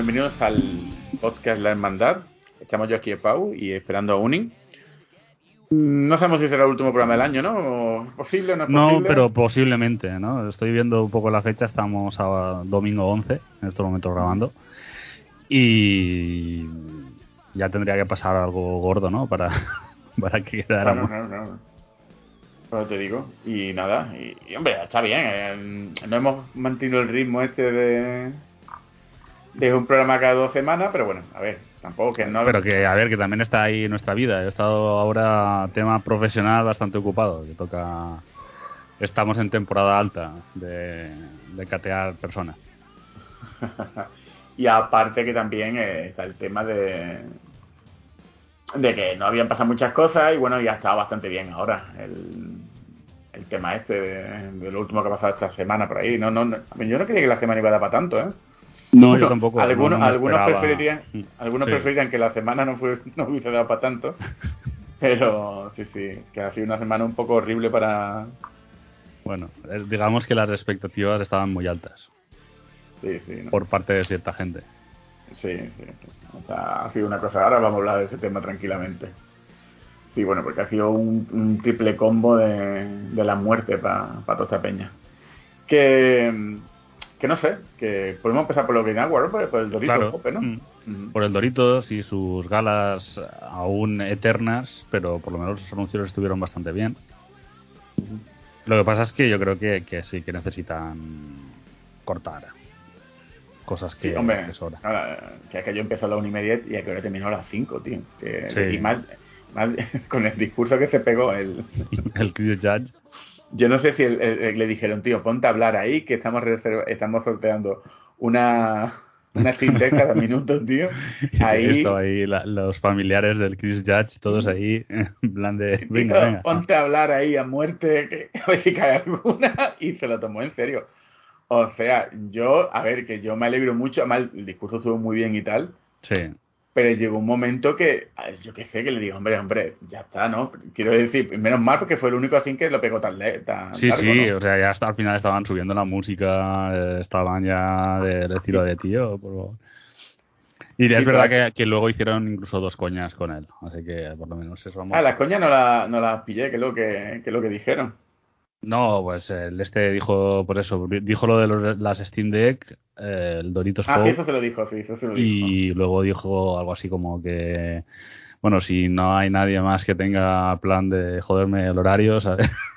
Bienvenidos al podcast La Hermandad. Estamos yo aquí Pau y esperando a Unin. No sabemos si será el último programa del año, ¿no? ¿Posible o no es posible? No, pero posiblemente, ¿no? Estoy viendo un poco la fecha, estamos a domingo 11, en estos momentos grabando. Y ya tendría que pasar algo gordo, ¿no? Para, para que quedáramos. No, no, no. Pero te digo. Y nada, y, hombre, está bien. eh, no hemos mantenido el ritmo este de, de un programa cada dos semanas, pero bueno, a ver, tampoco que no. Pero que, a ver, que también está ahí nuestra vida. He estado ahora, tema profesional, bastante ocupado. Que toca. Estamos en temporada alta de, de catear personas. y aparte que también eh, está el tema de de que no habían pasado muchas cosas y bueno, ya está bastante bien ahora el, el tema este de, de lo último que ha pasado esta semana por ahí. No, no, yo no creía que la semana iba a dar para tanto, ¿eh? No, Bueno, yo tampoco. Algunos, no algunos preferirían, algunos Sí. preferirían que la semana no, fue, no hubiese dado para tanto. Pero sí, sí, que ha sido una semana un poco horrible para. Bueno, digamos que las expectativas estaban muy altas Sí, sí, ¿no? por parte de cierta gente. Sí, sí, sí. O sea, ha sido una cosa. Ahora vamos a hablar de ese tema tranquilamente. Sí, bueno, porque ha sido un, un triple combo de, de la muerte para toda esta peña. Que, que no sé, que podemos empezar por lo Green Hour, por, por el Dorito Claro. Pope, ¿no? Mm. Ujú. Por el Doritos y sus galas aún eternas, pero por lo menos los anuncios estuvieron bastante bien. Lo que pasa es que yo creo que, que sí que necesitan cortar cosas que, Sí, hombre, que es hora. ahora, que es que yo empecé a la una y media y a que hora terminó a las 5, tío. Que, Sí. Y más, más con el discurso que se pegó, el, El Chris Judge. Yo no sé si el- le dijeron, tío, ponte a hablar ahí, que estamos estamos sorteando una, una Steam Deck cada minuto, tío. Ahí, Esto ahí, la- los familiares del Chris Judge, todos ahí, en plan de. tío, Venga, venga. ponte a hablar ahí a muerte, que a ver si cae alguna, y se lo tomó en serio. O sea, yo, a ver, que yo me alegro mucho, además el discurso estuvo muy bien y tal, Sí. Pero llegó un momento que, yo qué sé, que le digo, hombre, hombre, ya está, ¿no? Quiero decir, menos mal porque fue el único así que lo pegó tan, tan Sí, largo, sí, ¿no? o sea, ya hasta al final estaban subiendo la música, eh, estaban ya de, de estilo de tío, por favor. Y es verdad que, que luego hicieron incluso dos coñas con él, así que por lo menos eso vamos. Ah, las coñas no las no las pillé, que es lo que, que es lo que dijeron. No, pues el este dijo por eso, dijo lo de los- las Steam Deck, eh, el Doritos Ah, eso se lo dijo, sí, eso se lo dijo. y luego dijo algo así como que, bueno, si no hay nadie más que tenga plan de joderme el horario, ¿sabes?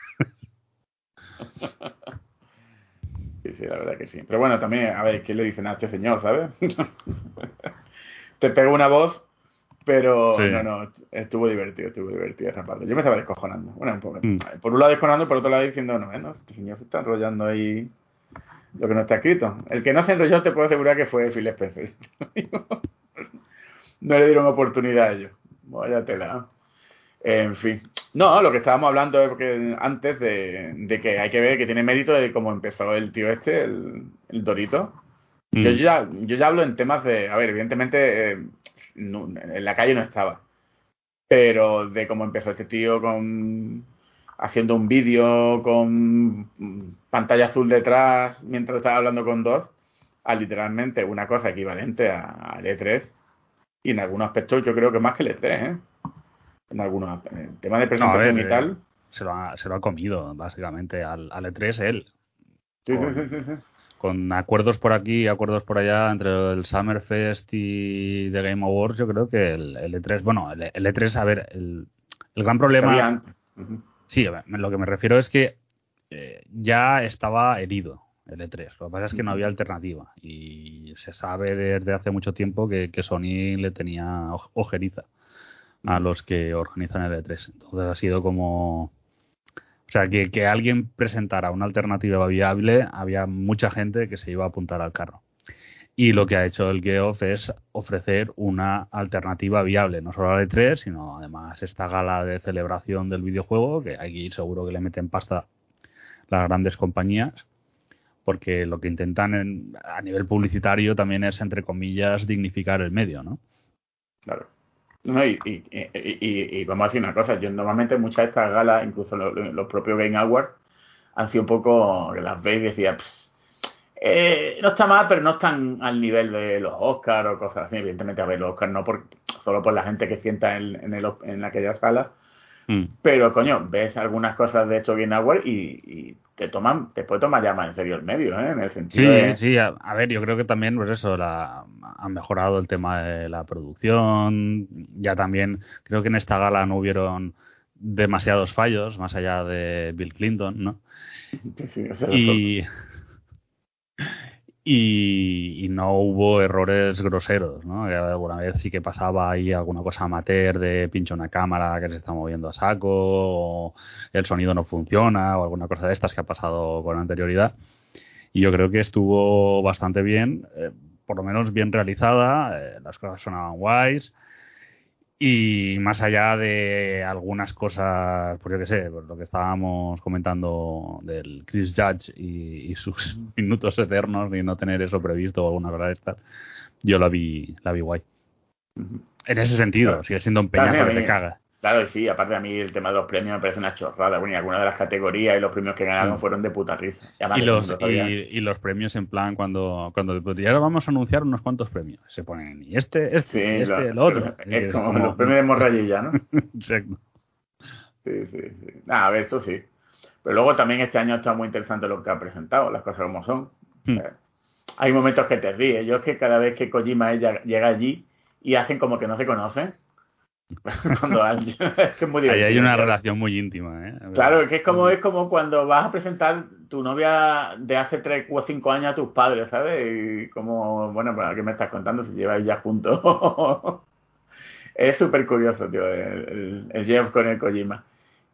Sí, sí, la verdad que sí. Pero bueno, también, a ver, ¿qué le dicen a este señor, sabes? Te pegó una voz, pero Sí. no, no, estuvo divertido, estuvo divertido esa parte. Yo me estaba descojonando. Bueno, un poco. Mm. Por un lado descojonando, por otro lado diciendo, no, bueno, este señor se está enrollando ahí lo que no está escrito. El que no se enrolló te puedo asegurar que fue Phil Spencer. no le dieron oportunidad a ellos. Vaya tela. En fin. No, lo que estábamos hablando es porque antes de, de que hay que ver que tiene mérito de cómo empezó el tío este, el, el Dorito. Yo Mm. ya, yo ya hablo en temas de, a ver, evidentemente eh, no- en la calle no estaba, pero de cómo empezó este tío con haciendo un vídeo con pantalla azul detrás mientras estaba hablando con dos, a literalmente una cosa equivalente a, al E3 y en algunos aspectos yo creo que más que el E3, ¿eh? En algunos en temas de No, a ver, presentación y eh, tal. se, lo ha, se lo ha comido, básicamente, al, al E3 él. Sí, sí, con- sí, sí, sí. Con acuerdos por aquí, acuerdos por allá entre el Summerfest y The Game Awards, yo creo que el, el E3, bueno, el, el E3, a ver, el, el gran problema, antes. Ujú. sí, a ver, lo que me refiero es que eh, ya estaba herido el E3, lo que pasa es que no había alternativa y se sabe desde hace mucho tiempo que, que Sony le tenía oj- ojeriza a los que organizan el E3, entonces ha sido como... O sea, que, que alguien presentara una alternativa viable, había mucha gente que se iba a apuntar al carro. Y lo que ha hecho el Geoff es ofrecer una alternativa viable, no solo al E3, sino además esta gala de celebración del videojuego, que aquí seguro que le meten pasta las grandes compañías, porque lo que intentan en- a nivel publicitario también es, entre comillas, dignificar el medio, ¿no? Claro. No, y, y, y- y- vamos a decir una cosa, yo normalmente muchas de estas galas, incluso lo- lo- los, propios Game Awards, han sido un poco, las veis y decía, "Pss, Eh, no está mal, pero no están al nivel de los Oscars o cosas así. Evidentemente, a ver, los Oscars no por, solo por la gente que sienta en, en, el, en aquella sala. Mm. Pero, coño, ves algunas cosas de esto Game Hour y, y, te toman, te puede tomar ya más en serio el medio, ¿eh? En el sentido sí, de... sí, a, a, ver, yo creo que también, pues eso, la, han mejorado el tema de la producción. Ya también, creo que en esta gala no hubieron demasiados fallos, más allá de Bill Clinton, ¿no? Sí, y, y, y, no hubo errores groseros, ¿no? Alguna vez sí que pasaba ahí alguna cosa amateur de pincho una cámara que se está moviendo a saco, o el sonido no funciona, o alguna cosa de estas que ha pasado con anterioridad. Y yo creo que estuvo bastante bien, eh, por lo menos bien realizada, eh, las cosas sonaban guays. Y más allá de algunas cosas, pues yo qué sé, pues lo que estábamos comentando del Chris Judge y, y sus minutos eternos y no tener eso previsto o alguna cosa de estas, yo la vi, la vi guay. En ese sentido, sigue siendo un peñazo que te caga. Claro, sí, aparte a mí el tema de los premios me parece una chorrada. Bueno, y algunas de las categorías y los premios que ganaron fueron de puta risa. Y, los, mundo sabía. y, y los premios en plan cuando, cuando pues, y ahora vamos a anunciar unos cuantos premios. Se ponen y este, este, Sí, este, lo- el otro. Es como, los premios de morrayilla, ¿no? Exacto. Sí, sí, sí. Nada, a ver, eso sí. Pero luego también este año está muy interesante lo que ha presentado, las cosas como son. Hmm. Hay momentos que te ríes. Yo es que cada vez que Kojima ella llega allí y hacen como que no se conocen. Cuando hay- es que es muy Ahí hay una relación muy íntima, ¿eh? Claro, es que es como, es como cuando vas a presentar tu novia de hace 3 o 5 años a tus padres, ¿sabes? Y como, bueno, ¿para qué me estás contando si lleváis ya juntos? es súper curioso, tío, el, el, el Jeff con el Kojima.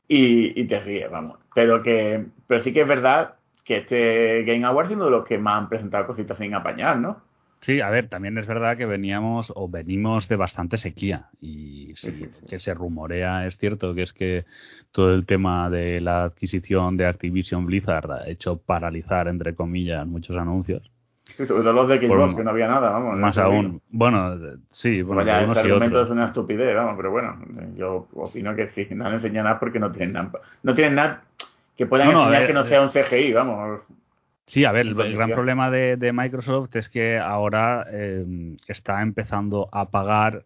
Y, y te ríes, vamos. Pero que pero sí que es verdad que este Game Awards es uno de los que más han presentado cositas sin apañar, ¿no? Sí, a ver, también es verdad que veníamos o venimos de bastante sequía y sí, que se rumorea, es cierto, que es que todo el tema de la adquisición de Activision Blizzard ha hecho paralizar, entre comillas, muchos anuncios. Sí, sobre todo los de Xbox, Por- que no había nada, vamos. Más aún, bueno, sí, bueno, Vaya, y argumento otros. es una estupidez, vamos, pero bueno, yo opino que sí, no han enseñado nada porque no tienen nada. No tienen nada que puedan No, no, enseñar eh, que no eh, sea un CGI, vamos. Sí, a ver, el, gran problema de, de Microsoft es que ahora eh, está empezando a pagar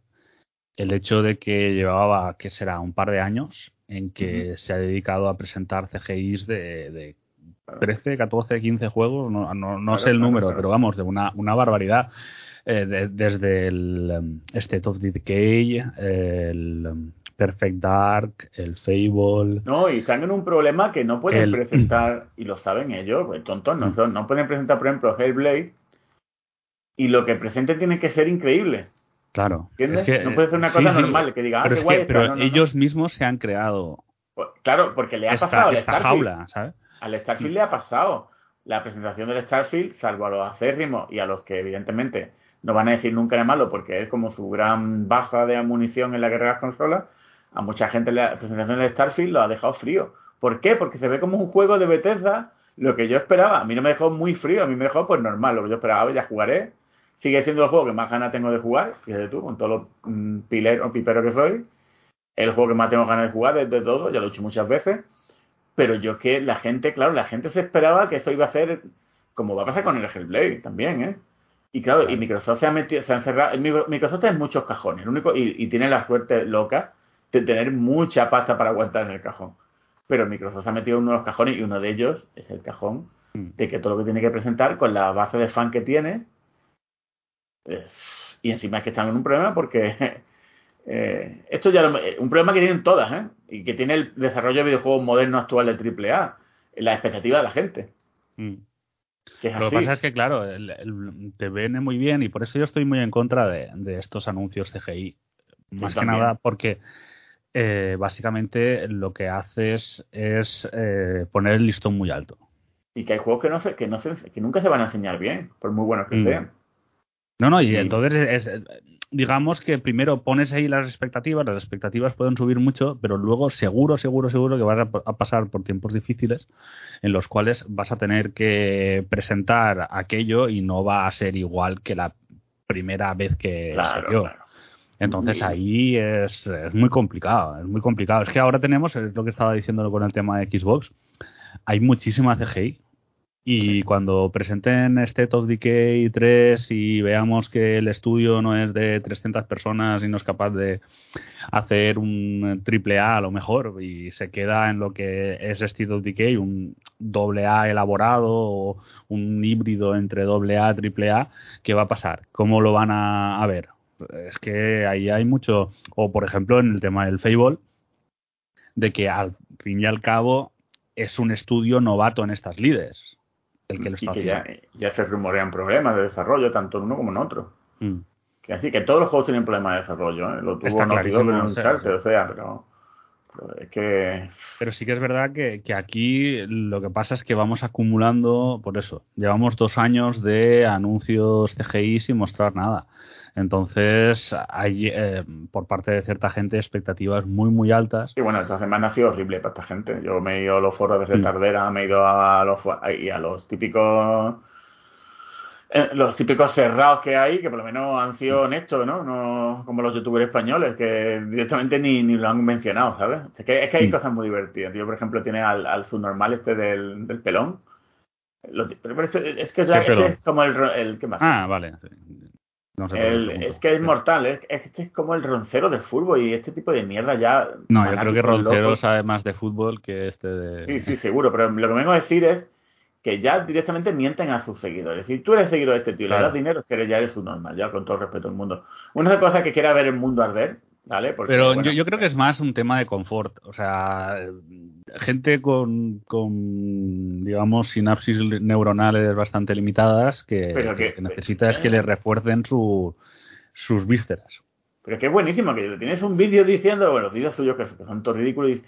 el hecho de que llevaba, que será, un par de años en que se ha dedicado a presentar CGIs de, de 13, 14, 15 juegos, no, no, no Claro, sé el claro, número, claro. pero vamos, de una, una barbaridad. Eh, de- desde el um, State of Decay, el um, Perfect Dark, el Fable. No, y están en un problema que no pueden El- presentar, y lo saben ellos, pues tontos no Mm. son, no pueden presentar, por ejemplo, Hellblade, y lo que presenten tiene que ser increíble, Claro. ¿entiendes? es que, no puede ser una sí, cosa sí, normal, que diga, ah, pero qué es guay que está. pero No, no, no. ellos mismos se han creado Pues, Claro, porque le ha esta, pasado al esta Starfield. jaula, ¿sabes? Al Starfield le ha pasado. La presentación del Starfield, salvo a los acérrimos y a los que evidentemente no van a decir nunca de malo porque es como su gran baja de munición en la guerra de las consolas, a mucha gente la presentación del Starfield lo ha dejado frío. ¿Por qué? Porque se ve como un juego de Bethesda, lo que yo esperaba. A mí no me dejó muy frío, a mí me dejó pues normal, lo que yo esperaba, ya jugaré. Sigue siendo el juego que más ganas tengo de jugar, fíjate tú, con todos los mm, pileros, piperos que soy. El juego que más tengo ganas de jugar de, de todo, ya lo he hecho muchas veces. Pero yo es que la gente, claro, la gente se esperaba que eso iba a ser como va a pasar con el Hellblade también, ¿eh? Y claro, y Microsoft se ha metido, se ha encerrado. Microsoft es muchos cajones, el único, y, y tiene la suerte loca de tener mucha pasta para aguantar en el cajón. Pero Microsoft ha metido uno de los cajones y uno de ellos es el cajón Mm. de que todo lo que tiene que presentar con la base de fan que tiene. es- y encima es que están en un problema porque eh, esto ya lo- un problema que tienen todas, ¿eh? Y que tiene el desarrollo de videojuegos moderno actual de AAA, la expectativa de la gente. Mm. Que Lo que pasa es que, claro, el- el- te viene muy bien y por eso yo estoy muy en contra de, de estos anuncios CGI. Más que también. nada porque eh, básicamente lo que haces es eh, poner el listón muy alto. Y que hay juegos que no se, que no se, que nunca se van a enseñar bien, por muy buenos que Mm. sean. No, no, y Sí. entonces es, digamos que primero pones ahí las expectativas, las expectativas pueden subir mucho, pero luego seguro, seguro, seguro que vas a, a pasar por tiempos difíciles en los cuales vas a tener que presentar aquello y no va a ser igual que la primera vez que Claro, salió. claro. Entonces ahí es, es muy complicado, es muy complicado. Es que ahora tenemos, es lo que estaba diciendo con el tema de Xbox, hay muchísima CGI. Y cuando presenten State of Decay 3 y veamos que el estudio no es de 300 personas y no es capaz de hacer un triple A a lo mejor y se queda en lo que es State of Decay, un doble A elaborado o un híbrido entre doble A triple A, ¿qué va a pasar? ¿Cómo lo van a, a ver? Es que ahí hay mucho, o por ejemplo en el tema del Fable, de que al fin y al cabo es un estudio novato en estas líderes el que lo está y que ya, ya, se rumorean problemas de desarrollo, tanto en uno como en otro. Mm. Que así que todos los juegos tienen problemas de desarrollo. ¿eh? Lo tuvo no o sea, o sea, pero, pero, es que. Pero sí que es verdad que, que, aquí lo que pasa es que vamos acumulando, por eso, llevamos dos años de anuncios CGI sin mostrar nada. Entonces, hay eh, por parte de cierta gente expectativas muy, muy altas. Y bueno, esta semana ha sido horrible para esta gente. Yo me he ido a los foros de retardera, me he ido a los, y a los típicos eh, los típicos cerrados que hay, que por lo menos han sido honestos, ¿no? no como los youtubers españoles, que directamente ni, ni lo han mencionado, ¿sabes? Es que, es que hay cosas muy divertidas. Yo, por ejemplo, tiene al, al subnormal este del, del pelón. Lo, pero es, es, que es, es, que es como el, el ¿qué más? Ah, vale. No sé el, es que es mortal, es, es, este es como el roncero del fútbol y este tipo de mierda ya. No, yo creo que roncero locos. sabe más de fútbol que este de. Sí, sí, seguro, pero lo que vengo a decir es que ya directamente mienten a sus seguidores. Si tú eres seguidor de este tío, claro. le das dinero, es que ya eres un normal, ya con todo respeto al mundo. Una cosa que quiera ver el mundo arder, ¿vale? Porque, pero bueno, yo, yo, creo que es más un tema de confort. O sea, gente con, con digamos, sinapsis neuronales bastante limitadas que, que, que necesita es que le refuercen su, sus vísceras. Pero que es buenísimo, que tienes un vídeo diciendo, bueno, los vídeos suyos que, son todos ridículos, y,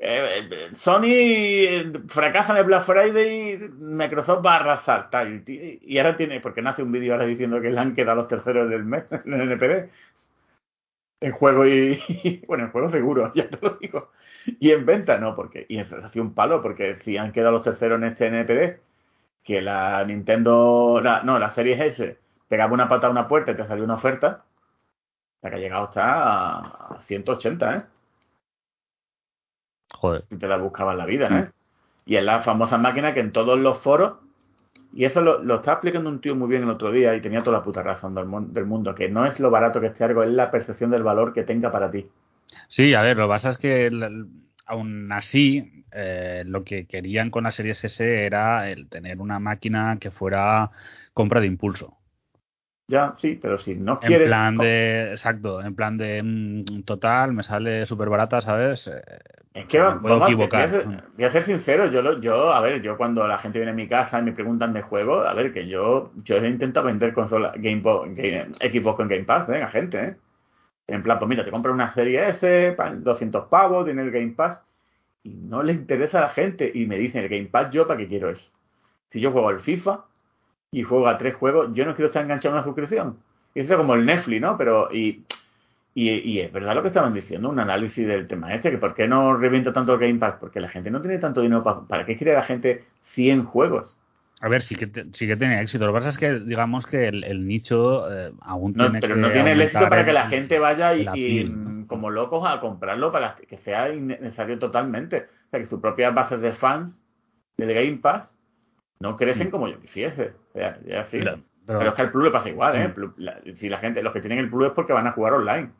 eh, Sony fracasa en el Black Friday, Microsoft va a arrasar, tal, y, y ahora tiene, porque nace un vídeo ahora diciendo que le han quedado los terceros del mes en el NPD, en juego y, y, bueno, en juego seguro, ya te lo digo. Y en venta no, porque y ha sido un palo, porque si han quedado los terceros en este NPD, que la Nintendo, la, no, la Series S, pegaba una pata a una puerta y te salió una oferta, la que ha llegado está a 180, ¿eh? Joder. Si te la buscabas la vida, ¿eh? Y es la famosa máquina que en todos los foros, y eso lo, lo está explicando un tío muy bien el otro día y tenía toda la puta razón del, del mundo, que no es lo barato que esté algo, es la percepción del valor que tenga para ti. Sí, a ver, lo que pasa es que el, aún así, eh, lo que querían con la Series S era el tener una máquina que fuera compra de impulso. Ya, sí, pero si no quieres... En plan de... Exacto, en plan de... Mm, total, me sale súper barata, ¿sabes? Es que puedo equivocar. Voy a, ser, voy a, ser, sincero, yo, lo, yo, a ver, yo cuando la gente viene a mi casa y me preguntan de juego, a ver, que yo yo he intentado vender consola Game, Game Xbox con Game Pass, ¿eh? A gente, ¿eh? En plan, pues mira, te compras una serie S, 200 pavos, tiene el Game Pass, y no le interesa a la gente, y me dicen, el Game Pass, ¿yo para qué quiero eso? Si yo juego al FIFA y juego a tres juegos, yo no quiero estar enganchado a una suscripción. Y eso es como el Netflix, ¿no? Pero, y, y, y, es verdad lo que estaban diciendo, un análisis del tema este, que por qué no revienta tanto el Game Pass, porque la gente no tiene tanto dinero para... ¿Para qué quiere la gente 100 juegos? A ver, sí que, sí que tiene éxito. Lo que pasa es que, digamos que el, el nicho eh, aún no, tiene pero que no tiene el éxito para que la gente vaya y, como locos a comprarlo para que sea innecesario totalmente. O sea, que sus propias bases de fans del Game Pass no crecen mm. como yo quisiese. O sea, ya sí. Pero, pero, pero, es que al Plus le pasa igual, ¿eh? Mm. La, si la gente, los que tienen el Plus es porque van a jugar online.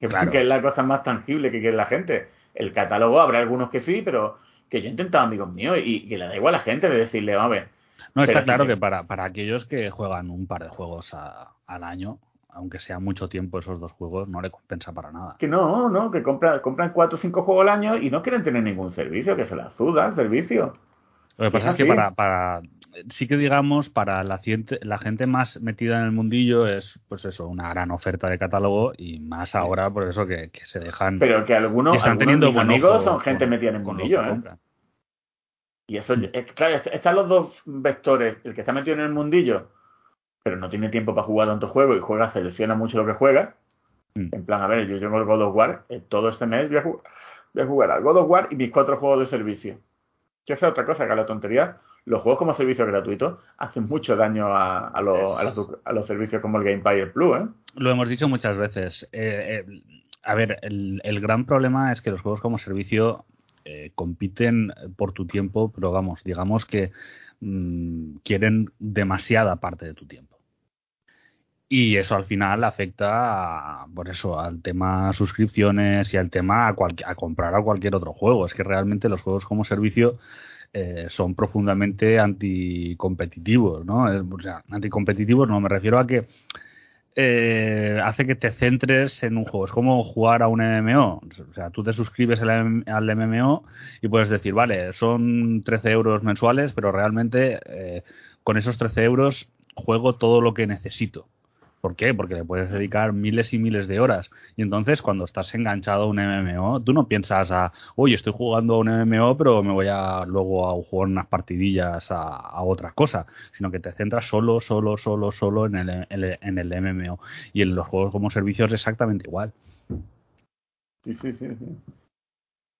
Que, claro. que es la cosa más tangible que quiere la gente. El catálogo habrá algunos que sí, pero que yo he intentado, amigos míos, y, que le da igual a la gente de decirle, a ver, no, está claro sí que, que para, para aquellos que juegan un par de juegos a, al año, aunque sea mucho tiempo esos dos juegos, no le compensa para nada. Que no, no, que compran, compran cuatro o cinco juegos al año y no quieren tener ningún servicio, que se la suda el servicio. Lo que pasa es, es que para, para, sí que digamos, para la gente, la gente más metida en el mundillo es, pues eso, una gran oferta de catálogo y más ahora por eso que, que se dejan. Pero que algunos, que están algunos teniendo mis amigos son gente metida en el mundillo, ¿eh? Y eso, es, claro, están los dos vectores. El que está metido en el mundillo, pero no tiene tiempo para jugar tanto juego y juega, selecciona mucho lo que juega. Mm. En plan, a ver, yo tengo el God of War, eh, todo este mes voy a, jugar, voy a jugar al God of War y mis cuatro juegos de servicio. Que es otra cosa, que a la tontería, los juegos como servicio gratuito hacen mucho daño a, a, lo, a, los, a, los, servicios como el Game Pass y el Plus. ¿eh? Lo hemos dicho muchas veces. Eh, eh, a ver, el, el gran problema es que los juegos como servicio eh, compiten por tu tiempo, pero vamos, digamos que mm, quieren demasiada parte de tu tiempo. Y eso al final afecta a, por eso, al tema suscripciones y al tema a, a comprar a cualquier otro juego. Es que realmente los juegos como servicio eh, son profundamente anticompetitivos, ¿no? Sea, anticompetitivos no, me refiero a que eh, hace que te centres en un juego. Es como jugar a un MMO. O sea, tú te suscribes al, MMO y puedes decir, vale, son 13 euros mensuales, pero realmente eh, con esos 13 euros juego todo lo que necesito. ¿Por qué? Porque le puedes dedicar miles y miles de horas. Y entonces, cuando estás enganchado a un MMO, tú no piensas a, oye, estoy jugando a un MMO, pero me voy a luego a jugar unas partidillas a, otra cosa, sino que te centras solo, solo, solo, solo en el, en el MMO. Y en los juegos como servicios exactamente igual. Sí, sí, sí, sí.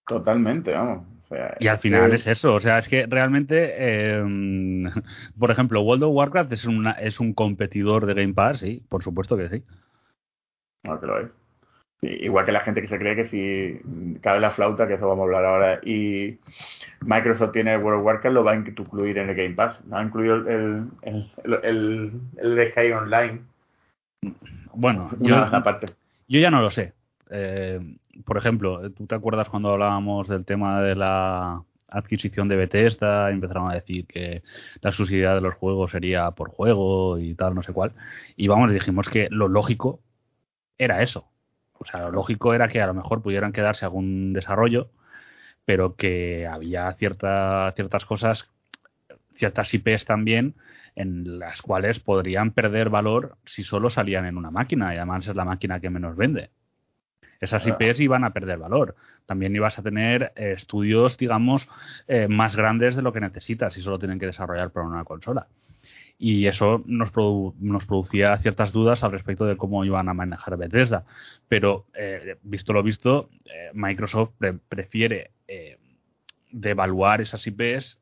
Totalmente, vamos y al final es... eso, o sea, es que realmente, eh, por ejemplo, World of Warcraft es, una, es un competidor de Game Pass, sí, por supuesto que sí. No, que lo es. Igual que la gente que se cree que si cabe la flauta, que eso vamos a hablar ahora, y Microsoft tiene World of Warcraft, lo va a incluir en el Game Pass. No ha incluido el, el, el, el, Sky Online. Bueno, yo, yo ya no lo sé. Eh, por ejemplo, ¿tú te acuerdas cuando hablábamos del tema de la adquisición de Bethesda? Empezaron a decir que la subsidiariedad de los juegos sería por juego y tal, no sé cuál. Y vamos, dijimos que lo lógico era eso. O sea, lo lógico era que a lo mejor pudieran quedarse algún desarrollo, pero que había cierta, ciertas cosas, ciertas IPs también, en las cuales podrían perder valor si solo salían en una máquina, y además es la máquina que menos vende esas IPs iban a perder valor. También ibas a tener eh, estudios, digamos, eh, más grandes de lo que necesitas y solo tienen que desarrollar para una consola. Y eso nos, nos producía ciertas dudas al respecto de cómo iban a manejar Bethesda. Pero, eh, visto lo visto, Microsoft prefiere devaluar esas IPs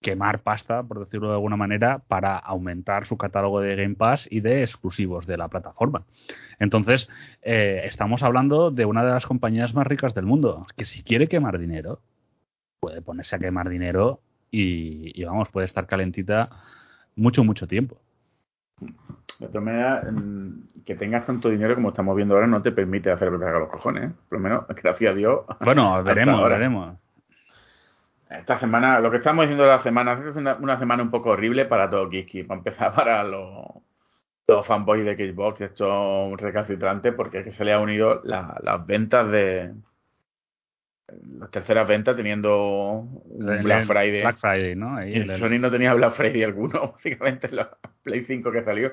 quemar pasta, por decirlo de alguna manera, para aumentar su catálogo de Game Pass y de exclusivos de la plataforma. Entonces, eh, estamos hablando de una de las compañías más ricas del mundo, que si quiere quemar dinero, puede ponerse a quemar dinero y, vamos, puede estar calentita mucho, mucho tiempo. De todas maneras, mm, que tengas tanto dinero como estamos viendo ahora no te permite hacer que los cojones. ¿eh? Por lo menos, gracias a Dios. Bueno, veremos, veremos. Esta semana, lo que estamos diciendo de la semana, es una, semana un poco horrible para todo Kiski. Para empezar, para los, los fanboys de Xbox, esto es un recalcitrante porque es que se le ha unido las ventas de. Las terceras ventas teniendo un Black Friday. Black Friday, ¿no? Sony no tenía Black Friday alguno, básicamente, la Play 5 que salió,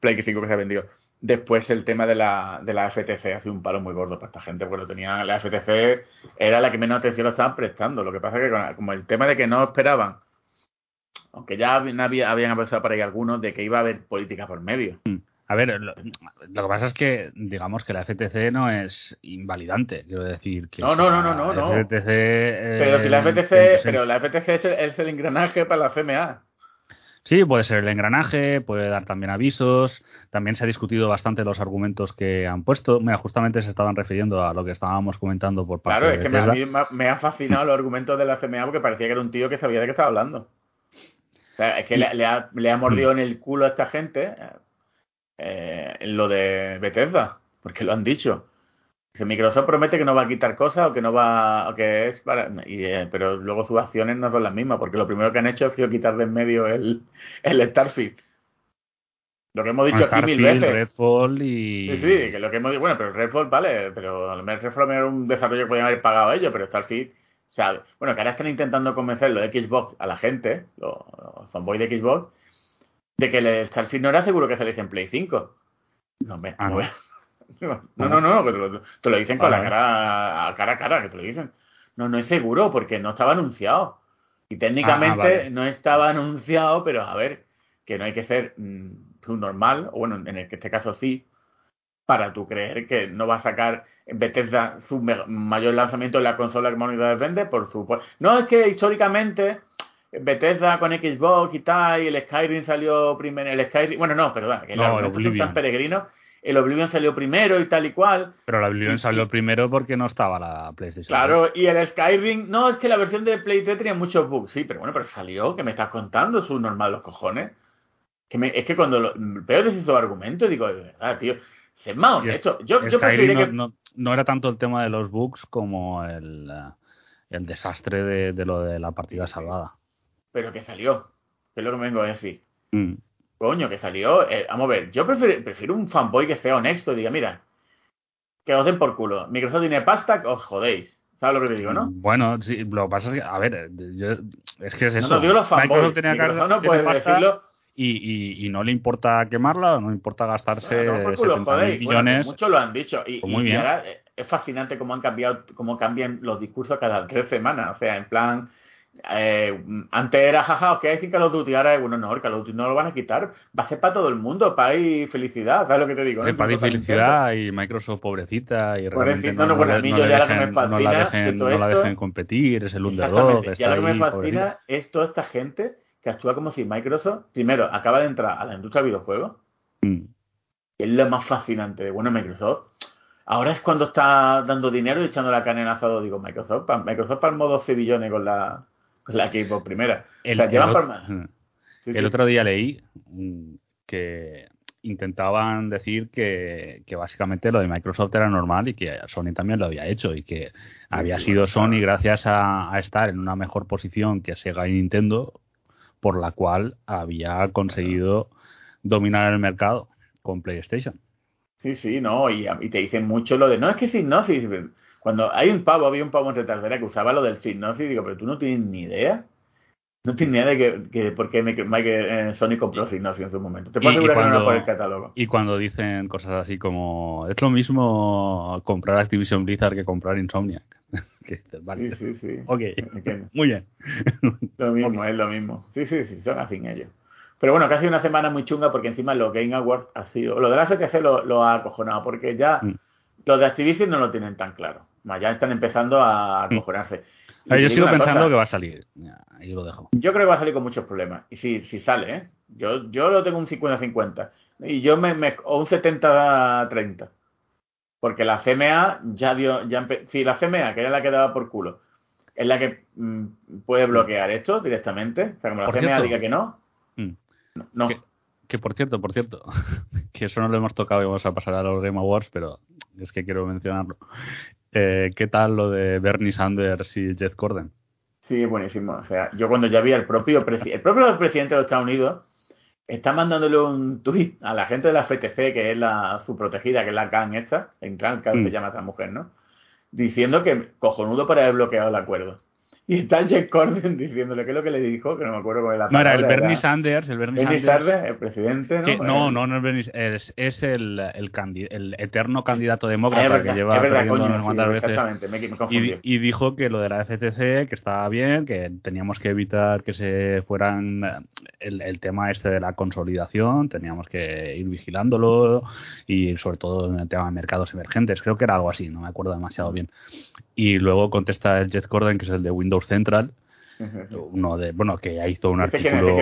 Play 5 que se ha vendido. Después el tema de la, de la FTC hace un palo muy gordo para esta gente, porque tenía la FTC era la que menos atención lo estaban prestando. Lo que pasa es que como el tema de que no esperaban, aunque ya había, habían empezado para ahí algunos, de que iba a haber política por medio. Mm. A ver, lo, que pasa es que, digamos que la FTC no es invalidante, quiero decir que... No, no, no, no, no. FTC, pero si la FTC, pero la FTC es el, es el engranaje para la CMA. Sí, puede ser el engranaje, puede dar también avisos. También se ha discutido bastante los argumentos que han puesto. Mira, justamente se estaban refiriendo a lo que estábamos comentando por parte de Claro, es que me, me, ha fascinado los argumentos de la CMA porque parecía que era un tío que sabía de qué estaba hablando. es que le, ha, le, ha, mordido en el culo a esta gente eh, en lo de Bethesda, porque lo han dicho. Microsoft promete que no va a quitar cosas o que no va, o que es para, eh, pero luego sus acciones no son las mismas, porque lo primero que han hecho ha sido quitar de en medio el, el Starfield. Lo que hemos dicho aquí mil veces. Redfall y... Sí, sí, que lo que hemos dicho, bueno, pero Redfall vale, pero a lo mejor Redfall era un desarrollo que podían haber pagado ellos, pero Starfield, sabe. Bueno, que ahora están intentando convencer lo de Xbox a la gente, los, fanboys de Xbox, de que el Starfield no era seguro que saliese en Play 5. No, me, ah, no. No, no, no, que te lo, dicen con la cara a cara a cara, que te lo dicen. No, no es seguro porque no estaba anunciado. Y técnicamente ah, no estaba anunciado, pero a ver, que no hay que ser mm, normal, o bueno, en este caso sí, para tú creer que no va a sacar Bethesda su mayor lanzamiento en la consola que más unidades vende, por supuesto. No es que históricamente Bethesda con Xbox y tal, y el Skyrim salió primero, el Skyrim, bueno, no, perdón, que no, los tan peregrinos el Oblivion salió primero y tal y cual. Pero el Oblivion salió primero porque no estaba la PlayStation. Claro, y el Skyrim, no, es que la versión de Play 3 tenía muchos bugs, sí, pero bueno, pero salió, que me estás contando, es un normal los cojones. Que me, es que cuando lo, veo esos argumentos, digo, de verdad, tío, es más honesto. Yo, yo no, que... no, era tanto el tema de los bugs como el, eh, el desastre de, de lo de la partida salvada. Pero que salió, que es lo que me vengo a decir. Mm. Coño, que salió. Eh, vamos a ver, yo prefiero, prefiero, un fanboy que sea honesto y diga, mira, que os den por culo. Microsoft tiene pasta, os jodéis. ¿Sabes lo que te digo, no? Bueno, sí, lo que pasa es que, a ver, yo, es que es eso. No, no digo los fanboys. Tenía Microsoft no puede decirlo. Y, y, y, no le importa quemarla, no le importa gastarse bueno, no, culo, millones. Bueno, muchos lo han dicho. Y, pues muy bien. ahora es fascinante cómo han cambiado, cómo cambian los discursos cada tres semanas. O sea, en plan, eh, antes era jaja, ok, hay Call of Duty, ahora es bueno, no, el Call of Duty no lo van a quitar, va a ser para todo el mundo, paz y felicidad, ¿sabes lo que te digo? ¿no? Paz y felicidad y Microsoft pobrecita y realmente no, no, bueno, a mí yo ya la que me fascina no la dejen, no la dejen competir, es el underdog. Ya lo que me fascina es toda esta gente que actúa como si Microsoft, primero, acaba de entrar a la industria del videojuego, mm. y es lo más fascinante de, bueno, Microsoft, ahora es cuando está dando dinero y echando la carne en asado, digo, Microsoft, Microsoft palmó 12 billones con la la que por primera. El, otro, día leí mm, que intentaban decir que, básicamente lo de Microsoft era normal y que Sony también lo había hecho y que había sido Sony gracias a, estar en una mejor posición que Sega y Nintendo por la cual había conseguido dominar el mercado con PlayStation. Sí, sí, no, y, te dicen mucho lo de, no, es que no, sí, cuando hay un pavo, había un pavo en retardera que usaba lo del signo, y digo, pero tú no tienes ni idea. No tienes ni idea de que, que por qué eh, Sony compró Signos en su momento. Te puedo asegurar que no por el catálogo. Y cuando dicen cosas así como, es lo mismo comprar Activision Blizzard que comprar Insomniac. Sí, sí, sí. Ok, muy bien. Lo mismo, es lo mismo. Sí, sí, sí, son así ellos. Pero bueno, casi una semana muy chunga porque encima lo Game Awards ha sido... Lo de la FTC lo, lo ha acojonado porque ya mm. los de Activision no lo tienen tan claro ya están empezando a mm. acojonarse. yo sigo pensando que va a salir. Ahí lo dejo. Yo creo que va a salir con muchos problemas. Y si, si sale, ¿eh? Yo, yo lo tengo un 50-50. Y yo me, me, o un 70-30. Porque la CMA ya dio. Ya si la CMA, que era la que daba por culo, es la que mm, puede bloquear esto directamente. O sea, como la CMA diga que no. Mm. No. Que, que, por cierto, por cierto, que eso no lo hemos tocado y vamos a pasar a los Game Awards, pero es que quiero mencionarlo. Eh, ¿Qué tal lo de Bernie Sanders y Jeff Gordon? Sí, buenísimo. O sea, yo cuando ya vi al propio, el propio presidente de los Estados Unidos está mandándole un tuit a la gente de la FTC, que es la su protegida, que es la CAN esta, en CAN, CAN se mm. llama esta mujer, ¿no? Diciendo que cojonudo para haber bloqueado el acuerdo. Y está Jack Corden diciéndole qué es lo que le dijo, que no me acuerdo con el No, era el Bernie Sanders, el Bernie, Sanders, el presidente, ¿no? no, no, no es Bernie, es, es el, el, el, eterno candidato demócrata que lleva verdad, coño, sí, veces. Exactamente, me, me y, y, dijo que lo de la FTC, que estaba bien, que teníamos que evitar que se fueran el, el tema este de la consolidación, teníamos que ir vigilándolo y sobre todo en el tema de mercados emergentes, creo que era algo así, no me acuerdo demasiado bien. Y luego contesta el Jeff Gordon, que es el de Windows Central, uno de bueno que ya hizo un artículo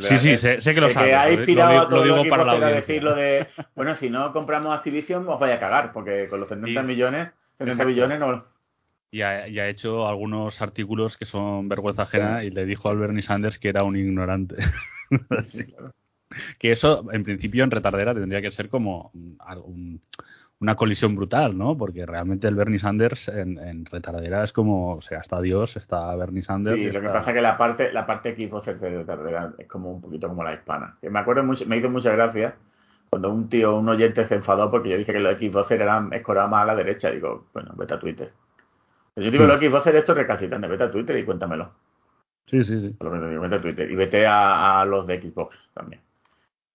sí sí sé, que lo sabe que ha inspirado a todo lo, digo para la decirlo de bueno si no compramos Activision os vaya a cagar porque con los 70 millones 70 billones no y ha, hecho algunos artículos que son vergüenza ajena y le dijo al Bernie Sanders que era un ignorante. Que eso en principio en retardera tendría que ser como un, una colisión brutal, ¿no? Porque realmente el Bernie Sanders en, en retardera es como, o sea, está Dios, está Bernie Sanders. Sí, lo que pasa es que la parte, la parte Xbox de retardera es como un poquito como la hispana. Que me acuerdo mucho, me hizo mucha gracia cuando un tío, un oyente se enfadó porque yo dije que los Xbox eran escorados más a la derecha. Digo, bueno, vete a Twitter. Yo digo, los Xbox esto es recalcitrante, vete a Twitter y cuéntamelo. Sí, sí, sí. vete a Twitter y vete a, a los de Xbox también.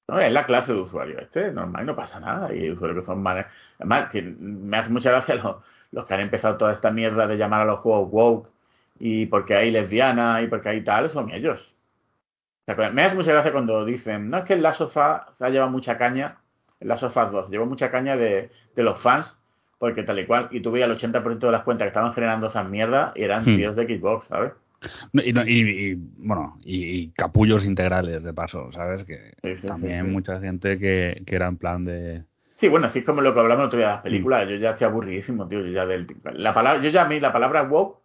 No, es la clase de usuario. Este es normal, no pasa nada. Y usuarios que son. Además, que me hace mucha gracia los, los, que han empezado toda esta mierda de llamar a los juegos woke y porque hay lesbianas y porque hay tal, son ellos. me hace mucha gracia cuando dicen, no es que el Last of se ha llevado mucha caña, el Last of 2 llevó mucha caña de, de los fans, porque tal y cual, y tú veías el 80% de las cuentas que estaban generando esas mierdas y eran hmm. tíos de Xbox, ¿sabes? Y, y, bueno, y, capullos integrales de paso, ¿sabes? Que también mucha gente que, que era en plan de Sí, bueno, así es como lo que hablamos otro día de las películas. Yo ya estoy aburridísimo, tío. Yo ya, del, la palabra, yo ya a mí la palabra woke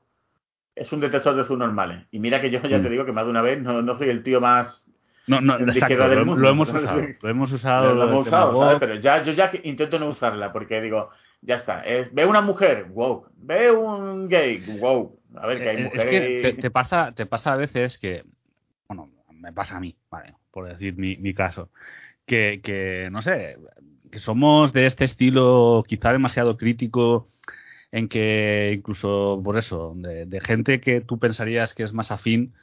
es un detector de sus normales. Y mira que yo ya te digo que más de una vez no, no soy el tío más no, no, exacto, del mundo. Lo hemos usado. Lo hemos usado. Lo, hemos usado, ¿sabes? Pero ya, yo ya intento no usarla porque digo, ya está. Es, ve una mujer, woke. Ve un gay, woke. A ver, que hay mujeres. Es que te, pasa, te pasa a veces que, bueno, me pasa a mí, vale, por decir mi, mi caso, que, que, no sé, que somos de este estilo quizá demasiado crítico en que incluso por eso, de, gente que tú pensarías que es más afín,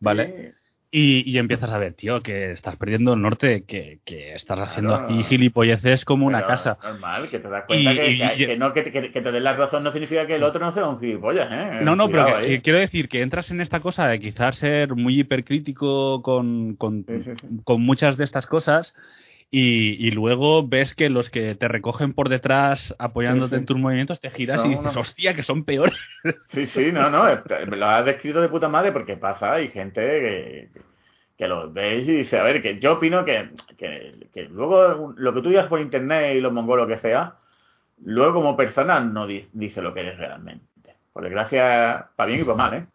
¿vale? Y, empiezas a ver, tío, que estás perdiendo el norte, que, estás haciendo aquí gilipolleces como una casa. Normal, que te das cuenta que, no, que, te den la razón no significa que el otro no sea un gilipollas, ¿eh? No, no, pero quiero decir que entras en esta cosa de quizás ser muy hipercrítico con, con, con muchas de estas cosas y, luego ves que los que te recogen por detrás apoyándote en tus movimientos te giras y dices, hostia, que son peores. Sí, sí, no, no, lo has descrito de puta madre porque pasa, hay gente que, que lo veis y dice, a ver, que yo opino que, que, luego lo que tú digas por internet y los mongolos que sea, luego como persona no dice lo que eres realmente. Por desgracia, para bien y para mal, ¿eh?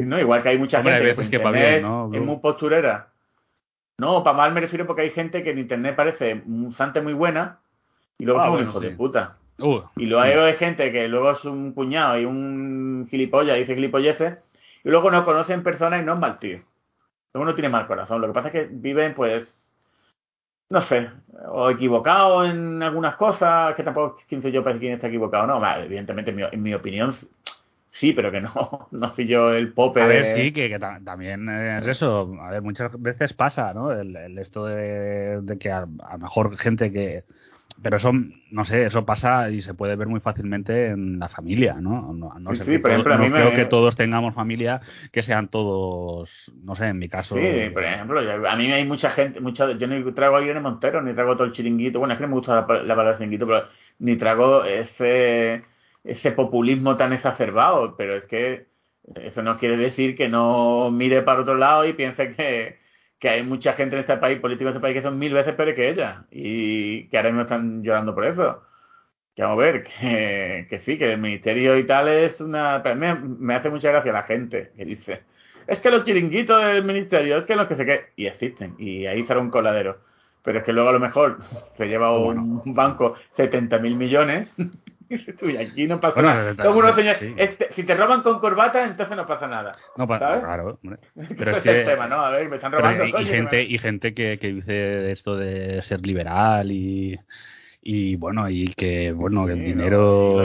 No, igual que hay mucha gente que, es muy posturera no, para mal me refiero porque hay gente que en internet parece un sante muy buena y luego ah, es un hijo de puta. Uh, y luego hay gente que luego es un puñado y un gilipollas, dice gilipolleces, y luego no conocen personas y no es mal tío. Luego no tiene mal corazón. Lo que pasa es que viven, pues, no sé, o equivocado en algunas cosas, que tampoco quién yo para quién está equivocado. No, evidentemente, en mi opinión, Sí, pero que no, no yo el pope. A ver, sí, que, también es eso. A ver, muchas veces pasa, ¿no? El, esto de, que a, lo mejor gente que. Pero eso, no sé, eso pasa y se puede ver muy fácilmente en la familia, ¿no? No, sé, por ejemplo, a mí creo que todos tengamos familia que sean todos, no sé, en mi caso. Sí, por ejemplo, a mí hay mucha gente, mucha, yo ni traigo a Irene Montero, ni traigo todo el chiringuito. Bueno, es que no me gusta la, la palabra chiringuito, pero ni trago ese ese populismo tan exacerbado, pero es que eso no quiere decir que no mire para otro lado y piense que, que hay mucha gente en este país, políticos de este país, que son mil veces peores que ella y que ahora mismo están llorando por eso. Que vamos a ver, que, que sí, que el ministerio y tal es una... Pero me, me hace mucha gracia la gente que dice, es que los chiringuitos del ministerio, es que los que se que... Y existen, y ahí será un coladero. Pero es que luego a lo mejor se lleva un, banco 70 mil millones y aquí no pasa nada. este, si te roban con corbata, entonces no pasa nada. No pasa claro. Pero es, que, tema, ¿no? A ver, me están robando. y, gente, y gente que, que dice esto de ser liberal y y bueno y que bueno que el dinero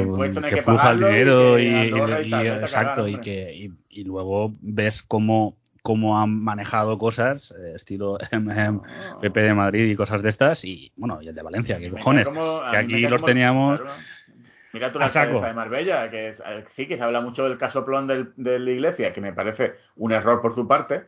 que, puja el dinero y, exacto y que y, luego ves cómo cómo han manejado cosas, eh, estilo PP de Madrid y cosas de estas, y bueno, y el de Valencia, que cojones, que aquí los teníamos. Mira tú la cabeza de Marbella, que es, eh, sí, que se habla mucho del caso plon de la iglesia, que me parece un error por su parte,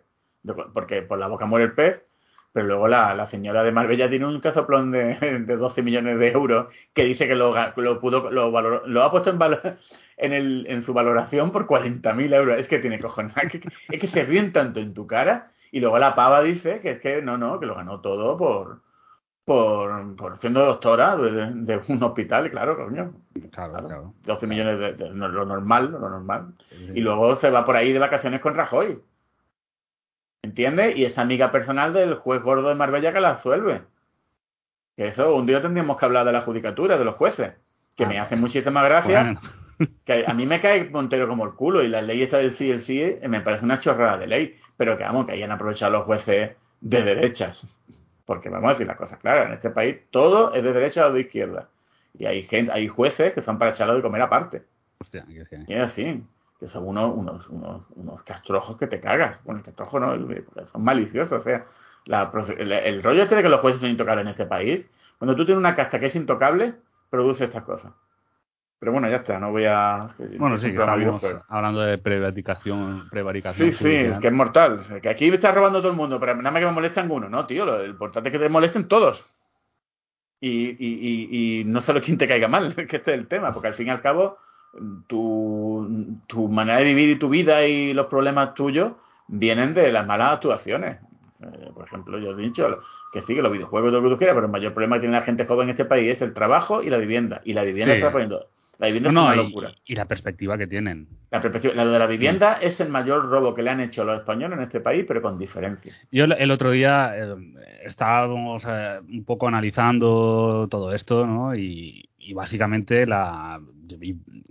porque por la boca muere el pez, pero luego la, la señora de Marbella tiene un casoplón de, de 12 millones de euros que dice que lo, lo pudo lo, valoró, lo ha puesto en, valor, en, el, en su valoración por 40.000 euros. Es que tiene cojones. Es que, se ríen tanto en tu cara y luego la pava dice que es que no, no, que lo ganó todo por por, por siendo doctora de, un hospital, claro, coño. Claro, claro. 12 millones de, de, lo normal, lo normal. Y luego se va por ahí de vacaciones con Rajoy. ¿Entiendes? Y es amiga personal del juez gordo de Marbella que la absuelve. Que eso, un día tendríamos que hablar de la judicatura, de los jueces. Que me ah. hace muchísima gracia. Que a mí me cae Montero como el culo. Y la ley esta del sí, el sí, me parece una chorrada de ley. Pero que vamos, que hayan aprovechado los jueces de derechas. Porque vamos a decir la cosa clara, en este país todo es de derecha o de izquierda. Y hay gente, hay jueces que son para echarlo de comer aparte. Hostia, y es así que son unos, unos, unos, unos castrojos que te cagas. Bueno, el castrojo no, son maliciosos. O sea, la, el, rollo este de que los jueces son intocables en este país, cuando tú tienes una casta que es intocable, produce estas cosas. Pero bueno, ya está, no voy a... Bueno, sí, que estamos hablando de prevaricación. prevaricación sí, sí, es que es mortal. Que aquí me está robando todo el mundo, pero nada más que me molesta ninguno, ¿no, tío? Lo importante es que te molesten todos. Y, y, y, y no solo quien te caiga mal, que este es el tema, porque al fin y al cabo tu, tu manera de vivir y tu vida y los problemas tuyos vienen de las malas actuaciones. Eh, por ejemplo, yo he dicho que sí, que los videojuegos, todo lo que tú quieras, pero el mayor problema que tiene la gente joven en este país es el trabajo y la vivienda. Y la vivienda está poniendo. La vivienda es una locura. Y, la perspectiva que tienen. La perspectiva, la de la vivienda es el mayor robo que le han hecho los españoles en este país, pero con diferencia. Yo el otro día eh, estábamos un poco analizando todo esto, ¿no? Y, básicamente la.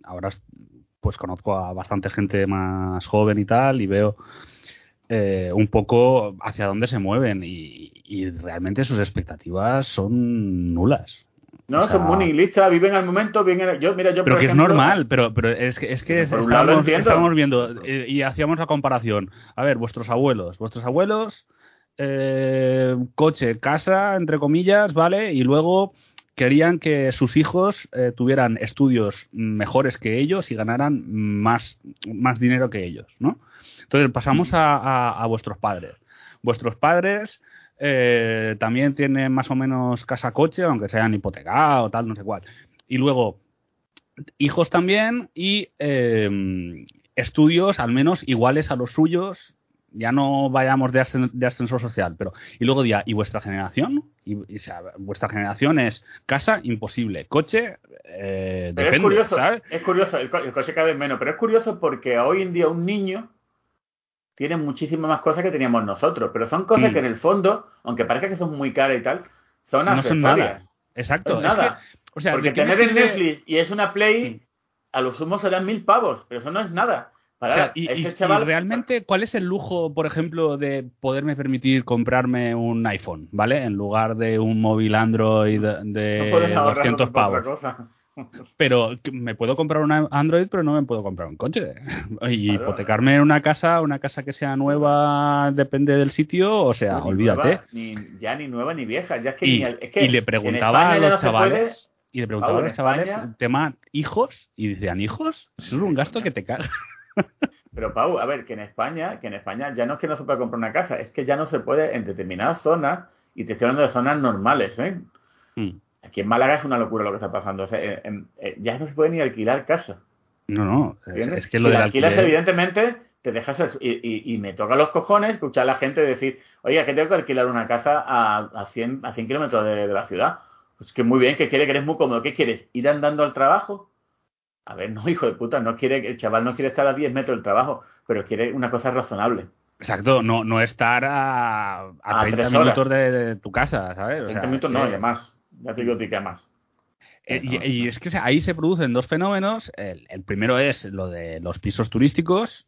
ahora pues conozco a bastante gente más joven y tal, y veo eh, un poco hacia dónde se mueven y, realmente sus expectativas son nulas. No, son muy nihilistas, viven al momento, viven yo, mira, yo Pero que es normal, pero, pero es que, es que estamos, viendo eh, y hacíamos la comparación. A ver, vuestros abuelos, vuestros abuelos, eh, coche, casa, entre comillas, ¿vale? Y luego querían que sus hijos tuvieran estudios mejores que ellos y ganaran más, más dinero que ellos, ¿no? Entonces pasamos a, vuestros padres. Vuestros padres eh, también tienen más o menos casa-coche, aunque sean hipotecados, tal, no sé cuál. Y luego, hijos también y eh, estudios al menos iguales a los suyos. Ya no vayamos de, ascensor social, pero. Y luego ya, ¿y vuestra generación? Y, vuestra generación es casa, imposible. Coche, eh, depende, es curioso, es curioso, el, coche cada vez menos, pero es curioso porque hoy en día un niño tienen muchísimas más cosas que teníamos nosotros, pero son cosas que en el fondo, aunque parezca que son muy caras y tal, son no Son nada. Exacto. nada. o sea, Porque tener el Netflix y es una Play, a lo sumo serán mil pavos, pero eso no es nada. Para y, ese chaval... realmente, ¿cuál es el lujo, por ejemplo, de poderme permitir comprarme un iPhone, ¿vale? En lugar de un móvil Android de 200 pavos. Pero me puedo comprar un Android, pero no me puedo comprar un coche. Y hipotecarme en una casa, una casa que sea nueva, depende del sitio, o sea, olvídate. ni, ya ni nueva ni vieja. Ya es que y, es que le preguntaba a los chavales. Y le preguntaba a los chavales tema hijos y decían, ¿hijos? Eso es un gasto que te caga. Pero Pau, a ver, que en España, que en España ya no es que no se pueda comprar una casa, es que ya no se puede en determinadas zonas, y te estoy hablando de zonas normales, ¿eh? Mm. Aquí en Málaga es una locura lo que está pasando. Eh, ya no se puede ni alquilar casa. No, no. Es, que lo si alquilas, evidentemente, te dejas. Y, y, me toca los cojones escuchar a la gente decir, oiga, que tengo que alquilar una casa a, a 100, a 100 kilómetros de, la ciudad. Pues que muy bien, que quiere, que eres muy cómodo. ¿Qué quieres? ¿Ir andando al trabajo? A ver, no, hijo de puta, no quiere, el chaval no quiere estar a 10 metros del trabajo, pero quiere una cosa razonable. Exacto, no, no estar a, a, 30 minutos de, tu casa, ¿sabes? 30 minutos no, además ya te digo que más. Eh, y, es que ahí se producen dos fenómenos. El, primero es lo de los pisos turísticos.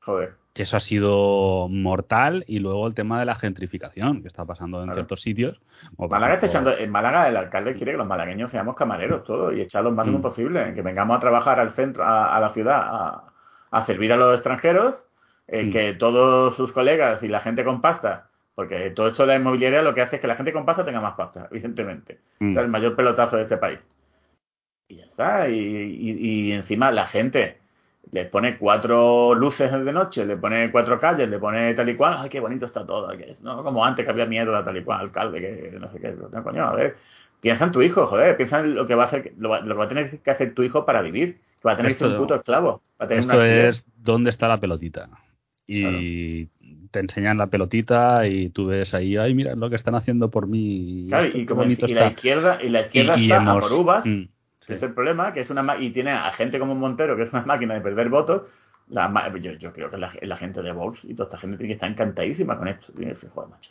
Joder. Que eso ha sido mortal. Y luego el tema de la gentrificación que está pasando en ciertos sitios. Málaga está echando, en Málaga el alcalde quiere que los malagueños seamos camareros todos y echar lo más mm. posible. Que vengamos a trabajar al centro, a, la ciudad, a, servir a los extranjeros. Eh, mm. Que todos sus colegas y la gente con pasta porque todo esto de la inmobiliaria lo que hace es que la gente con pasta tenga más pasta, evidentemente. Mm. el mayor pelotazo de este país. Y ya está. Y, encima la gente le pone cuatro luces de noche, le pone cuatro calles, le pone tal y cual. ¡Ay, qué bonito está todo! Que es, ¿no? Como antes que había mierda tal y cual, alcalde, que no sé qué. No, coño, a ver. Piensa en tu hijo, joder. Piensa en lo que va a hacer, lo, que va a tener que hacer tu hijo para vivir. Que va a tener que ser un puto esclavo. esto es dónde está la pelotita. Y te enseñan la pelotita y tú ves ahí, ay, mira lo que están haciendo por mí. Claro, y, como y la izquierda, y la izquierda está a por uvas, mm, es el problema, que es una y tiene a gente como Montero, que es una máquina de perder votos. La, yo, yo creo que la, gente de Vox y toda esta gente tiene que estar encantadísima con esto. Tiene macho.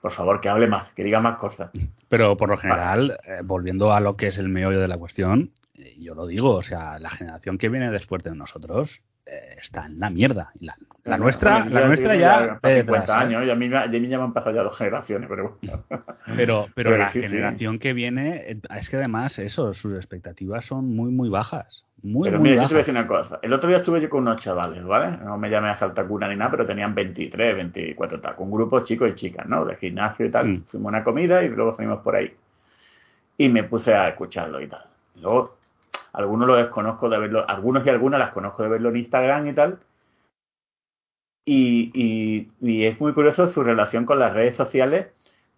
Por favor, que hable más, que diga más cosas. Pero por lo general, eh, volviendo a lo que es el meollo de la cuestión, eh, yo lo digo, o sea, la generación que viene después de nosotros eh, está en la mierda. La, la nuestra, la nuestra ya. 50 años, y a mí, ya me han pasado ya dos generaciones, pero Pero, pero, la generación que viene, eh, es que además, eso, sus expectativas son muy, muy bajas. Muy, pero muy mira, yo te voy a decir una cosa. El otro día estuve yo con unos chavales, ¿vale? No me llamé a Saltacuna ni nada, pero tenían 23, 24 tal. Con grupos chicos y chicas, ¿no? De gimnasio y tal. Mm. Fuimos a una comida y luego salimos por ahí. Y me puse a escucharlo y tal. Luego algunos los desconozco de verlo, algunos y algunas las conozco de verlo en Instagram y tal. Y, y, es muy curioso su relación con las redes sociales,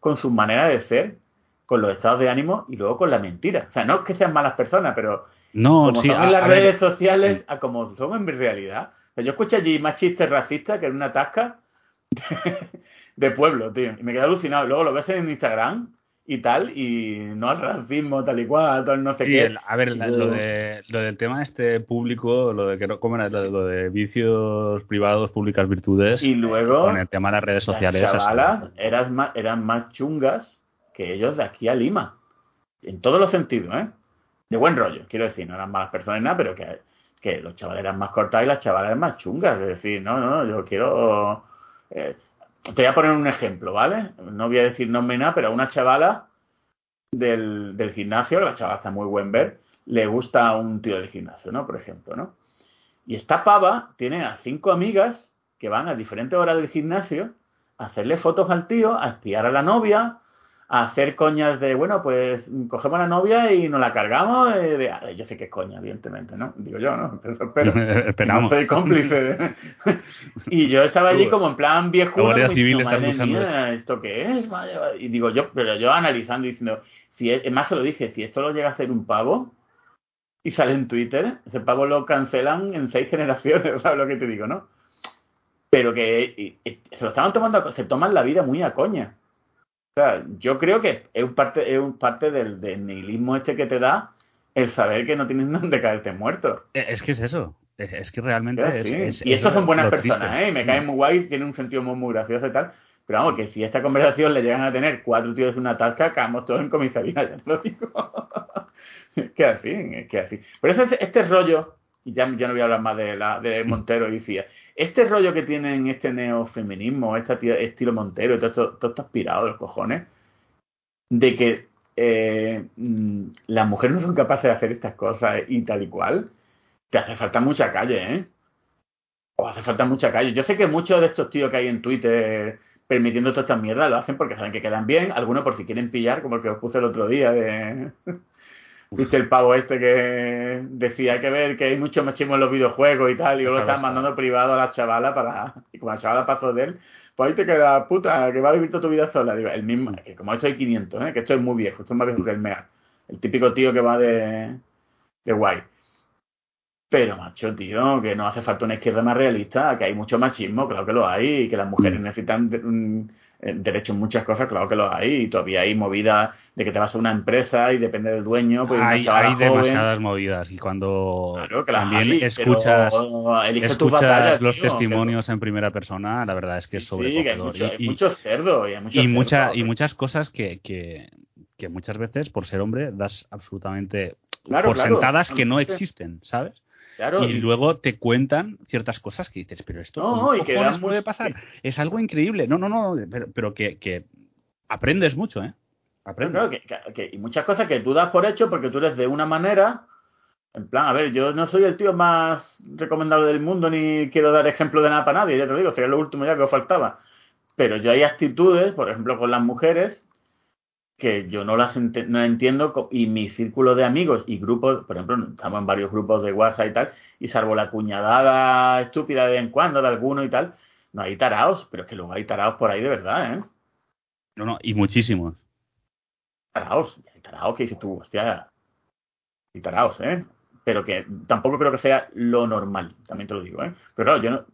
con su manera de ser, con los estados de ánimo y luego con la mentira. O sea, no es que sean malas personas, pero No, como sí, son en las ver, redes sociales, a como son en realidad. O sea, yo escucho allí más chistes racistas que en una tasca de, de pueblo, tío. Y me quedo alucinado. Luego lo ves en Instagram y tal, y no al racismo, tal y cual, tal no sé Sí, qué. el- a ver, la- lo, de, lo del tema este público, lo de que no, ¿cómo era? Lo de, vicios privados, públicas virtudes, Y luego, con el tema de las redes sociales. las chavalas eran más, eran más chungas que ellos de aquí a Lima. En todos los sentidos, ¿eh? De buen rollo, quiero decir, no eran malas personas ni nada, pero que, que los chavales eran más cortados y las chavalas eran más chungas. Es decir, no, no, yo quiero... eh, te voy a poner un ejemplo, ¿vale? No voy a decir nombre nada, pero a una chavala del, del gimnasio, la chavala está muy buen ver, le gusta a un tío del gimnasio, ¿no? Por ejemplo, ¿no? Y esta pava tiene a cinco amigas que van a diferentes horas del gimnasio a hacerle fotos al tío, a espiar a la novia, a hacer coñas de, bueno, pues cogemos a la novia y nos la cargamos. eh, de- ah, yo sé que es coña, evidentemente, ¿no? Digo yo, ¿no? Esperamos. No soy cómplice. y yo estaba allí como en plan viejo. La Guardia Civil está escuchando ¿esto qué es? Madre mía". Y digo yo, pero yo analizando y diciendo, si es, más se lo dije, si esto lo llega a hacer un pavo y sale en Twitter, ese pavo lo cancelan en seis generaciones, ¿sabes lo que te digo, no? Pero que y- y se lo estaban tomando, se toman la vida muy a coña. O sea, yo creo que es un parte, es un parte del, del nihilismo este que te da el saber que no tienes dónde caerte muerto. Eh, Es que es eso. Es, es que realmente es, sí. es- y es estos son buenas personas, triste. ¿eh? Y me caen muy guay, tienen un sentido muy, muy gracioso y tal. Pero vamos, que si esta conversación le llegan a tener cuatro tíos en una tasca, acabamos todos en comisaría, ya lo digo. es que así, es que así. Pero ese, este rollo, ya, ya no voy a hablar más de, la, de Montero y Cía, este rollo que tienen este neofeminismo, este estilo Montero todo esto, todo esto aspirado de los cojones, de que eh, mm, las mujeres no son capaces de hacer estas cosas y tal y cual, te hace falta mucha calle, ¿eh? O hace falta mucha calle. Yo sé que muchos de estos tíos que hay en Twitter permitiendo todas estas mierdas lo hacen porque saben que quedan bien, algunos por si quieren pillar, como el que os puse el otro día de... ¿Viste el pavo este que decía que ver que hay mucho machismo en los videojuegos y tal, y luego lo están mandando privado a la chavala para... Y como la chavala pasó de él, pues ahí te queda puta, que va a vivir toda tu vida sola. Digo, el mismo, que como esto hay 500, ¿eh? que esto es muy viejo, esto es más viejo que el MEA. El típico tío que va de, de guay. Pero, macho, tío, que no hace falta una izquierda más realista, que hay mucho machismo, claro que lo hay, y que las mujeres necesitan eh, derechos en muchas cosas, claro que lo hay, y todavía hay movidas de que te vas a una empresa y depende del dueño, pues hay, hay demasiadas movidas y cuando Claro también hay, escuchas, batallas, los tío, testimonios en primera persona, la verdad es que es Sí, que hay, mucho, hay y, y- muchos cerdos y hay y, mucha- y muchas cosas que, que, que muchas veces, por ser hombre, das absolutamente Claro, por claro. sentadas que no Sí. existen, ¿sabes? Claro, y luego te cuentan ciertas cosas que dices, pero esto No, ¿cómo y que puede pasar? Es algo increíble. No, no, no, pero, pero que, que aprendes mucho, ¿eh? Aprendes. claro, que, y muchas cosas que tú das por hecho porque tú eres de una manera. En plan, a ver, yo no soy el tío más recomendable del mundo ni quiero dar ejemplo de nada para nadie, ya te digo, sería lo último ya que os faltaba. Pero yo hay actitudes, por ejemplo, con las mujeres, que yo no las ente- no entiendo y mi círculo de amigos y grupos, por ejemplo, estamos en varios grupos de WhatsApp y tal, y salvo la cuñadada estúpida de vez en cuando de alguno y tal, no hay taraos, pero es que luego hay taraos por ahí de verdad, ¿eh? No, no, y muchísimos. taraos, hay taraos que dices tú, hostia, hay taraos, ¿eh? Pero que tampoco creo que sea lo normal, también te lo digo, ¿eh? Pero claro, yo no,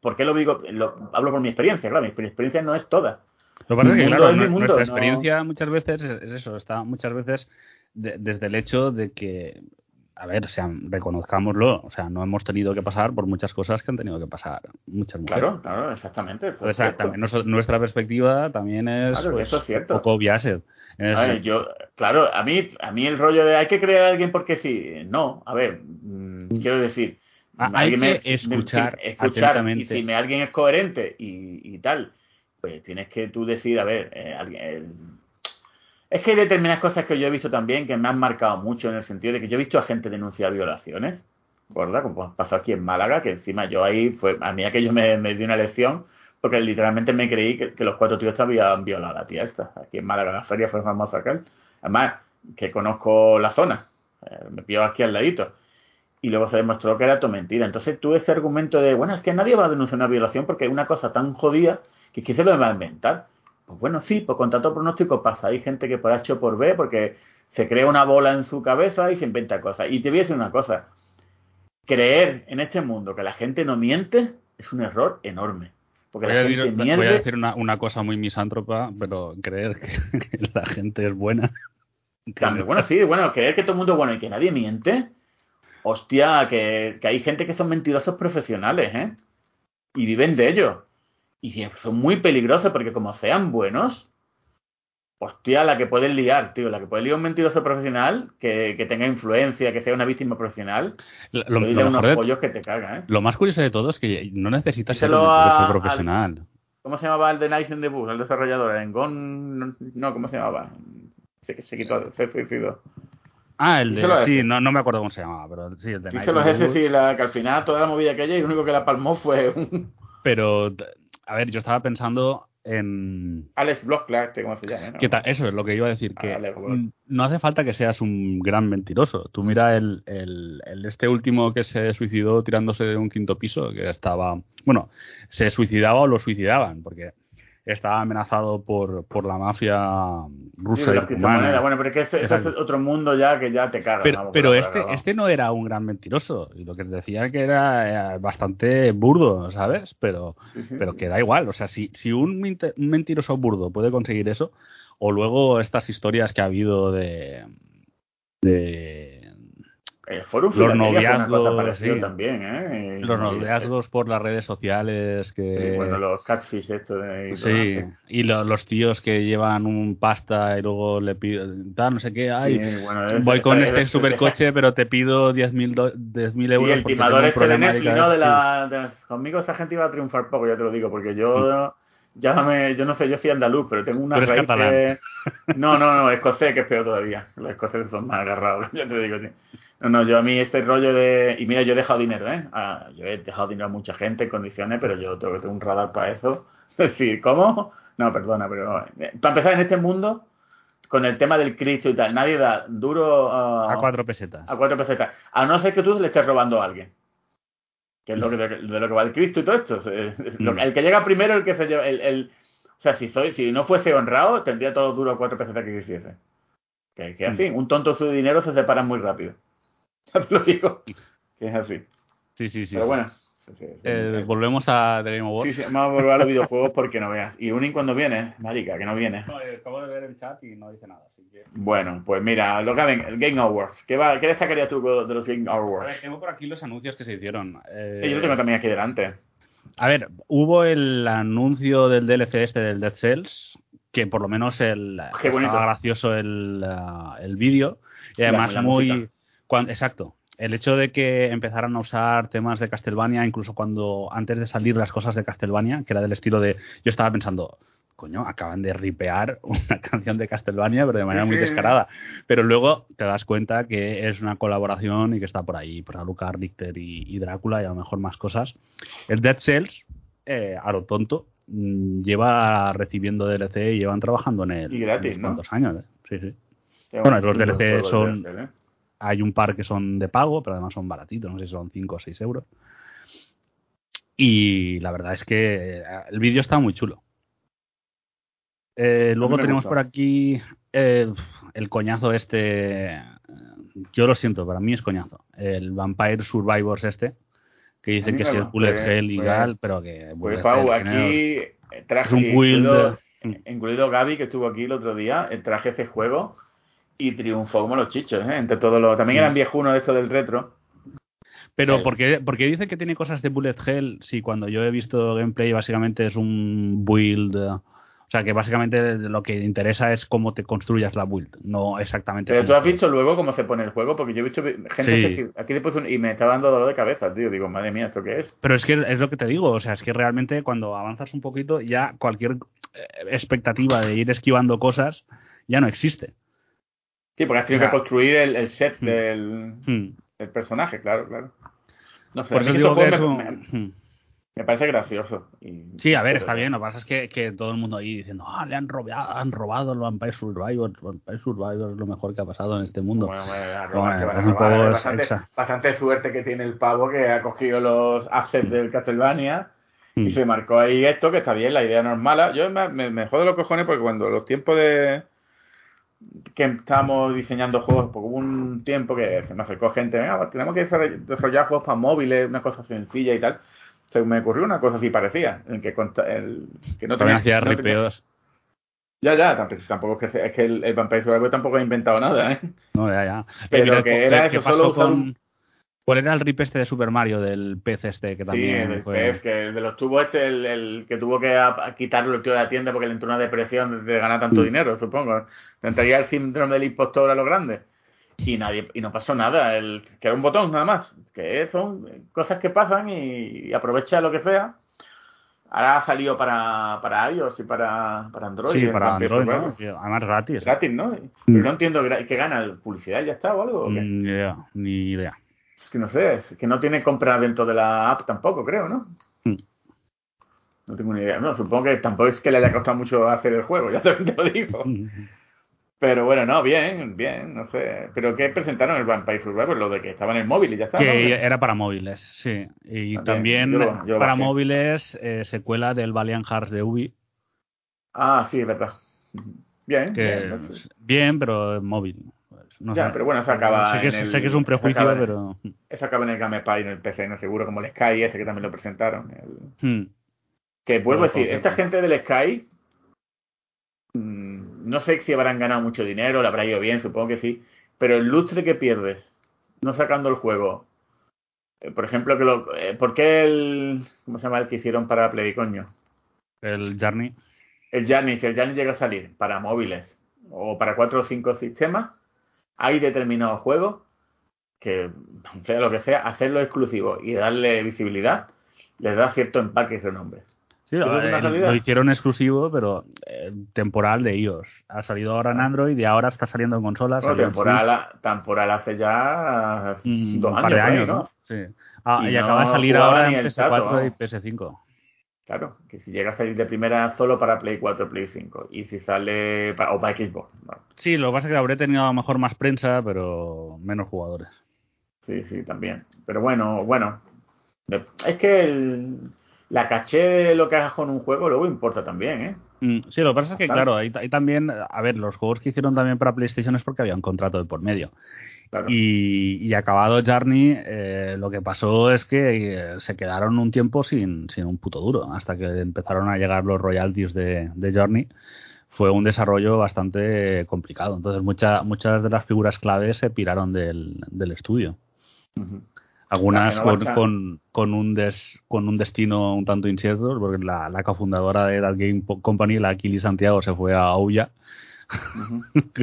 ¿por qué lo digo? Lo- hablo por mi experiencia, claro, mi experiencia no es toda. Lo que pasa es que, claro, mundo, nuestra no- experiencia muchas veces es, es eso, está muchas veces de- desde el hecho de que, a ver, o sea, reconozcámoslo, o sea, no hemos tenido que pasar por muchas cosas que han tenido que pasar muchas mujeres. Claro, claro, exactamente. eso es Entonces, cierto. también nos- nuestra perspectiva también es Claro, pues, eso es cierto. un poco biased. Es- A ver, yo, claro, a mí, a mí el rollo de hay que creer a alguien porque sí, no, a ver, mm, quiero decir, Ah, hay que me- escuchar me- escuchar, y si me alguien es coherente y, y tal, pues tienes que tú decir, a ver, eh, es que hay determinadas cosas que yo he visto también que me han marcado mucho en el sentido de que yo he visto a gente denunciar violaciones, ¿verdad? Como pasó aquí en Málaga, que encima yo ahí fue, a mí aquello me, me dio una lección porque literalmente me creí que, los cuatro tíos te habían violado a la tía esta. Aquí en Málaga la feria fue famosa aquel. Además, que conozco la zona, eh, me pilló aquí al ladito. Y luego se demostró que era todo mentira. Entonces tuve ese argumento de, bueno, es que nadie va a denunciar una violación porque es una cosa tan jodida que quizás se lo va a inventar. Pues bueno, sí, por contra todo pronóstico pasa. Hay gente que por H o por B, porque se crea una bola en su cabeza y se inventa cosas. Y te voy a decir una cosa, creer en este mundo que la gente no miente es un error enorme. Porque Voy la a, gente decir, miente. voy a decir una, una cosa muy misántropa, pero creer que, que la gente es buena. También, bueno, sí, bueno, creer que todo el mundo es bueno y que nadie miente. Hostia, que, que hay gente que son mentirosos profesionales, ¿eh? Y viven de ello. Y son muy peligrosos porque como sean buenos, hostia, la que pueden liar, tío, la que puede liar un mentiroso profesional que, que tenga influencia, que sea una víctima profesional, Lo, lo, lo lo mejor unos de- pollos que te cagan, ¿eh? lo más curioso de todo es que no necesitas ser un Díselo a- mentiroso al- profesional. ¿Cómo se llamaba el de Nice in the Bush, el desarrollador? ¿En Gon? No, ¿cómo se llamaba? Se, se quitó, se suicidó. Ah, el díselo de. Sí, ese. no, no me acuerdo cómo se llamaba, pero sí, el de in the jefes Woods. y la, que al final toda la movida aquella y lo único que la palmó fue un Pero, a ver, yo estaba pensando en. Alex Block, claro, este, ¿cómo se llama? ¿no? ¿Qué tal? Eso es lo que iba a decir, que Ah, Alex mm, no hace falta que seas un gran mentiroso. Tú mira el, el, el este último que se suicidó tirándose de un quinto piso, que estaba, bueno, se suicidaba o lo suicidaban, porque estaba amenazado por, por la mafia Sí, rusa de y rumana. Bueno, pero es que ese, ese es otro mundo ya que ya te caga. Pero, vamos, pero este, este no era un gran mentiroso. Y lo que te decía que era bastante burdo, ¿sabes? Pero, Sí, sí. pero que da igual. O sea, si, si un, un mentiroso burdo puede conseguir eso, o luego estas historias que ha habido de. de El Forum los noviazgos, sí. también, ¿eh? Los noviazgos por las redes sociales que. sí, bueno, los catfish estos de... Sí, esto. y lo- los tíos que llevan un pasta y luego le piden, tal, no sé qué, ay, Sí, bueno, voy con es- este es- supercoche, pero te pido 10.000 do- 10.000 Y euros. el timador este de Netflix. ¿no? De la, de- conmigo esa gente iba a triunfar poco, ya te lo digo, porque yo ya me, yo no sé, yo soy andaluz, pero tengo una raíz No, no, no, escocés, que es peor todavía. Los escoceses son más agarrados, ya te digo, tío. No, no, yo a mí este rollo de... Y mira, yo he dejado dinero, ¿eh? Ah, yo he dejado dinero a mucha gente en condiciones, pero yo tengo que tener un radar para eso. Es decir, ¿cómo? No, perdona, pero... eh, Para empezar, en este mundo, con el tema del Cristo y tal, nadie da duro A cuatro pesetas. a cuatro pesetas. A no ser que tú le estés robando a alguien. Que es lo que, de lo que va el Cristo y todo esto. Mm. El que llega primero, el que se lleva. El, el- o sea, si soy, si no fuese honrado, tendría todo duro a cuatro pesetas que quisiese. Que, que así, un tonto su dinero se separa muy rápido. Lo digo. Que es así. Sí, sí, sí. Pero sí. bueno. sí, sí, sí. Eh, volvemos a The Game Awards. Sí, sí, vamos a volver a los videojuegos porque no veas. Y Unin cuando viene, marica, que no viene. No, eh, acabo de ver el chat y no dice nada. Así que... Bueno, pues mira, lo que ven, el Game Awards. ¿Qué, va, ¿Qué destacarías tú de los Game A Awards? ver, tengo por aquí los anuncios que se hicieron. Eh, Yo lo tengo también aquí delante. A ver, hubo el anuncio del DLC este del Dead Cells, que por lo menos el, Qué bonito. estaba gracioso el, ah, el vídeo. Y La- además la muy... música. Exacto. El hecho de que empezaran a usar temas de Castlevania, incluso cuando antes de salir las cosas de Castlevania, que era del estilo de... Yo estaba pensando, coño, acaban de ripear una canción de Castlevania, pero de manera muy descarada. Pero luego te das cuenta que es una colaboración y que está por ahí, por Alucard, Richter y, y Drácula y a lo mejor más cosas. El Dead Cells, eh, a lo tonto, mm, lleva recibiendo DLC y llevan trabajando en él Y gratis, ¿no? años. ¿eh? Sí, sí. Bueno, los DLC son-. Hay un par que son de pago, pero además son baratitos, no sé si son 5 o 6 euros. Y la verdad es que eh, el vídeo está muy chulo. Eh, luego tenemos gusta. por aquí eh, el coñazo este. Yo lo siento, para mí es coñazo. El Vampire Survivors este, que dicen que si es bullet eh, hell y pues- pero que. Pues Pau, aquí traje Es un build, incluido, eh, incluido Gaby que estuvo aquí el otro día, traje ese juego y triunfó como los chichos, ¿eh? Entre todos los. También Mm. eran viejunos de esto del retro. Pero porque, porque dice que tiene cosas de Bullet Hell, si cuando yo he visto gameplay básicamente es un build, eh, o sea que básicamente lo que interesa es cómo te construyas la build, no exactamente. Pero tú has visto luego cómo se pone el juego, porque yo he visto gente Sí. que- aquí después un- y me está dando dolor de cabeza, tío. Digo, madre mía, ¿esto qué es? Pero es que es lo que te digo, o sea, es que realmente cuando avanzas un poquito ya cualquier eh, expectativa de ir esquivando cosas ya no existe. Sí, porque has tenido O sea, que construir el, el set mm. del, Hmm. del personaje, claro, claro. No sé, Por eso digo que juegos es me, un- me- Hmm. me parece gracioso. y- Sí, a ver, está bien. Lo que pasa es que, que todo el mundo ahí diciendo, ah, le han robado, han robado el Vampire Survivor. Vampire Survivor es lo mejor que ha pasado en este mundo. Bueno, bueno, robar, Bueno, robar. bastante, bastante suerte que tiene el pavo que ha cogido los assets del Castlevania Hmm. y se marcó ahí esto, que está bien, la idea no es mala. Yo me, me, me jodo los cojones porque cuando los tiempos de que estábamos diseñando juegos, porque hubo un tiempo que se me acercó gente, venga, tenemos que desarrollar juegos para móviles, una cosa sencilla y tal. Se me ocurrió una cosa así parecía, en que, el, que no tenía... hacía no Ya, ya, tampoco es que, es que el, el Vampire Survivor tampoco ha inventado nada, ¿eh? No, ya, ya. Pero que era eso, solo usar un ¿Cuál era el rip este de Super Mario, del pez este que también Sí, el pez, que de los tubos este, el, que tuvo que quitarlo el tío de la tienda porque le entró una depresión de ganar tanto mm. dinero, supongo. Entraría el síndrome del impostor a lo grande. Y nadie y no pasó nada, el, que era un botón nada más. Que son cosas que pasan y, aprovecha lo que sea. Ahora ha salido para, para iOS y para, para Android. Sí, para Android, ¿no? Además gratis. Gratis, ¿no? Mm. Pero no entiendo que gana, ¿publicidad ya está o algo? Ni idea, ni idea que no sé, es que no tiene compra dentro de la app tampoco, creo, ¿no? Hmm. No tengo ni idea. No, supongo que tampoco es que le haya costado mucho hacer el juego, ya te lo digo. Pero bueno, no, bien, bien, no sé. ¿Pero qué presentaron el Vampire Survivor? Lo de que estaba en el móvil y ya está. Que era para móviles, sí. Y también para móviles, eh, secuela del Valiant Hearts de Ubi. Ah, sí, es verdad. Bien, bien, bien, pero móvil ya, pero bueno, se acaba. Sé que, en el, sé que es un prejuicio, pero. Eso acaba en el Game Pie, en el PC, no seguro, como el Sky, ese que también lo presentaron. Hmm. Que vuelvo a decir, esta gente del Sky. Mm, no sé si habrán ganado mucho dinero, le habrá ido bien, supongo que sí. Pero el lustre que pierdes, no sacando el juego. Eh, por ejemplo, que lo, eh, ¿por qué el. ¿Cómo se llama el que hicieron para Play, coño? El Journey. El Journey, si el Journey llega a salir para móviles o para cuatro o cinco sistemas hay determinados juegos que, sea lo que sea, hacerlo exclusivo y darle visibilidad les da cierto empaque y renombre. Sí, lo, lo, hicieron exclusivo, pero eh, temporal de iOS. Ha salido ahora en ah. Android y ahora está saliendo en consolas. temporal, temporal hace ya mm, dos años, ¿no? Sí. Ah, y, acaba de salir ahora en PS4 y PS5. Claro, que si llega a salir de primera solo para Play 4 Play 5 y si sale para, o para Xbox. Sí, lo que pasa es que habré tenido a lo mejor más prensa, pero menos jugadores. Sí, sí, también. Pero bueno, bueno. Es que la caché de lo que hagas con un juego luego importa también, ¿eh? Mm, sí, lo que pasa es que, claro, ahí, también, a ver, los juegos que hicieron también para PlayStation es porque había un contrato de por medio. Y, acabado Journey, eh, lo que pasó es que eh, se quedaron un tiempo sin, sin, un puto duro, hasta que empezaron a llegar los royalties de, de Journey. Fue un desarrollo bastante complicado. Entonces, muchas muchas de las figuras claves se piraron del, del estudio. Algunas con, con, un des, con un destino un tanto incierto, porque la, la cofundadora de That Game Company, la Kili Santiago, se fue a Ouya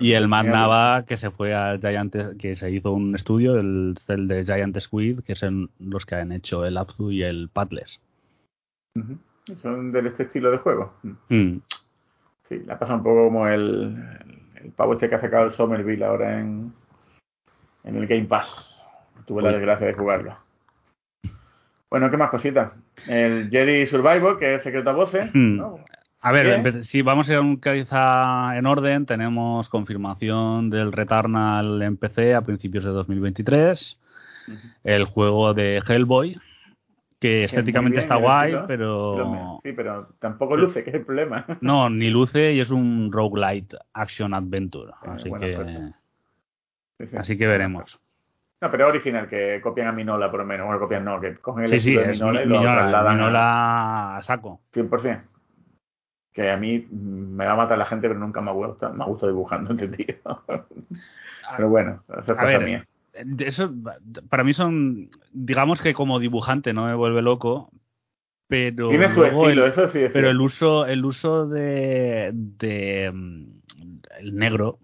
y el Matt Nava que se fue a Giant, que se hizo un estudio, el, de Giant Squid, que son los que han hecho el Abzu y el Padless. Son de este estilo de juego. Mm. Sí, la pasa un poco como el, el pavo este que ha sacado el Somerville ahora en, en el Game Pass. Tuve la desgracia de jugarlo. Bueno, ¿qué más cositas? El Jedi Survivor, que es secreto a voces. Mm. A ver, si vamos a ir en orden, tenemos confirmación del Returnal en PC a principios de 2023. El juego de Hellboy, que estéticamente está guay, pero... Sí, pero tampoco luce, que es el problema. No, ni luce y es un roguelite action adventure. Eh, así que... Así que veremos. No, pero es original, que copian a Minola por lo menos. Bueno, copian no, que cogen el estilo de Minola y lo trasladan Minola a saco. 100% que a mí me va a matar la gente, pero nunca me ha gustado, me ha gustado dibujando, entendido. pero bueno, eso es cosa mía. Eso, para mí son, digamos que como dibujante no me vuelve loco, pero tiene su estilo, eso sí. Pero el uso, el uso de, de mm, el negro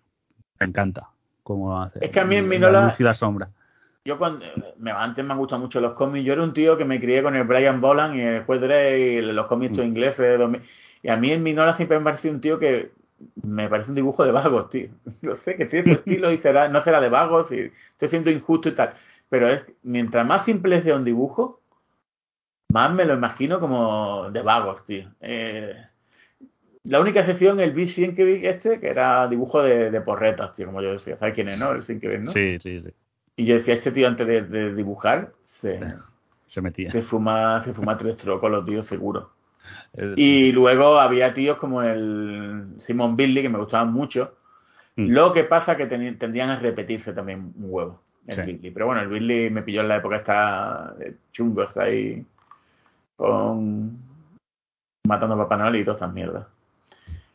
me encanta. Como hace, es que a mí en Minola la sombra. Yo cuando me, antes me han gustado mucho los cómics. Yo era un tío que me crié con el Brian Boland y el juez y los cómics mm. ingleses de 2000 y a mí en Minola siempre me parecido un tío que me parece un dibujo de vagos, tío. Yo sé que tiene su estilo y será, no será de vagos y estoy siendo injusto y tal. Pero es, mientras más simple sea un dibujo, más me lo imagino como de vagos, tío. Eh, la única excepción, el b vi este, que era dibujo de, porretas, tío, como yo decía. ¿Sabes quién es, no? El Sienkiewicz, ¿no? Sí, sí, sí. Y yo decía, este tío antes de, dibujar se, se metía. Se fuma, se fuma tres trócolos, tío, seguro. Y luego había tíos como el Simon Billy, que me gustaban mucho. Mm. Lo que pasa que tendrían a repetirse también un huevo, el Billy. Pero bueno, el Billy me pilló en la época esta de chungos ahí con matando a Papá Noel y todas estas mierdas.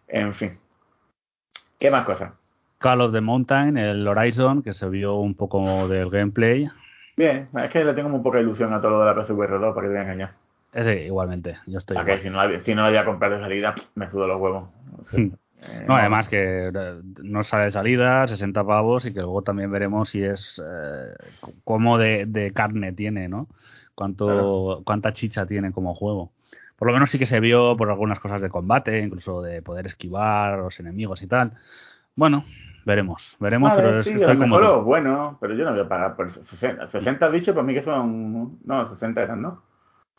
En fin. ¿Qué más cosas? Call of the Mountain, el Horizon, que se vio un poco del gameplay. Bien, es que le tengo poco de ilusión a todo lo de la PSVR 2 para que te engañar. Sí, igualmente, yo estoy. si no, la, si no la voy a comprar de salida, me sudo los huevos. Eh, no, además que eh, no sale de salida, 60 pavos y que luego también veremos si es eh, cómo de, carne tiene, ¿no? Cuánto, cuánta chicha tiene como juego. Por lo menos sí que se vio por algunas cosas de combate, incluso de poder esquivar a los enemigos y tal. Bueno, veremos, veremos, pero sí, estoy como... bueno, pero yo no voy a pagar por 60. 60 has dicho, para mí que son, no, 60 eran, ¿no?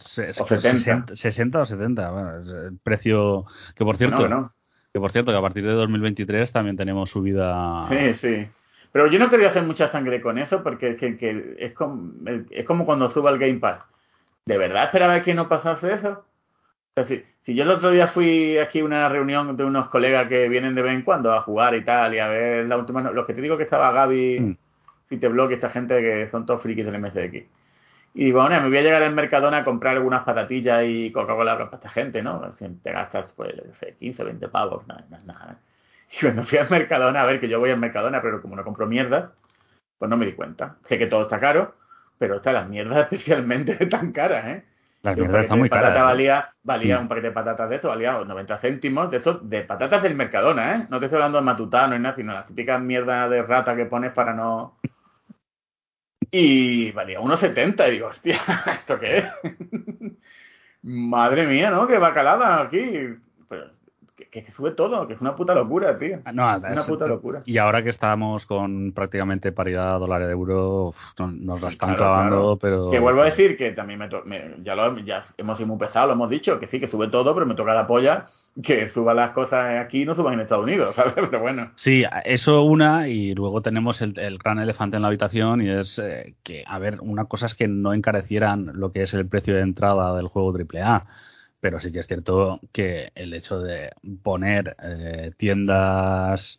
o 70. 60, o 70, bueno, el precio que por cierto, que por cierto que a partir de 2023 también tenemos subida. Sí, sí. Pero yo no quería hacer mucha sangre con eso porque que, que es, como, es como cuando suba el Game Pass. ¿De verdad esperaba que no pasase eso? Si, yo el otro día fui aquí a una reunión de unos colegas que vienen de vez en cuando a jugar y tal, y a ver la última. Los que te digo que estaba Gaby, mm. Fiteblock, esta gente que son todos frikis del MSX. Y digo, bueno, me voy a llegar al Mercadona a comprar algunas patatillas y Coca-Cola para esta gente, ¿no? Si te gastas, pues, no sé, 15, 20 pavos, nada, nada. Y cuando fui al Mercadona, a ver que yo voy al Mercadona, pero como no compro mierdas, pues no me di cuenta. Sé que todo está caro, pero está las mierdas especialmente tan caras, ¿eh? La mierda está muy cara. ¿eh? valía, valía mm. un paquete de patatas de esto, valía 90 céntimos de estos, de patatas del Mercadona, ¿eh? No te estoy hablando de matutano ni nada, sino las típicas mierdas de rata que pones para no. Y valía 1,70. Y digo, hostia, ¿esto qué es? Madre mía, ¿no? Qué bacalada aquí. Pero que, sube todo, que es una puta locura, tío. Ah, no, es una puta locura. Y ahora que estamos con prácticamente paridad dólar de euro, nos la están clavando, pero. Que vuelvo a decir que también me, ya, lo, ya hemos sido muy pesados, lo hemos dicho, que sí, que sube todo, pero me toca la polla que suban las cosas aquí y no suban en Estados Unidos, ¿sabes? Pero bueno. Sí, eso una, y luego tenemos el, gran elefante en la habitación, y es eh, que, a ver, una cosa es que no encarecieran lo que es el precio de entrada del juego AAA pero sí que es cierto que el hecho de poner eh, tiendas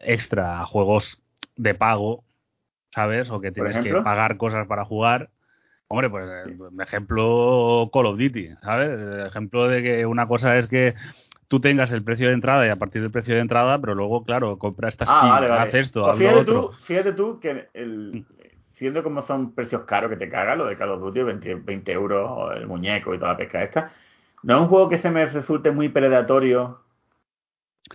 extra a juegos de pago, ¿sabes? O que tienes que pagar cosas para jugar. Hombre, pues ejemplo Call of Duty, ¿sabes? El ejemplo de que una cosa es que tú tengas el precio de entrada y a partir del precio de entrada, pero luego, claro, compra esta ah, vale, haces esto, pues fíjate Tú, fíjate tú que el, siendo como son precios caros que te cagan, lo de Call of Duty, 20, 20 euros, el muñeco y toda la pesca esta, no es un juego que se me resulte muy predatorio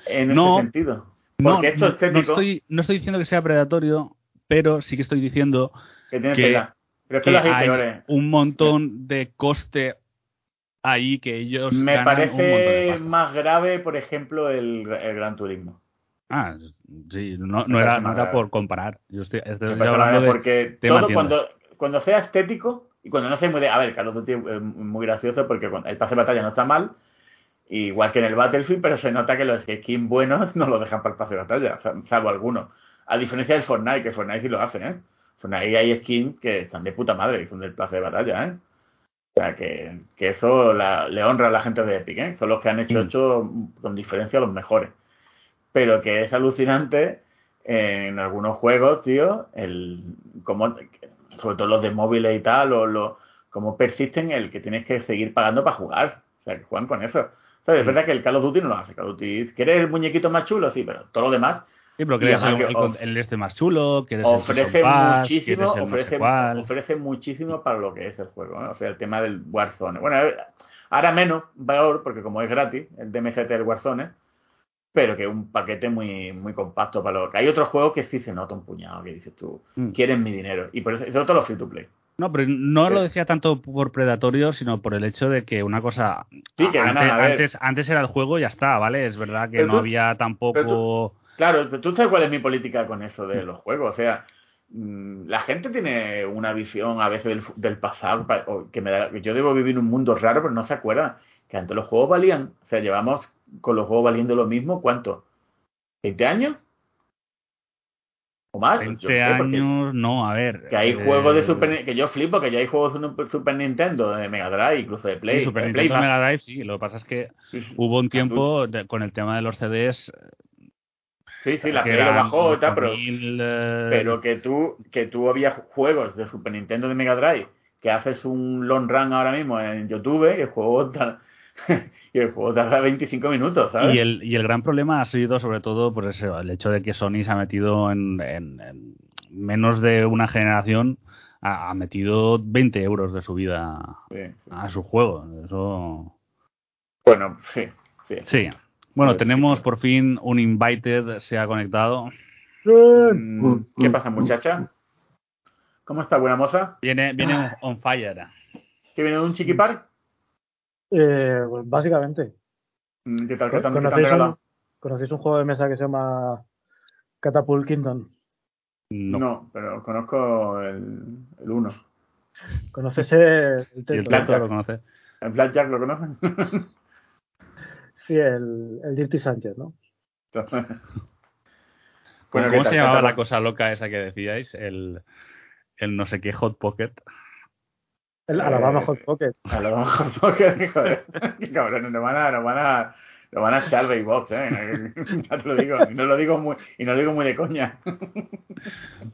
en ese sentido. Porque esto no, no, estoy, no estoy diciendo que sea predatorio, pero sí que estoy diciendo que, hay un montón de coste ahí que ellos. Me parece más grave, por ejemplo, el, Gran Turismo. Ah, sí, no, era, por comparar. Yo estoy, hablando de porque todo cuando, cuando sea estético, y cuando no sé muy de. A ver, Carlos Duty es muy gracioso porque el pase de batalla no está mal, igual que en el Battlefield, pero se nota que los skins buenos no lo dejan para el pase de batalla, salvo algunos. A diferencia del Fortnite, que Fortnite sí lo hace, ¿eh? Fortnite hay skins que están de puta madre y son del pase de batalla, ¿eh? O sea, que, que eso le honra a la gente de Epic, ¿eh? Son los que han hecho, hecho con diferencia los mejores. Pero que es alucinante en algunos juegos, tío, el cómo sobre todo los de móviles y tal, o los, como persisten el que tienes que seguir pagando para jugar. O sea, que juegan con eso. O es verdad que el Call of Duty no lo hace. Call of Duty, ¿quieres el muñequito más chulo? Sí, pero todo lo demás. Sí, pero quieres el, este más chulo, quieres ofrece muchísimo, ofrece, ofrece muchísimo para lo que es el juego. O sea, el tema del Warzone. Bueno, ahora menos valor, porque como es gratis, el DMCT del Warzone, pero que es un paquete muy, muy compacto para lo que hay otros juegos que sí se nota un puñado, que dices tú, mm. quieren mi dinero. Y por eso, eso todo lo free to play. No, pero no lo decía tanto por predatorio, sino por el hecho de que una cosa. Sí, que antes, antes, era el juego y ya está, ¿vale? Es verdad que no había tampoco. claro, pero tú sabes cuál es mi política con eso de los juegos. O sea, mm, la gente tiene una visión a veces del, pasado que me da, yo debo vivir en un mundo raro, pero no se acuerda que antes los juegos valían. O sea, llevamos con los juegos valiendo lo mismo, ¿cuánto? ¿20 años? O más. 20 yo qué sé, porque años, no, a ver. Que hay eh, juegos de Super que yo flipo, que ya hay juegos de Super Nintendo, de Mega Drive, incluso de Play. sí, Super de Play Nintendo más. Mega Drive, sí. Lo que pasa es que hubo un tiempo de- con el tema de los CDs. Sí, sí, la Play lo bajó y tal, pero, 8.000, eh, pero que tú, que tú había juegos de Super Nintendo de Mega Drive, que haces un long run ahora mismo en YouTube, y el juego y el juego tarda 25 minutos, ¿sabes? Y el, y el gran problema ha sido sobre todo pues eso, el hecho de que Sony se ha metido en, en- en menos de una generación, ha, ha metido 20 euros de su vida Sí, sí. a su juego. Eso Bueno, sí, sí. sí. Bueno, tenemos por fin un invited, se ha conectado. Mm, ¿Qué pasa, muchacha? ¿Cómo está, buena moza? Viene, viene on- on fire. ¿Que viene de un chiquipar? Eh, pues básicamente. Mm, ¿Qué tal? ¿Qué ¿Conocéis un, conocéis un juego de mesa que se llama Catapult Kingdom? No. No. pero conozco el, el uno. ¿Conoces el, el ¿Y el? Blackjack. Lo conoce? ¿El Blackjack lo conocen? Sí, el, el Dirty Sánchez, ¿no? ¿Cómo, bueno, ¿qué cómo tal? se ¿Qué llamaba la cosa loca esa que decíais? El, el no sé qué Hot Pocket. El Eh, Alabama Hot Pocket. A lo mejor porque, joder, qué cabrones, nos van a, nos van a, nos van a echar de box, eh. Ya te lo digo, y no lo digo muy, y no lo digo muy de coña.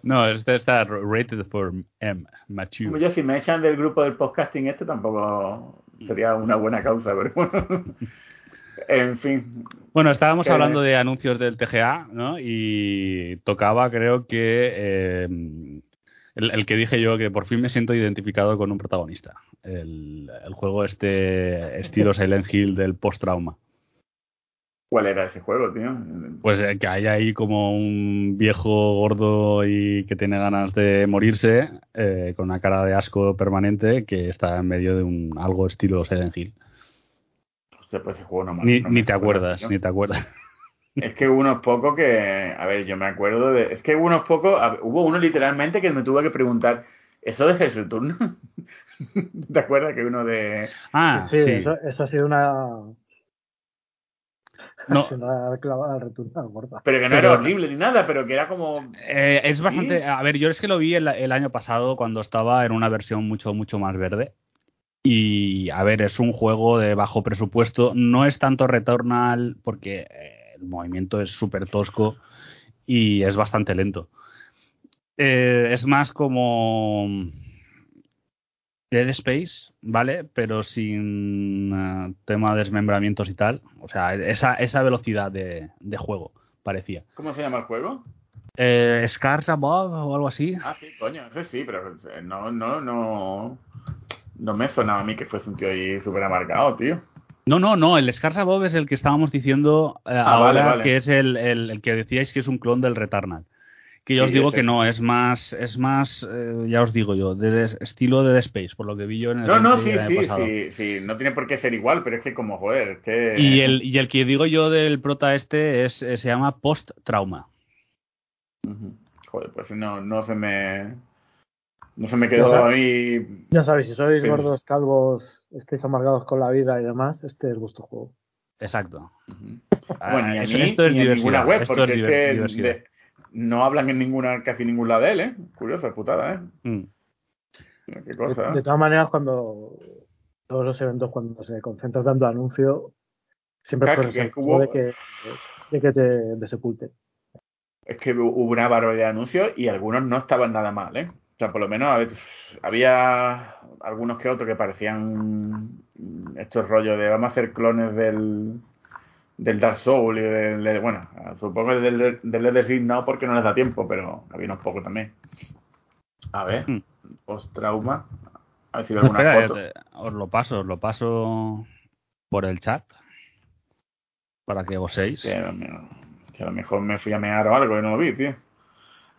No, este está rated for M, mature. Yo si me echan del grupo del podcasting este tampoco sería una buena causa, pero bueno. En fin, Bueno, estábamos Que- hablando de anuncios del TGA, ¿no? Y tocaba, creo que eh, el, el que dije yo que por fin me siento identificado con un protagonista. El, el juego este estilo Silent Hill del post-trauma. ¿cuál era ese juego, tío? Pues eh, que hay ahí como un viejo gordo y que tiene ganas de morirse, eh, con una cara de asco permanente, que está en medio de un algo estilo Silent Hill. Hostia, pues ese juego no me Ni, no ni me te acuerdas, ni te acuerdas. Es que hubo unos pocos que, a ver, yo me acuerdo de, es que hubo unos pocos, a- hubo uno literalmente que me tuve que preguntar, ¿eso de Jesús Turno? ¿Te acuerdas que uno de, Ah, sí, sí. Eso, eso ha sido una, No. ha sido una clavada returnada gorda. pero que no Pero- era horrible ni nada, pero que era como, Eh, es bastante. Sí. A ver, yo es que lo vi el, el año pasado cuando estaba en una versión mucho, mucho más verde. Y a ver, es un juego de bajo presupuesto. No es tanto Returnal porque eh, el movimiento es súper tosco y es bastante lento. Eh, es más como Dead Space, ¿vale? Pero sin eh, tema de desmembramientos y tal. O sea, esa, esa velocidad de, de juego parecía. ¿cómo se llama el juego? Eh, Scars Above o algo así. Ah, sí, coño, ese sí, pero eh, no, no, no, no me sonaba a mí que fuese un tío ahí súper amargado, tío. No, no, no, el Scars Above es el que estábamos diciendo eh, Ah, ahora, vale, vale. que es el, el- el que decíais que es un clon del Returnal. Que yo os digo que no, es más, es más, eh, ya os digo yo, de, estilo de Dead Space, por lo que vi yo en el No, no, sí, sí, pasado. sí, sí, no tiene por qué ser igual, pero es que como, joder, es que... Y el, y el que digo yo del prota este es, eh, se llama Post Trauma. Joder, pues no, no se me... No se me quedó a mí... Ya sabéis, si sois Sí. gordos, calvos, estáis amargados con la vida y demás, este es vuestro juego. Exacto. Ah, Bueno, ni a eso- mí esto es ni a diversidad, ninguna web, esto porque es que de- no hablan en ninguna, casi ningún lado de él, ¿eh? Curiosa putada, ¿eh? Mm. Qué De, cosa, de todas maneras, cuando todos los eventos, cuando se concentran dando anuncio, siempre Claro, que hubo- de que, de que te desepulten. Es que hubo una barbaridad de anuncios y algunos no estaban nada mal, ¿eh? O sea, por lo menos a ver, había algunos que otros que parecían estos rollos de vamos a hacer clones del, del Dark Souls y del, del- bueno, supongo que del, del Ring no porque no les da tiempo, pero había unos pocos también. A ver, Hmm. post trauma. A ver si veo No, alguna espera, foto. eh, os lo paso, os lo paso por el chat para que goséis. Mejor- que a lo mejor me fui a mear o algo y no lo vi, tío.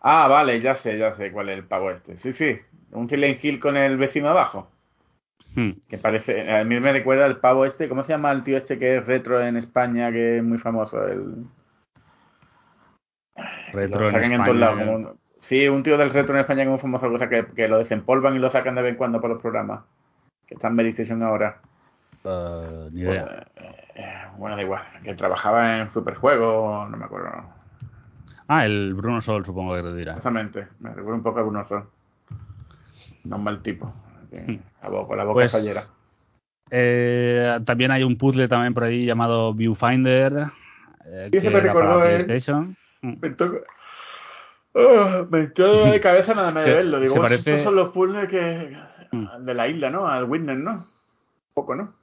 Ah, vale, ya sé, ya sé cuál es el pago este. Sí, sí, un Silent Hill con el vecino abajo. Hmm. Que parece, a mí me recuerda el pavo este, ¿cómo se llama el tío este que es retro en España, que es muy famoso? El, Retro en en todos lados. España. sí, un tío del retro en España que es muy famoso, cosa que, que lo desempolvan y lo sacan de vez en cuando por los programas. Que está en Meditation ahora. Eh, ni idea. eh, bueno, da igual. Que trabajaba en Superjuego, no me acuerdo. Ah, el Bruno Sol, supongo que te dirá. Exactamente, me recuerda un poco a Bruno Sol. No es mal tipo. Hmm. la boca, la boca Pues- fallera. Eh, también hay un puzzle también por ahí llamado Viewfinder. eh, que me recordó, eh. PlayStation. Mm. Me me estoy de cabeza nada más de Se- verlo. Digo, se "Bueno, parece- estos son los puzzles que. Mm. de la isla, ¿no? Al Witness, ¿no? Un poco, ¿no?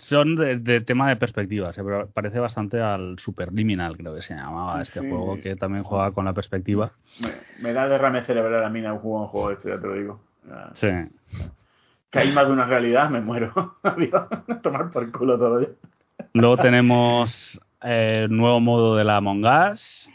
Son de, de tema de perspectiva, se pa- parece bastante al Superliminal, creo que se llamaba este sí. juego, que también juega con la perspectiva. Me, me da derrame cerebral a mí juego, un juego este, ya te lo digo. Sí. Que hay más de una realidad, me muero. Adiós. Tomar por culo todo. Luego tenemos eh, nuevo modo de la Among Us.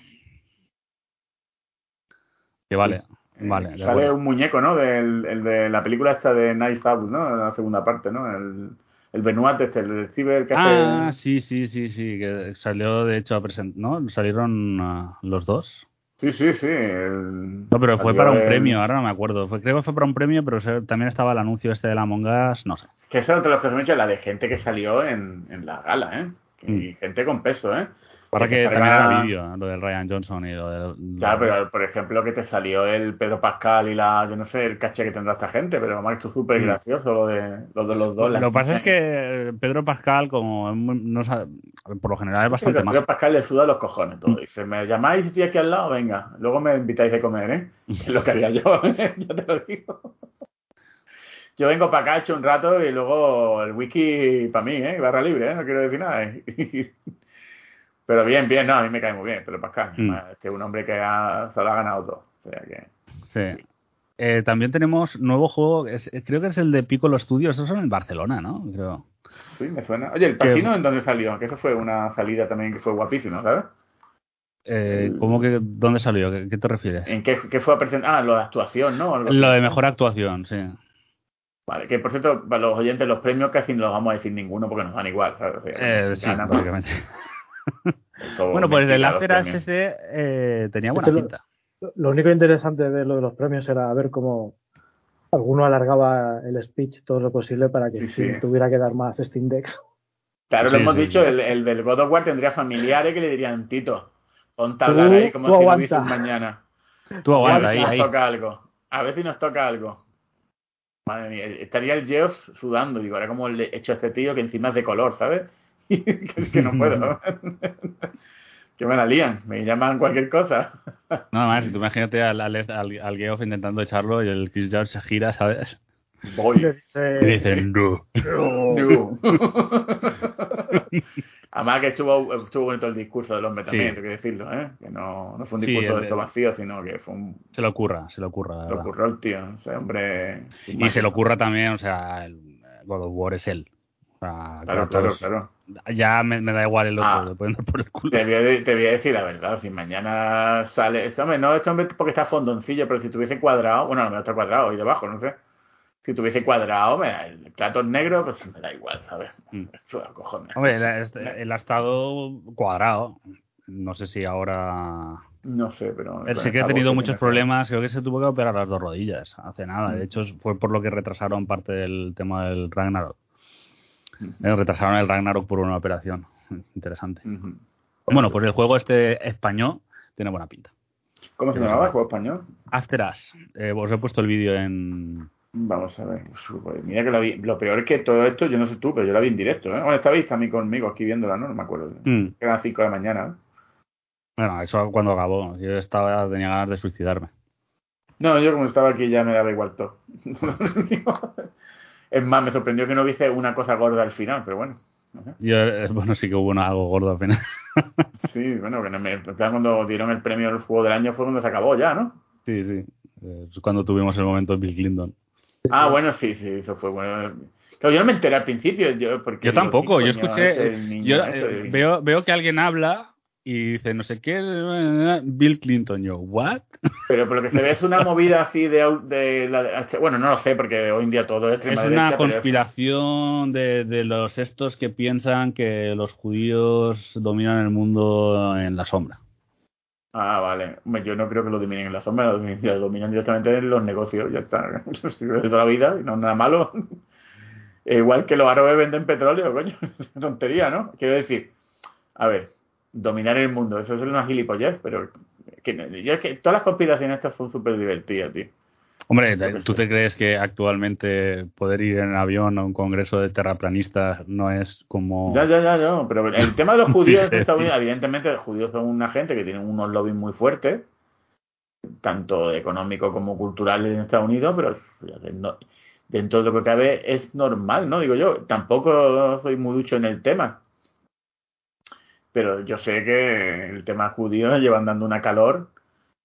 Que vale, vale. de Sale un muñeco, ¿no? Del, el de la película esta de Nice Out, ¿no? La segunda parte, ¿no? El, el Benoit este, el ciber que Ah, hace... sí, sí, sí, sí, que salió de hecho a presentar, ¿no? Salieron ah, los dos. Sí, sí, sí. el- No, pero fue salió para un el- premio, ahora no me acuerdo. Fue, creo que fue para un premio, pero también estaba el anuncio este de la Among Us, no sé. Que es de los que os he dicho, la de gente que salió en, en la gala, ¿eh? Que- Mm. Y gente con peso, ¿eh? Para Que que te también era vídeo, lo del Ryan Johnson y lo del... Claro, pero por ejemplo que te salió el Pedro Pascal y la, yo no sé, el caché que tendrá esta gente, pero ha hecho súper Mm. gracioso lo de, lo de los dos. Lo que pasa es que Pedro Pascal, como no sabe- por lo general es bastante Pedro más. Pascal le suda los cojones Mm. todo. Dice, me llamáis y estoy aquí al lado, venga. Luego me invitáis de comer, ¿eh? Es lo que haría yo, ¿eh? ya te lo digo. Yo vengo para acá, echo un rato y luego el wiki para mí, ¿eh? Barra libre, ¿eh? No quiero decir nada. ¿eh? Pero bien, bien, no, a mí me cae muy bien, Pedro Pascal. Mm. Además, Que es un hombre que ha, se lo ha ganado todo. O sea que... Sí. Eh, también tenemos nuevo juego, es- eh, creo que es el de Piccolo Studios, esos son en Barcelona, ¿no? Creo. Sí, me suena. Oye, el Pasino en dónde salió, que eso fue una salida también que fue guapísimo, ¿sabes? Eh, ¿Cómo que, dónde salió? ¿Qué, qué te refieres? ¿En qué, qué fue a presentar? Ah, lo de actuación, ¿no? Algo así. Lo de mejor actuación, sí. Vale, que por cierto, para los oyentes, los premios casi no los vamos a decir ninguno porque nos dan igual, ¿sabes? O sea, Eh, sí, básicamente. Bueno, pues el Us premios. ese eh, tenía buena Este lo- pinta. Lo único interesante de lo de los premios era ver cómo alguno alargaba el speech todo lo posible para que Sí, tuviera que dar más Steam Decks. Claro, Sí, lo hemos sí, dicho, sí. el, el del God of War tendría familiares que le dirían, Tito, ponte a hablar ahí como tú si no aguanta. hubiese un mañana. Tú a aguanta ver ahí, nos ahí. toca algo. A ver si nos toca algo. Madre mía, estaría el Geoff sudando, digo, ahora como le he hecho a este tío que encima es de color, ¿sabes? Que es que no puedo. que me la lían, me llaman cualquier cosa. Nada más, tú imagínate al, al, al, al Geoff intentando echarlo y el Chris George se gira, ¿sabes? Y Voy. Y dicen, no. No. Además que estuvo, estuvo bonito el discurso del hombre también, Sí. tengo que decirlo, ¿eh? Que no, no fue un Sí, discurso el- de esto vacío, sino que fue un... Se lo ocurra, se lo ocurra, la Lo ocurrió el tío, ese hombre... Y se le ocurra también, o sea, el God of War es él. O sea, Claro, claro, claro. Ya me, me da igual el otro, Ah. dar por el culo. Te voy, a, de- te voy a decir la verdad, si mañana sale... Este hombre, no este hombre porque está fondoncillo, pero si tuviese cuadrado, bueno, lo mejor está cuadrado ahí debajo, no sé. Si tuviese cuadrado, me da, el plato es negro, pues me da igual, ¿sabes? Mm. Cojones. Hombre, él, ha- estado cuadrado. No sé si ahora. No sé, pero... Él sé que ha tenido muchos problemas. Creo que se tuvo que operar las dos rodillas hace nada. Mm. De hecho, fue por lo que retrasaron parte del tema del Ragnarok. Eh, retrasaron el Ragnarok por una operación. Interesante. Bueno, pues el juego este español tiene buena pinta. ¿Cómo se a llamaba el juego español? After Us. Eh, os he puesto el vídeo en. Vamos a ver. Pues mira que lo vi. Lo peor es que todo esto, yo no sé tú, pero yo la vi en directo. ¿eh? Bueno, estabais también conmigo aquí viéndola, ¿no? No me acuerdo. Mm. Eran 5 de la mañana. Bueno, eso cuando acabó. Yo estaba, tenía ganas de suicidarme. No, yo como estaba aquí ya me daba igual todo. es más, me sorprendió que no hubiese una cosa gorda al final, pero bueno. Yo, eh, bueno, sí que hubo una- algo gordo al final. Sí, bueno, que no me, cuando dieron el premio al juego del año fue cuando se acabó ya, ¿no? Sí, sí. Eh, Es cuando tuvimos el momento de Bill Clinton. Ah, bueno, sí, sí, eso fue bueno. Claro, yo no me enteré al principio. Yo, porque Yo tampoco, ¿qué yo escuché. Yo ese? eh, veo, veo que alguien habla y dice no sé qué, Bill Clinton. Yo, ¿what? Pero por lo que se ve es una movida así de, de la- bueno, no lo sé, porque hoy en día todo es Es una pero conspiración de, de los estos que piensan que los judíos dominan el mundo en la sombra. Ah, vale. Yo no creo que lo dominen en la sombra, lo dominan, lo dominan directamente en los negocios, ya está. De toda la vida, y no es nada malo. E igual que los árabes venden petróleo, coño. Tontería, ¿no? Quiero decir, a ver, dominar el mundo. Eso es una gilipollez, pero que, yo es que todas las conspiraciones estas son súper divertidas, tío. Hombre, ¿tú te crees que actualmente poder ir en avión a un congreso de terraplanistas no es como... Ya, ya, ya, ya. Pero el tema de los judíos en Estados Unidos, evidentemente los judíos son una gente que tiene unos lobbies muy fuertes, tanto económico como cultural en Estados Unidos, pero dentro de lo que cabe es normal, ¿no? Digo yo, tampoco soy muy ducho en el tema. Pero yo sé que el tema judío llevan dando una calor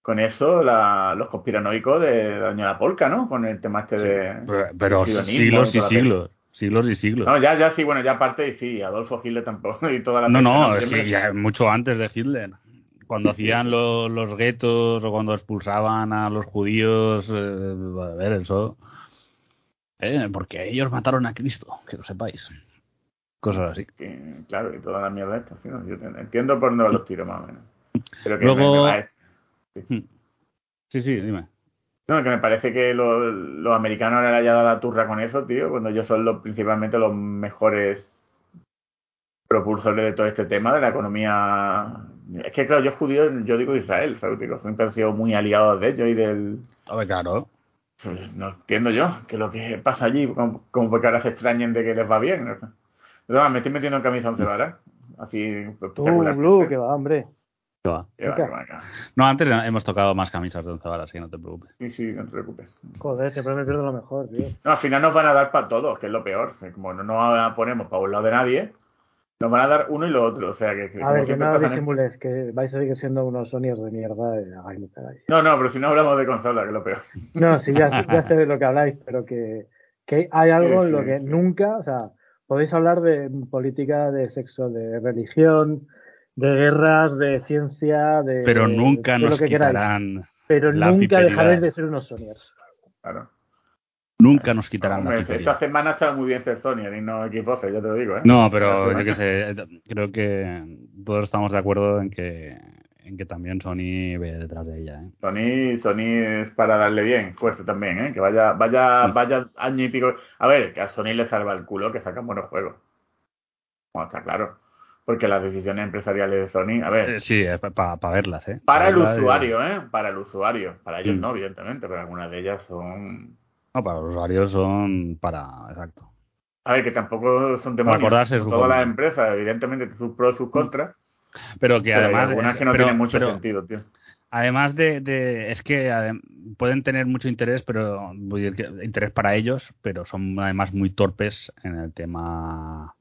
con eso la, los conspiranoicos de la Polka, ¿no? Con el tema este de. Pero, siglos y siglos. Siglos y siglos. No, ya, ya sí, bueno, ya aparte, y sí, Adolfo Hitler tampoco. Y toda la no, no, es que ya mucho antes de Hitler. Cuando hacían los, los guetos o cuando expulsaban a los judíos, eh, a ver, eso. Eh, porque ellos mataron a Cristo, que lo sepáis. Cosas así. claro, y toda la mierda esta. Yo entiendo por dónde los tiros más o menos. Pero que Luego, Hmm. Sí, sí, dime. No, que me parece que los, americanos le hayan dado la turra con eso, tío, cuando ellos son los, principalmente los mejores propulsores de todo este tema de la economía. Es que, claro, yo judío, yo digo Israel, ¿sabes? siempre han sido muy aliados de ellos y del. A ver, claro. Pues no entiendo yo que lo que pasa allí, como, como porque ahora se extrañen de que les va bien. ¿no? Me estoy metiendo en camisa once varas. Así. Tú, Blue, que va, hombre. No, antes hemos tocado más camisas de once varas, así que no te preocupes. Sí, sí, no te preocupes. Joder, siempre me pierdo lo mejor, tío. No, al final nos van a dar para todos, que es lo peor. Como no nos ponemos para un lado de nadie, nos van a dar uno y lo otro. O sea, que, a ver, que no disimules, que vais a seguir siendo unos Sonyers de mierda. no, no, pero si no hablamos de consola, que es lo peor. No, sí, ya, ya sé de lo que habláis, pero que, que hay algo en lo que nunca, o sea, podéis hablar de política, de sexo, de religión, de guerras, de ciencia, de. Pero nunca nos quitarán. Pero nunca dejaréis de ser unos Sonyers. Claro. Nunca nos quitarán la Esta semana está muy bien ser Sonier y no Xbox, yo te lo digo, ¿eh? No, pero yo que sé, creo que todos estamos de acuerdo en que en que también Sony ve detrás de ella, ¿eh? Sony, Sony es para darle bien, fuerza también, ¿eh? Que vaya, vaya, vaya año y pico. A ver, que a Sony le salva el culo que sacan buenos juegos. Bueno, está claro porque las decisiones empresariales de Sony, a ver. Eh, sí, para verlas, ¿eh? Para, el usuario, ¿eh? Para el usuario. Para ellos mm. no, evidentemente, pero algunas de ellas son. No, para los usuarios son para. Exacto. A ver, que tampoco son demonios. Acordarse todas las empresas, evidentemente, sus pros sus contras. Pero que además. Hay algunas que no tienen mucho sentido, tío. Además de, de, es que pueden tener mucho interés, pero interés para ellos, pero son además muy torpes en el tema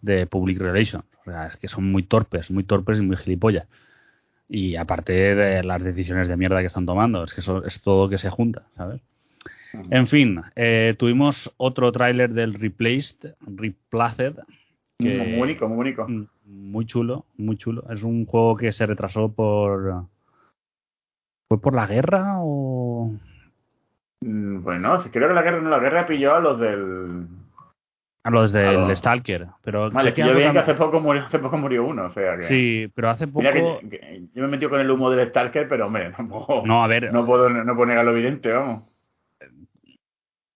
de public relations. O sea, es que son muy torpes, muy torpes y muy gilipollas. Y aparte de las decisiones de mierda que están tomando, es que eso es todo que se junta, ¿sabes? En fin, eh, tuvimos otro tráiler del Replaced, Replaced. Que, muy único, muy único. Muy chulo, muy chulo. Es un juego que se retrasó por... ¿Fue por la guerra o...? Mm, bueno, si creo que la guerra no, la guerra pilló a los del a los del Stalker. Pero vale, que yo vi que hace poco, murió, hace poco murió uno, o sea que... Sí, pero hace poco... yo me metí con el humo del Stalker, pero hombre, no, no, a ver, no puedo no poner a lo evidente, vamos.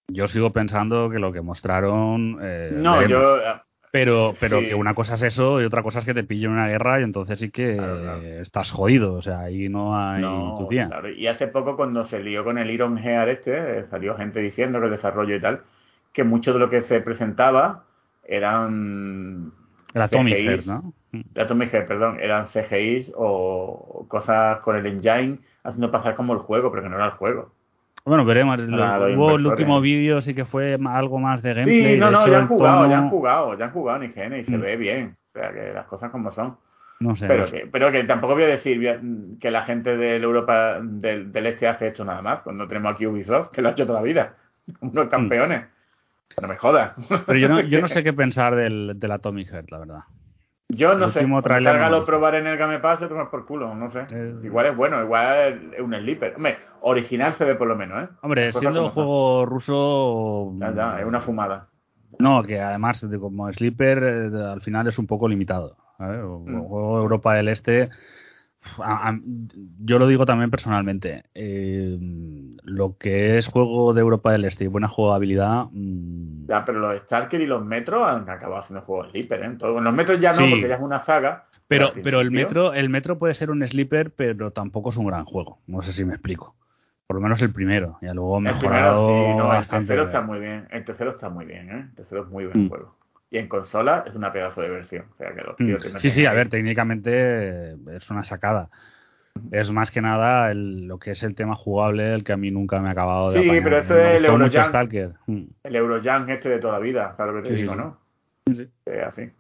Yo sigo pensando que lo que mostraron... Eh, no, yo... Pero, pero que una cosa es eso y otra cosa es que te pillen una guerra y entonces sí que estás jodido. O sea, ahí no hay tu tía. Claro. Y hace poco cuando se lió con el Iron Heart este, salió gente diciendo que el desarrollo y tal que mucho de lo que se presentaba eran la CGIs, ¿no? La Atomic perdón, eran CGIs o cosas con el engine haciendo pasar como el juego, pero que no era el juego. Bueno, veremos. hubo el último vídeo sí que fue algo más de gameplay. Sí, no, no, ya han jugado, ya han jugado, ya han jugado en IGN y se mm. ve bien. O sea, que las cosas como son. No sé. Pero, Que, pero que tampoco voy a decir que la gente de Europa del, Este hace esto nada más. Cuando tenemos aquí Ubisoft, que lo ha hecho toda la vida. Unos mm. campeones. No me jodas. Pero yo no, yo no sé qué pensar del, del Atomic Heart, la verdad. Yo no sé. Cárgalo probar en el Game Pass, te tomas por culo, no sé. Eh, igual es bueno, igual es un sleeper. Hombre, original se ve por lo menos, ¿eh? Hombre, siendo un juego ruso. Ya, ya, es una fumada. No, que además, como sleeper, eh, al final es un poco limitado. ¿sabes? Mm. juego Europa del Este yo lo digo también personalmente. Eh, lo que es juego de Europa del Este y buena jugabilidad. Mm, ya, pero los Starker y los Metros han acabado haciendo juegos Sleeper, ¿eh? los Metros ya no, porque ya es una saga. Pero, pero el metro, el metro puede ser un sleeper, pero tampoco es un gran juego. No sé si me explico. Por lo menos el primero. Y luego mejorado. El, primero, el tercero está muy bien. El tercero está muy bien, ¿eh? El tercero es muy buen mm. juego. Y en consola es una pedazo de versión. O sea que los mm. Sí, sí, a ver, técnicamente es una sacada. Es más que nada el, lo que es el tema jugable, el que a mí nunca me ha acabado de Sí, pero esto es el Eurojunk. El Eurojunk este de toda la vida, claro que te digo, ¿no? Sí. así.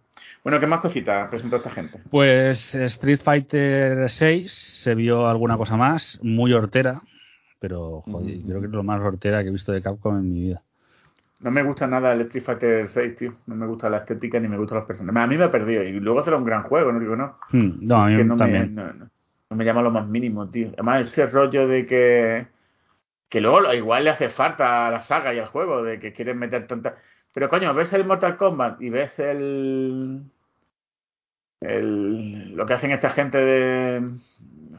Bueno, ¿qué más cositas presentó esta gente? Pues Street Fighter 6 se vio alguna cosa más, muy hortera, pero joder, mm. creo que es lo más hortera que he visto de Capcom en mi vida. No me gusta nada el Street Fighter 6, tío. No me gusta la estética ni me gustan los personajes. A mí me ha perdido. Y luego será un gran juego, no digo no. Hmm, no, a mí también. Me, no, me llama lo más mínimo, tío. Además, ese rollo de que. Que luego igual le hace falta a la saga y al juego, de que quieren meter tantas. Pero coño, ves el Mortal Kombat y ves el. el lo que hacen esta gente de.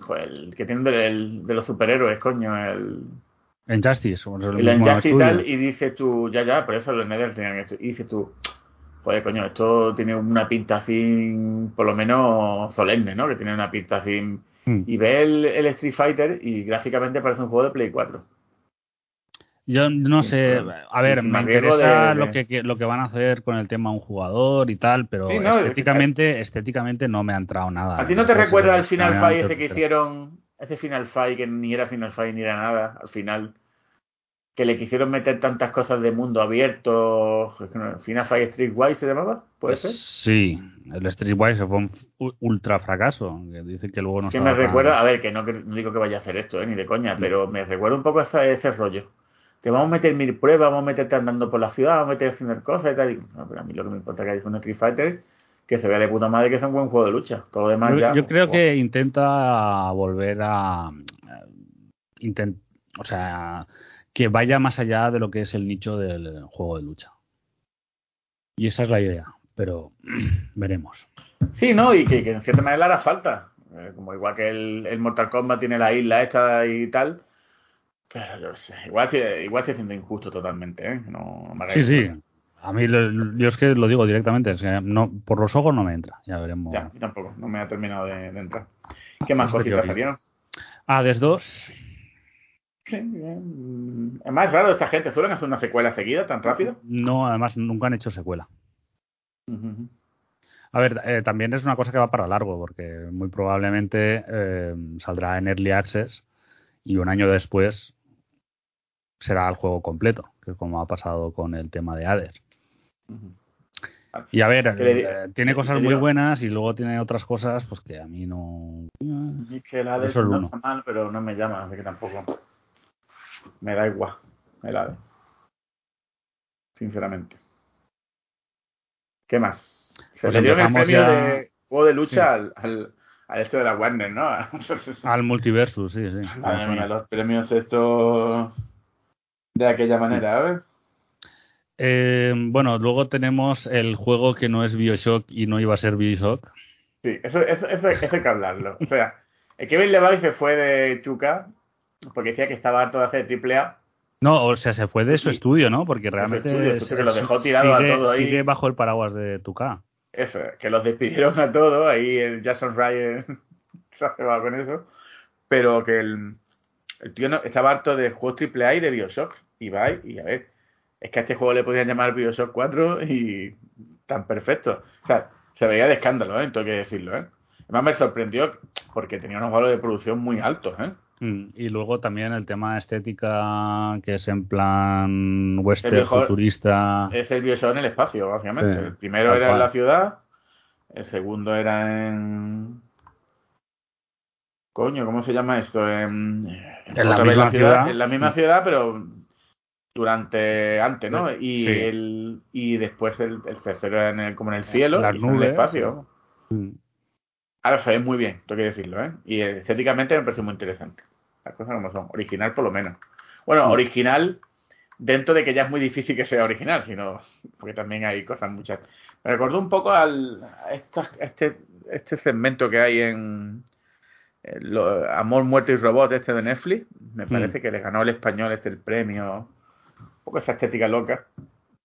Joder, el que tienen de, de los superhéroes, coño, el. Injustice. El Injustice y tal, y dice tú, ya, ya, por eso los Nether tenían esto. Y dice tú, joder, coño, esto tiene una pinta así, por lo menos solemne, ¿no? Que tiene una pinta así. Hmm. Y ve el, Street Fighter y gráficamente parece un juego de Play 4. Yo no sé, a ver, me interesa Lo, que, lo que van a hacer con el tema un jugador y tal, pero estéticamente, estéticamente no me ha entrado nada. ¿A ti no te recuerda el Final Fight ese que hicieron ese Final Fight que ni era Final Fight ni era nada, al final, que le quisieron meter tantas cosas de mundo abierto, Final Fight Streetwise se llamaba, ¿puede ser? Sí, el Streetwise fue un ultra fracaso, que dice que luego no Que me recuerda, a ver, que no, digo que vaya a hacer esto, eh, ni de coña, pero me recuerda un poco a ese, rollo. Te vamos a meter mil pruebas, vamos a meterte andando por la ciudad, vamos a meter haciendo cosas y tal. no, pero a mí lo que me importa es que hay un Street Fighter que se vea de puta madre que es un buen juego de lucha. Todo lo demás yo, ya. Yo creo que intenta volver a. Intent, o sea, que vaya más allá de lo que es el nicho del juego de lucha. Y esa es la idea, pero veremos. Sí, ¿no? Y que, en cierta manera hará falta. Eh, como igual que el, Mortal Kombat tiene la isla esta y tal. Pero yo sé, igual, igual estoy siendo injusto totalmente, ¿eh? No, me sí, sí. A mí, yo es que lo digo directamente, no, por los ojos no me entra, ya veremos. Ya, tampoco, no me ha terminado de, entrar. ¿Qué más cositas salieron? Hades 2. Es más raro esta gente, ¿suelen hacer una secuela seguida tan rápido? No, además nunca han hecho secuela. A ver, eh, también es una cosa que va para largo, porque muy probablemente eh, saldrá en Early Access y un año después será el juego completo, que es como ha pasado con el tema de Hades. Y a ver, eh, tiene cosas muy buenas y luego tiene otras cosas pues que a mí no... Es que el Hades no está mal, pero no me llama, así que tampoco... Me da igual el Hades. Sinceramente. ¿Qué más? Se pues le dieron el premio de juego de lucha al, al, esto de la Warner, ¿no? al multiversus, sí, sí. los premios estos de aquella manera, a ver. Eh, bueno, luego tenemos el juego que no es Bioshock y no iba a ser Bioshock. Sí, eso, eso, eso, hay que hablarlo. O sea, el Kevin Levi se fue de Chuka porque decía que estaba harto de hacer triple A. No, o sea, se fue de su estudio, ¿no? Porque realmente. Estudio, que lo dejó tirado a todo ahí. Sigue bajo el paraguas de Tuca. Eso, que los despidieron a todo. Ahí el Jason Ryan se cebado con eso. Pero que el, el tío no, estaba harto de juegos triple A y de Bioshock. Y va y a ver, es que a este juego le podían llamar Bioshock 4 y tan perfecto. O sea, se veía de escándalo, ¿eh? Tengo que decirlo, ¿eh? Además me sorprendió porque tenía unos valores de producción muy altos, ¿eh? Mm, y luego también el tema estética, que es en plan western futurista. Es el Bioshock en el espacio, básicamente. el primero era en la ciudad, el segundo era en. Coño, ¿cómo se llama esto? En, la misma ciudad, En la misma mm. ciudad, pero durante antes, ¿no? Y el y después el, tercero era en el, como en el cielo, en el espacio. Mm. Ahora se ve muy bien, tengo que decirlo, ¿eh? Y estéticamente me parece muy interesante. Las cosas como son. Original por lo menos. Bueno, original dentro de que ya es muy difícil que sea original, sino porque también hay cosas muchas. Me recordó un poco al a este este segmento que hay en, Amor, Muerte y Robot este de Netflix. Me mm. parece que le ganó el español este el premio un poco esa estética loca,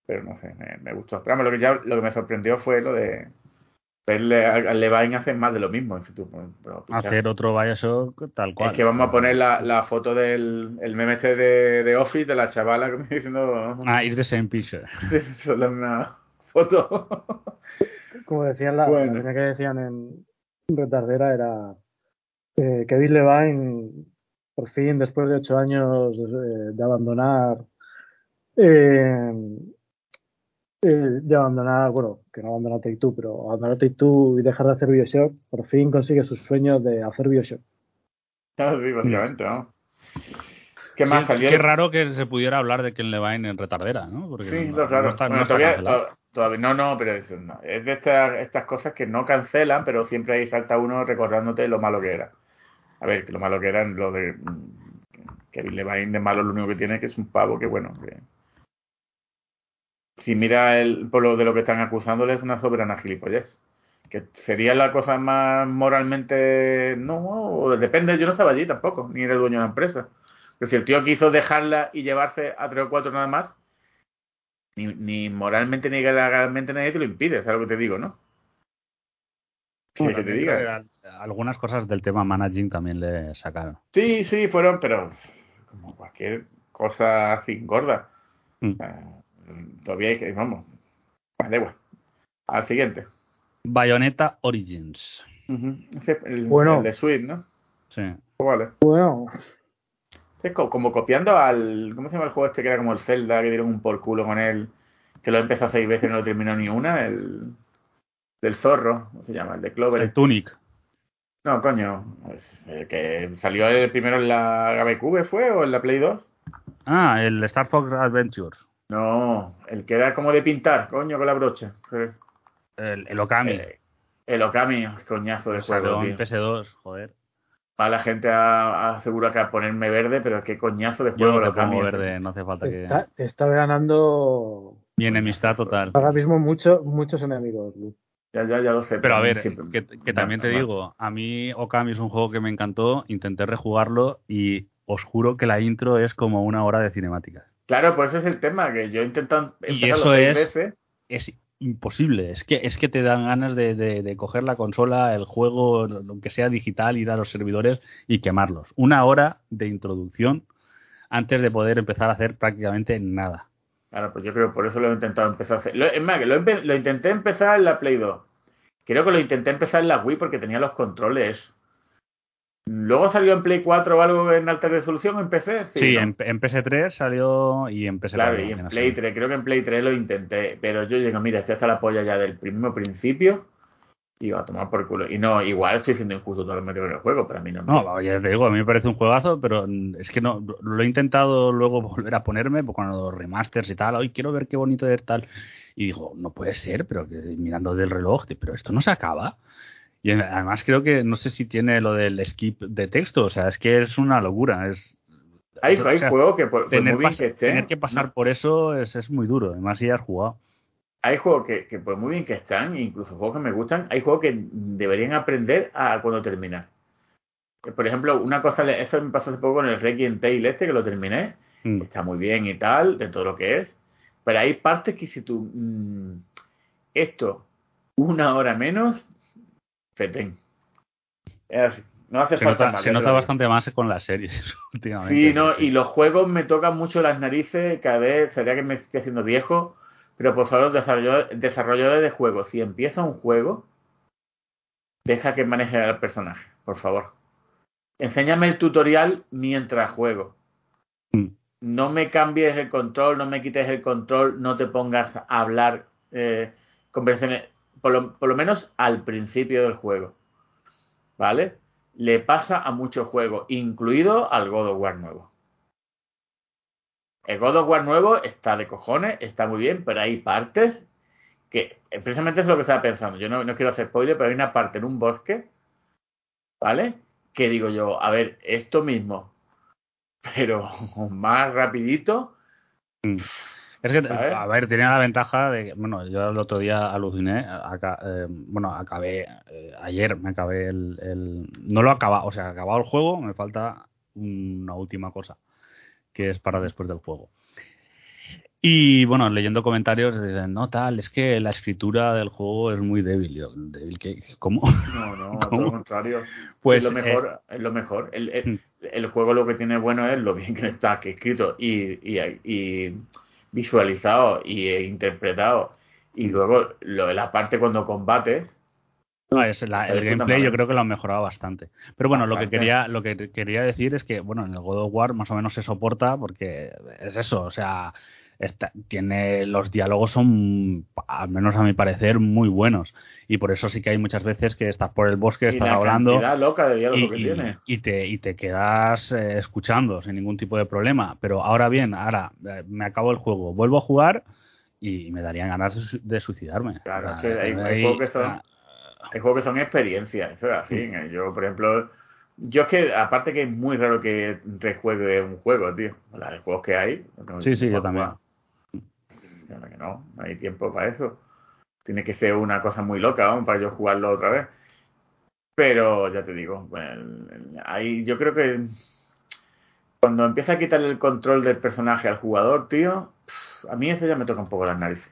pero no sé, me, gustó. Pero lo que, ya, lo que me sorprendió fue lo de verle a Levine hacer más de lo mismo. hacer otro Bioshock tal cual. Es que vamos a poner la, la foto del el meme este de, de, Office de la chavala que me está diciendo. Ah, it's the same picture. Es la misma foto. Como decían la, bueno. que decían en Retardera era eh, Kevin Levine por fin después de ocho años de, de abandonar eh, eh, de abandonar, bueno, que no abandonar Take Two, pero abandonar Take Two y dejar de hacer Bioshock, por fin consigue sus sueños de hacer Bioshock. Claro, sí, básicamente, ¿no? ¿Qué más salió? Qué raro que se pudiera hablar de Ken Levine en retardera, ¿no? Porque sí, no, claro. No todavía, todavía, no, no, pero es, es de estas, estas cosas que no cancelan, pero siempre ahí falta uno recordándote lo malo que era. A ver, que lo malo que era lo de Kevin Levine de malo lo único que tiene es que es un pavo que, bueno, que si mira el, por lo de lo que están acusándole es una soberana gilipollez. Que sería la cosa más moralmente. No, depende, yo no estaba allí tampoco, ni era el dueño de la empresa. Pero si el tío quiso dejarla y llevarse a tres o cuatro nada más, ni, ni moralmente ni legalmente nadie te lo impide, es algo que te digo, ¿no? que te diga. Algunas cosas del tema managing también le sacaron. Sí, sí, fueron, pero como cualquier cosa así gorda. Mm todavía hay que, vamos, da igual. Al siguiente. Bayonetta Origins. el, bueno. de Switch, ¿no? Sí. Vale. Bueno. Es como, copiando al. ¿Cómo se llama el juego este que era como el Zelda, que dieron un por culo con él? Que lo empezó seis veces y no lo terminó ni una. El. Del zorro, ¿cómo se llama? El de Clover. El Tunic. No, coño. el que salió el primero en la GameCube, ¿fue? ¿O en la Play 2? Ah, el Star Fox Adventures. No, el que era como de pintar, coño, con la brocha. El, el Okami. Eh, el Okami, coñazo de juego. Tío. PS2, joder. Para la gente asegura que a ponerme verde, pero qué coñazo de juego. Yo el Okami. verde, no hace falta que. Te está ganando. Mi enemistad total. Ahora mismo mucho, muchos enemigos. Ya, ya, ya lo sé. Pero a ver, que, también te digo, a mí Okami es un juego que me encantó, intenté rejugarlo y os juro que la intro es como una hora de cinemática. Claro, pues ese es el tema, que yo he intentado y eso es, es imposible. Es que, es que te dan ganas de, de, coger la consola, el juego, lo que sea digital, ir a los servidores y quemarlos. Una hora de introducción antes de poder empezar a hacer prácticamente nada. Claro, pues yo creo que por eso lo he intentado empezar a hacer. es más, que lo, lo, intenté empezar en la Play 2. Creo que lo intenté empezar en la Wii porque tenía los controles Luego salió en Play 4 o algo en alta resolución en PC. Sí, en, PS3 salió y en PS3. Claro, y en Play 3, creo que en Play 3 lo intenté, pero yo digo, mira, estoy hasta la polla ya del mismo principio y va a tomar por culo. Y no, igual estoy siendo injusto totalmente con el juego, pero a mí no. No, ya te digo, a mí me parece un juegazo, pero es que no, lo he intentado luego volver a ponerme pues, cuando los remasters y tal, hoy quiero ver qué bonito es tal. Y digo, no puede ser, pero que, mirando del reloj, pero esto no se acaba. Y además creo que no sé si tiene lo del skip de texto, o sea, es que es una locura. Es, hay, hay juegos que por, tener, muy bien que estén, tener que pasar por eso es, es muy duro, además si has jugado. Hay juegos que, que, por muy bien que están, incluso juegos que me gustan, hay juegos que deberían aprender a cuando terminar. Por ejemplo, una cosa, eso me pasó hace poco con el Requiem Tale este, que lo terminé, mm. está muy bien y tal, de todo lo que es, pero hay partes que si tú, mmm, esto, una hora menos, No hace se falta nota, Se nota bastante más con las series últimamente. Sí, no, y los juegos me tocan mucho las narices, cada vez sería que me estoy haciendo viejo, pero por favor, desarrolladores, de juegos, si empieza un juego, deja que maneje al personaje, por favor. Enséñame el tutorial mientras juego. Mm. No me cambies el control, no me quites el control, no te pongas a hablar eh, conversaciones por lo, menos al principio del juego. ¿Vale? Le pasa a muchos juegos, incluido al God of War nuevo. El God of War nuevo está de cojones, está muy bien, pero hay partes que eh, precisamente es lo que estaba pensando. Yo no, no quiero hacer spoiler, pero hay una parte en un bosque, ¿vale? Que digo yo, a ver, esto mismo, pero más rapidito. Es que, a ver, tenía la ventaja de que, bueno, yo el otro día aluciné, eh, bueno, acabé, eh, ayer me acabé el, no lo acaba, o sea, acabado el juego, me falta una última cosa, que es para después del juego. Y bueno, leyendo comentarios dicen, no tal, es que la escritura del juego es muy débil. Yo, ¿débil qué? ¿Cómo? No, no, todo lo contrario. Pues es lo mejor, es lo mejor. El, el, mm. el, juego lo que tiene bueno es lo bien que está que escrito y, y, y visualizado y interpretado. Y luego lo de la parte cuando combates, no, es el gameplay yo creo que lo han mejorado bastante. Pero bueno, lo que quería lo que quería decir es que bueno, en el God of War más o menos se soporta porque es eso, o sea, tiene los diálogos son al menos a mi parecer muy buenos y por eso sí que hay muchas veces que estás por el bosque estás hablando loca de diálogo y, que tiene. y, te y te quedas eh, escuchando sin ningún tipo de problema pero ahora bien ahora eh, me acabo el juego vuelvo a jugar y me darían ganas de, suicidarme claro es que hay, juegos que son hay juegos que son experiencias eso es así ¿eh? yo por ejemplo yo es que, aparte que es muy raro que rejuegue un juego, tío. Los juegos que hay. sí, sí, yo también que no, no hay tiempo para eso. Tiene que ser una cosa muy loca para yo jugarlo otra vez. Pero ya te digo, ahí yo creo que cuando empieza a quitarle el control del personaje al jugador, tío, a mí eso ya me toca un poco las narices.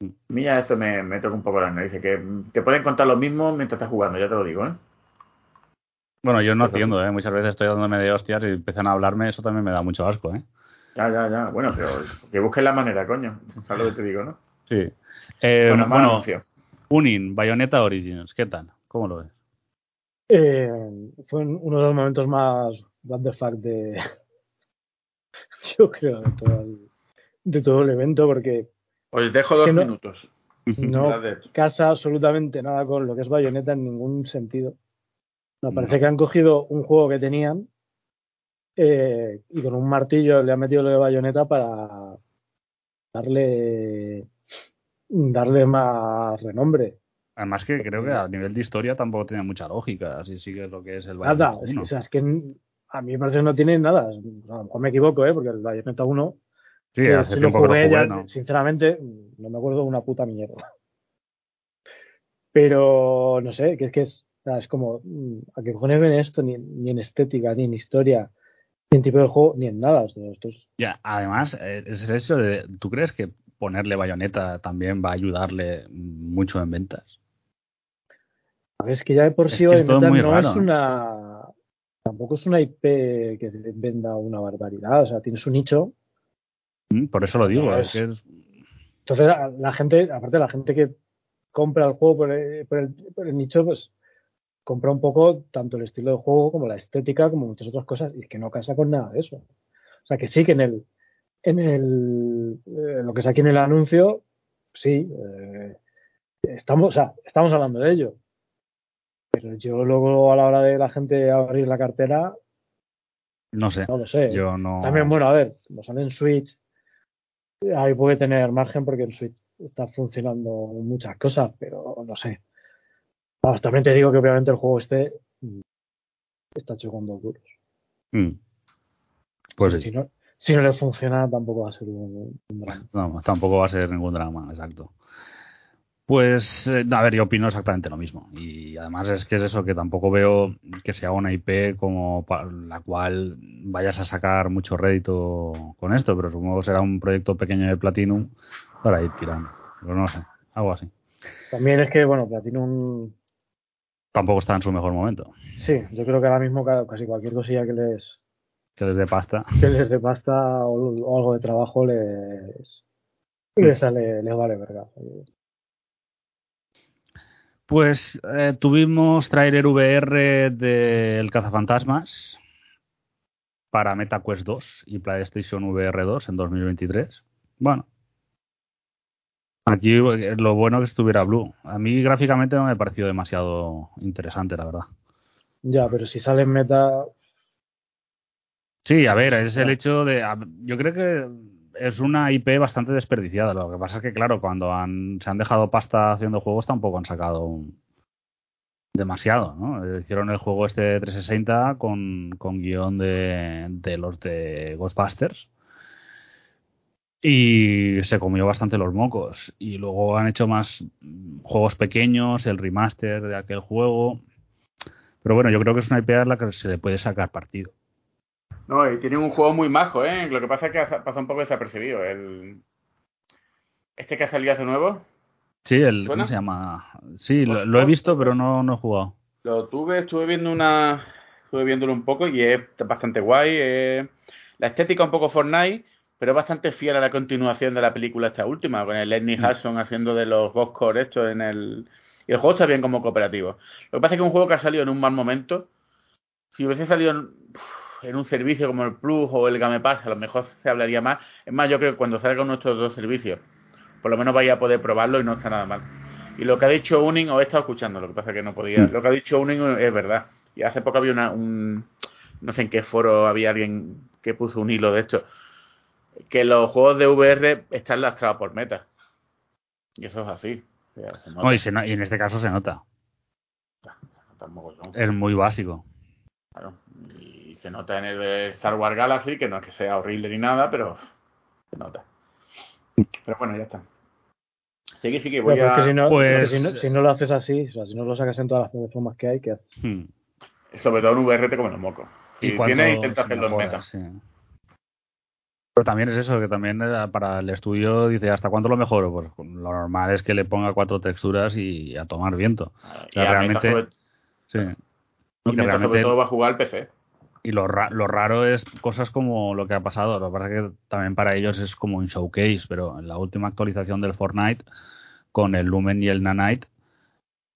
A mí ya eso me, me toca un poco las narices. Que te pueden contar lo mismo mientras estás jugando, ya te lo digo, ¿eh? Bueno, yo no entiendo, ¿eh? Muchas veces estoy dándome de hostias y empiezan a hablarme, eso también me da mucho asco, ¿eh? Ya, ya, ya. Bueno, pero que busques la manera, coño. ¿Sabes lo que te digo, no? Sí. Eh, bueno, bueno Unin, Bayonetta Origins, ¿qué tal? ¿Cómo lo ves? Eh, fue uno de los momentos más what the fuck de yo creo de todo el, de todo el evento porque Oye, dejo dos minutos. No casa absolutamente nada con lo que es Bayonetta en ningún sentido. Me parece que han cogido un juego que tenían eh, y con un martillo le ha metido lo de bayoneta para darle darle más renombre. Además que creo que a nivel de historia tampoco tiene mucha lógica, así sigue lo que es el Bayonetta Nada, que, o sea, es que a mí me parece que no tiene nada. A lo mejor me equivoco, ¿eh? porque el Bayonetta 1 Sí, hace si tiempo que ya, Sinceramente, no me acuerdo de una puta mierda. Pero, no sé, que es que es, es como, mm, ¿a qué cojones ven esto? Ni, ni en estética, ni en historia, ni en tipo de juego, ni en nada. Estos. Ya, además, eh, es el hecho de. ¿Tú crees que ponerle bayoneta también va a ayudarle mucho en ventas? A ver, es que ya de por sí es no es una. Tampoco es una IP que se venda una barbaridad. O sea, tiene su nicho. Mm, por eso lo digo. es... Entonces, la gente, aparte, la gente que compra el juego por el, por el nicho, pues compra un poco tanto el estilo de juego como la estética, como muchas otras cosas, y es que no casa con nada de eso. O sea, que sí que en el, en el, eh, lo que es aquí en el anuncio, sí, eh, estamos, o sea, estamos hablando de ello. Pero yo luego a la hora de la gente abrir la cartera, no sé. No lo sé. Yo no... También, bueno, a ver, como sale en Switch, ahí puede tener margen porque en Switch está funcionando muchas cosas, pero no sé también te digo que obviamente el juego este está hecho con dos duros. Mm. Pues si, no, si no le funciona, tampoco va a ser un, drama. No, tampoco va a ser ningún drama, exacto. Pues, eh, a ver, yo opino exactamente lo mismo. Y además es que es eso, que tampoco veo que sea una IP como la cual vayas a sacar mucho rédito con esto, pero supongo que será un proyecto pequeño de Platinum para ir tirando. Pero no sé, algo así. También es que, bueno, Platinum tampoco está en su mejor momento. Sí, yo creo que ahora mismo casi cualquier cosilla que les que les dé pasta, que les dé pasta o, algo de trabajo les les sale les vale verga. Pues eh, tuvimos trailer VR del Cazafantasmas para MetaQuest 2 y PlayStation VR 2 en 2023. Bueno, Aquí eh, lo bueno que estuviera Blue. A mí gráficamente no me pareció demasiado interesante, la verdad. Ya, pero si sale en meta. Sí, a ver, es el hecho de. Yo creo que es una IP bastante desperdiciada. Lo que pasa es que, claro, cuando han, se han dejado pasta haciendo juegos, tampoco han sacado demasiado, ¿no? Hicieron el juego este 360 con, con guion de, de los de Ghostbusters y se comió bastante los mocos. Y luego han hecho más juegos pequeños, el remaster de aquel juego. Pero bueno, yo creo que es una IP a la que se le puede sacar partido. No, y tiene un juego muy majo, ¿eh? Lo que pasa es que ha pasado un poco desapercibido. El... Este que ha salido hace nuevo. Sí, el, ¿cómo se llama? Sí, lo, he visto, pero no, no he jugado. Lo tuve, estuve viendo una. Estuve viéndolo un poco y es bastante guay. La estética un poco Fortnite, pero es bastante fiel a la continuación de la película esta última, con el Lenny mm. Hudson haciendo de los Core esto en el... Y el juego está bien como cooperativo. Lo que pasa es que es un juego que ha salido en un mal momento. Si hubiese salido en, un servicio como el Plus o el Game Pass, a lo mejor se hablaría más. Es más, yo creo que cuando salgan nuestros dos servicios, por lo menos vaya a poder probarlo y no está nada mal. Y lo que ha dicho Uning, os he estado escuchando, lo que pasa es que no podía. Mm. Lo que ha dicho Uning es verdad. Y hace poco había una, un. No sé en qué foro había alguien que puso un hilo de esto que los juegos de VR están lastrados por meta. Y eso es así. y, en este caso se nota. es muy básico. Claro. Y se nota en el Star Wars Galaxy, que no es que sea horrible ni nada, pero se nota. Pero bueno, ya está. Sí que sí que voy a... Si no, pues... si, no, lo haces así, o sea, si no lo sacas en todas las plataformas que hay, ¿qué haces? Hmm. Sobre todo en VR te comen los mocos. Y, y tienes intenta hacerlo en meta. Sí. Pero también es eso, que también eh, para el estudio dice, ¿hasta cuánto lo mejoro? Pues lo normal es que le ponga cuatro texturas y a tomar viento. y realmente, sí. Y sobre todo va a jugar al PC. Y lo, lo, raro es cosas como lo que ha pasado. Lo que pasa es que también para ellos es como un showcase, pero en la última actualización del Fortnite, con el Lumen y el Nanite,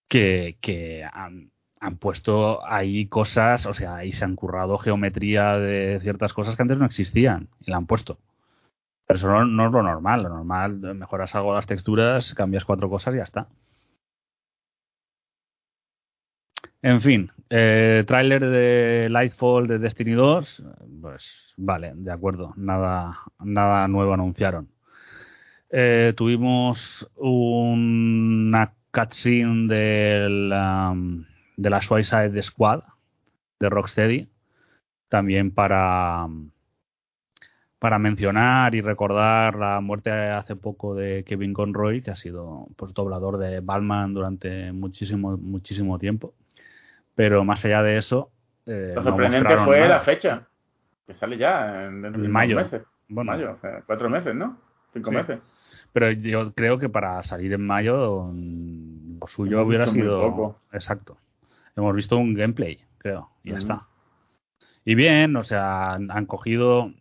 que, que han, han puesto ahí cosas, o sea, ahí se han currado geometría de ciertas cosas que antes no existían y la han puesto. Pero eso no, es lo normal. Lo normal, mejoras algo las texturas, cambias cuatro cosas y ya está. En fin, eh, tráiler de Lightfall de Destiny 2, pues vale, de acuerdo, nada, nada nuevo anunciaron. Eh, tuvimos una cutscene del de la Suicide Squad de Rocksteady, también para, para mencionar y recordar la muerte hace poco de Kevin Conroy, que ha sido pues, doblador de Batman durante muchísimo, muchísimo tiempo. Pero más allá de eso. Eh, Lo sorprendente fue la fecha, que sale ya en, en mayo. Meses. Bueno, mayo, cuatro meses, ¿no? Cinco meses. Pero yo creo que para salir en mayo lo suyo hubiera sido. Exacto hemos visto un gameplay, creo, y ya está. Y bien, o sea, han, cogido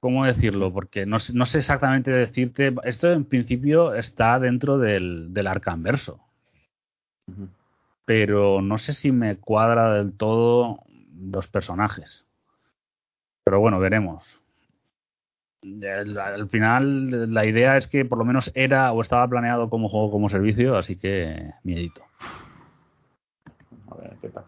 ¿Cómo decirlo? Porque no, no, sé exactamente decirte. Esto en principio está dentro del, del Arcanverso. Pero no sé si me cuadra del todo los personajes. Pero bueno, veremos. Al final, la idea es que por lo menos era o estaba planeado como juego como servicio, así que miedito. A ver qué tal.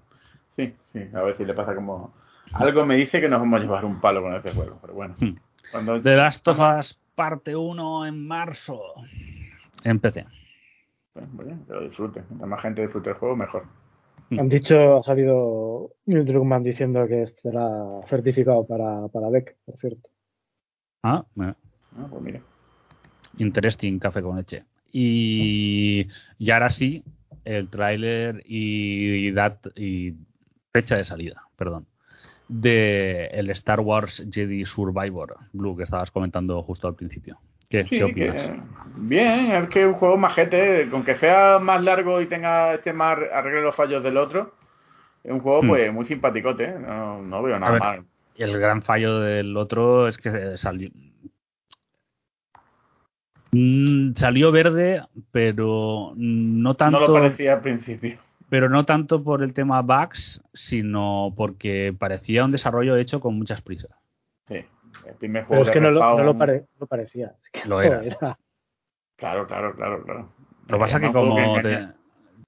Sí, sí, a ver si le pasa como. Algo me dice que nos vamos a llevar un palo con este juego, pero bueno. Hmm. Cuando... The Last of Us parte 1 en marzo. En PC. Bueno, que lo disfrute. Cuanta más gente disfrute el juego, mejor. Han dicho, ha salido Neil Druckmann diciendo que será certificado para, para Beck, por cierto. Ah, ah, pues mira. Interesting café con leche. Y, y ahora sí, el tráiler y, y fecha de salida, perdón, de el Star Wars Jedi Survivor, Blue, que estabas comentando justo al principio. ¿Qué, opinas? bien, es que un juego majete, con que sea más largo y tenga este más arregle los fallos del otro, es un juego hmm. pues muy simpaticote, ¿eh? no, no veo nada mal el gran fallo del otro es que salió. Mm, salió verde, pero no tanto. No lo parecía al principio. Pero no tanto por el tema bugs, sino porque parecía un desarrollo hecho con muchas prisas. Sí. El primer juego pero es que no lo, no lo, parecía. Es que lo era. Claro, claro, claro, claro. Lo que pasa es que como te,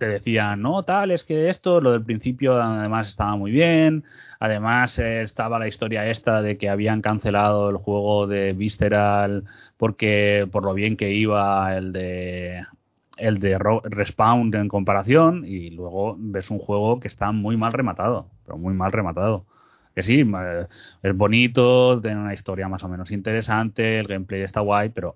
te decían, no, tal, es que esto, lo del principio además estaba muy bien, Además, eh, estaba la historia esta de que habían cancelado el juego de Visceral porque por lo bien que iba el de el de Respawn en comparación y luego ves un juego que está muy mal rematado, pero muy mal rematado. Que sí, es bonito, tiene una historia más o menos interesante, el gameplay está guay, pero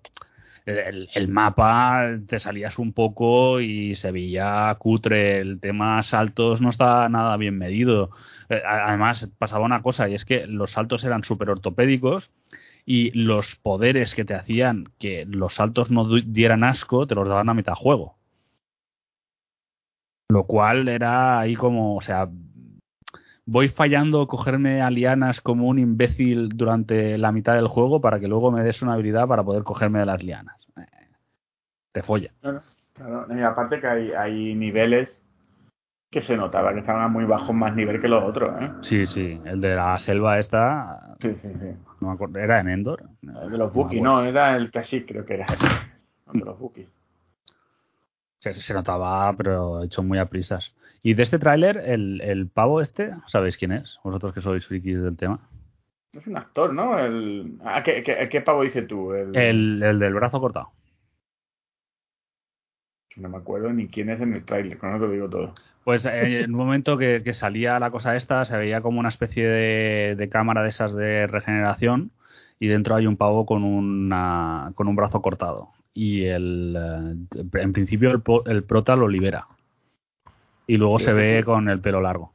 el, mapa te salías un poco y se veía cutre, el tema saltos no estaba nada bien medido. Eh, además, pasaba una cosa, y es que los saltos eran súper ortopédicos y los poderes que te hacían que los saltos no dieran asco te los daban a mitad juego. Lo cual era ahí como, o sea, voy fallando cogerme a lianas como un imbécil durante la mitad del juego para que luego me des una habilidad para poder cogerme de las lianas. Eh, te folla. y aparte que hay, hay niveles que se notaba que estaban a muy bajo más nivel que los otros, ¿eh? Sí, sí, el de la selva esta. Sí, sí, sí. No me acuerdo, ¿Era en Endor? El de los Bookies, no, era el Kashyyyk, creo que era. el de los Bookies. Se, se notaba, pero hecho muy a prisas. Y de este tráiler, el, el pavo este, ¿sabéis quién es? Vosotros que sois frikis del tema. Es un actor, ¿no? El... ¿A qué, qué, pavo dices tú? El... el... El, del brazo cortado. No me acuerdo ni quién es en el tráiler, con eso te digo todo. Pues eh, en un momento que, que, salía la cosa esta, se veía como una especie de, de, cámara de esas de regeneración y dentro hay un pavo con, una, con un brazo cortado. Y el, eh, en principio el, el prota lo libera y luego se ve con el pelo largo.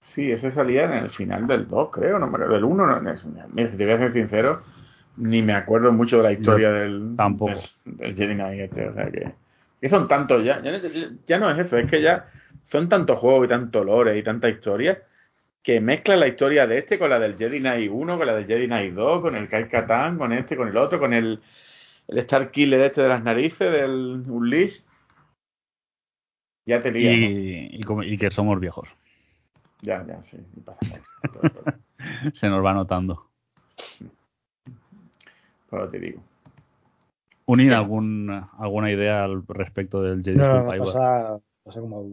Sí, ese salía en el final del 2, creo, no me acuerdo. Del 1, no, mira, si te voy a ser sincero, ni me acuerdo mucho de la historia del, tampoco. del, Jedi Knight este, o sea que, que son tantos ya, ya, no es eso, es que ya son tantos juegos y tantos lores y tanta historia que mezcla la historia de este con la del Jedi Knight 1, con la del Jedi Knight 2, con el Kai Katan, con este, con el otro, con el, el Star Killer este de las narices, del Unleashed ya te y, y, que somos viejos. Ya, ya, sí. Se nos va notando. Pero te digo. ¿Unir algún, alguna idea al respecto del Jedi no, pasa, pasa como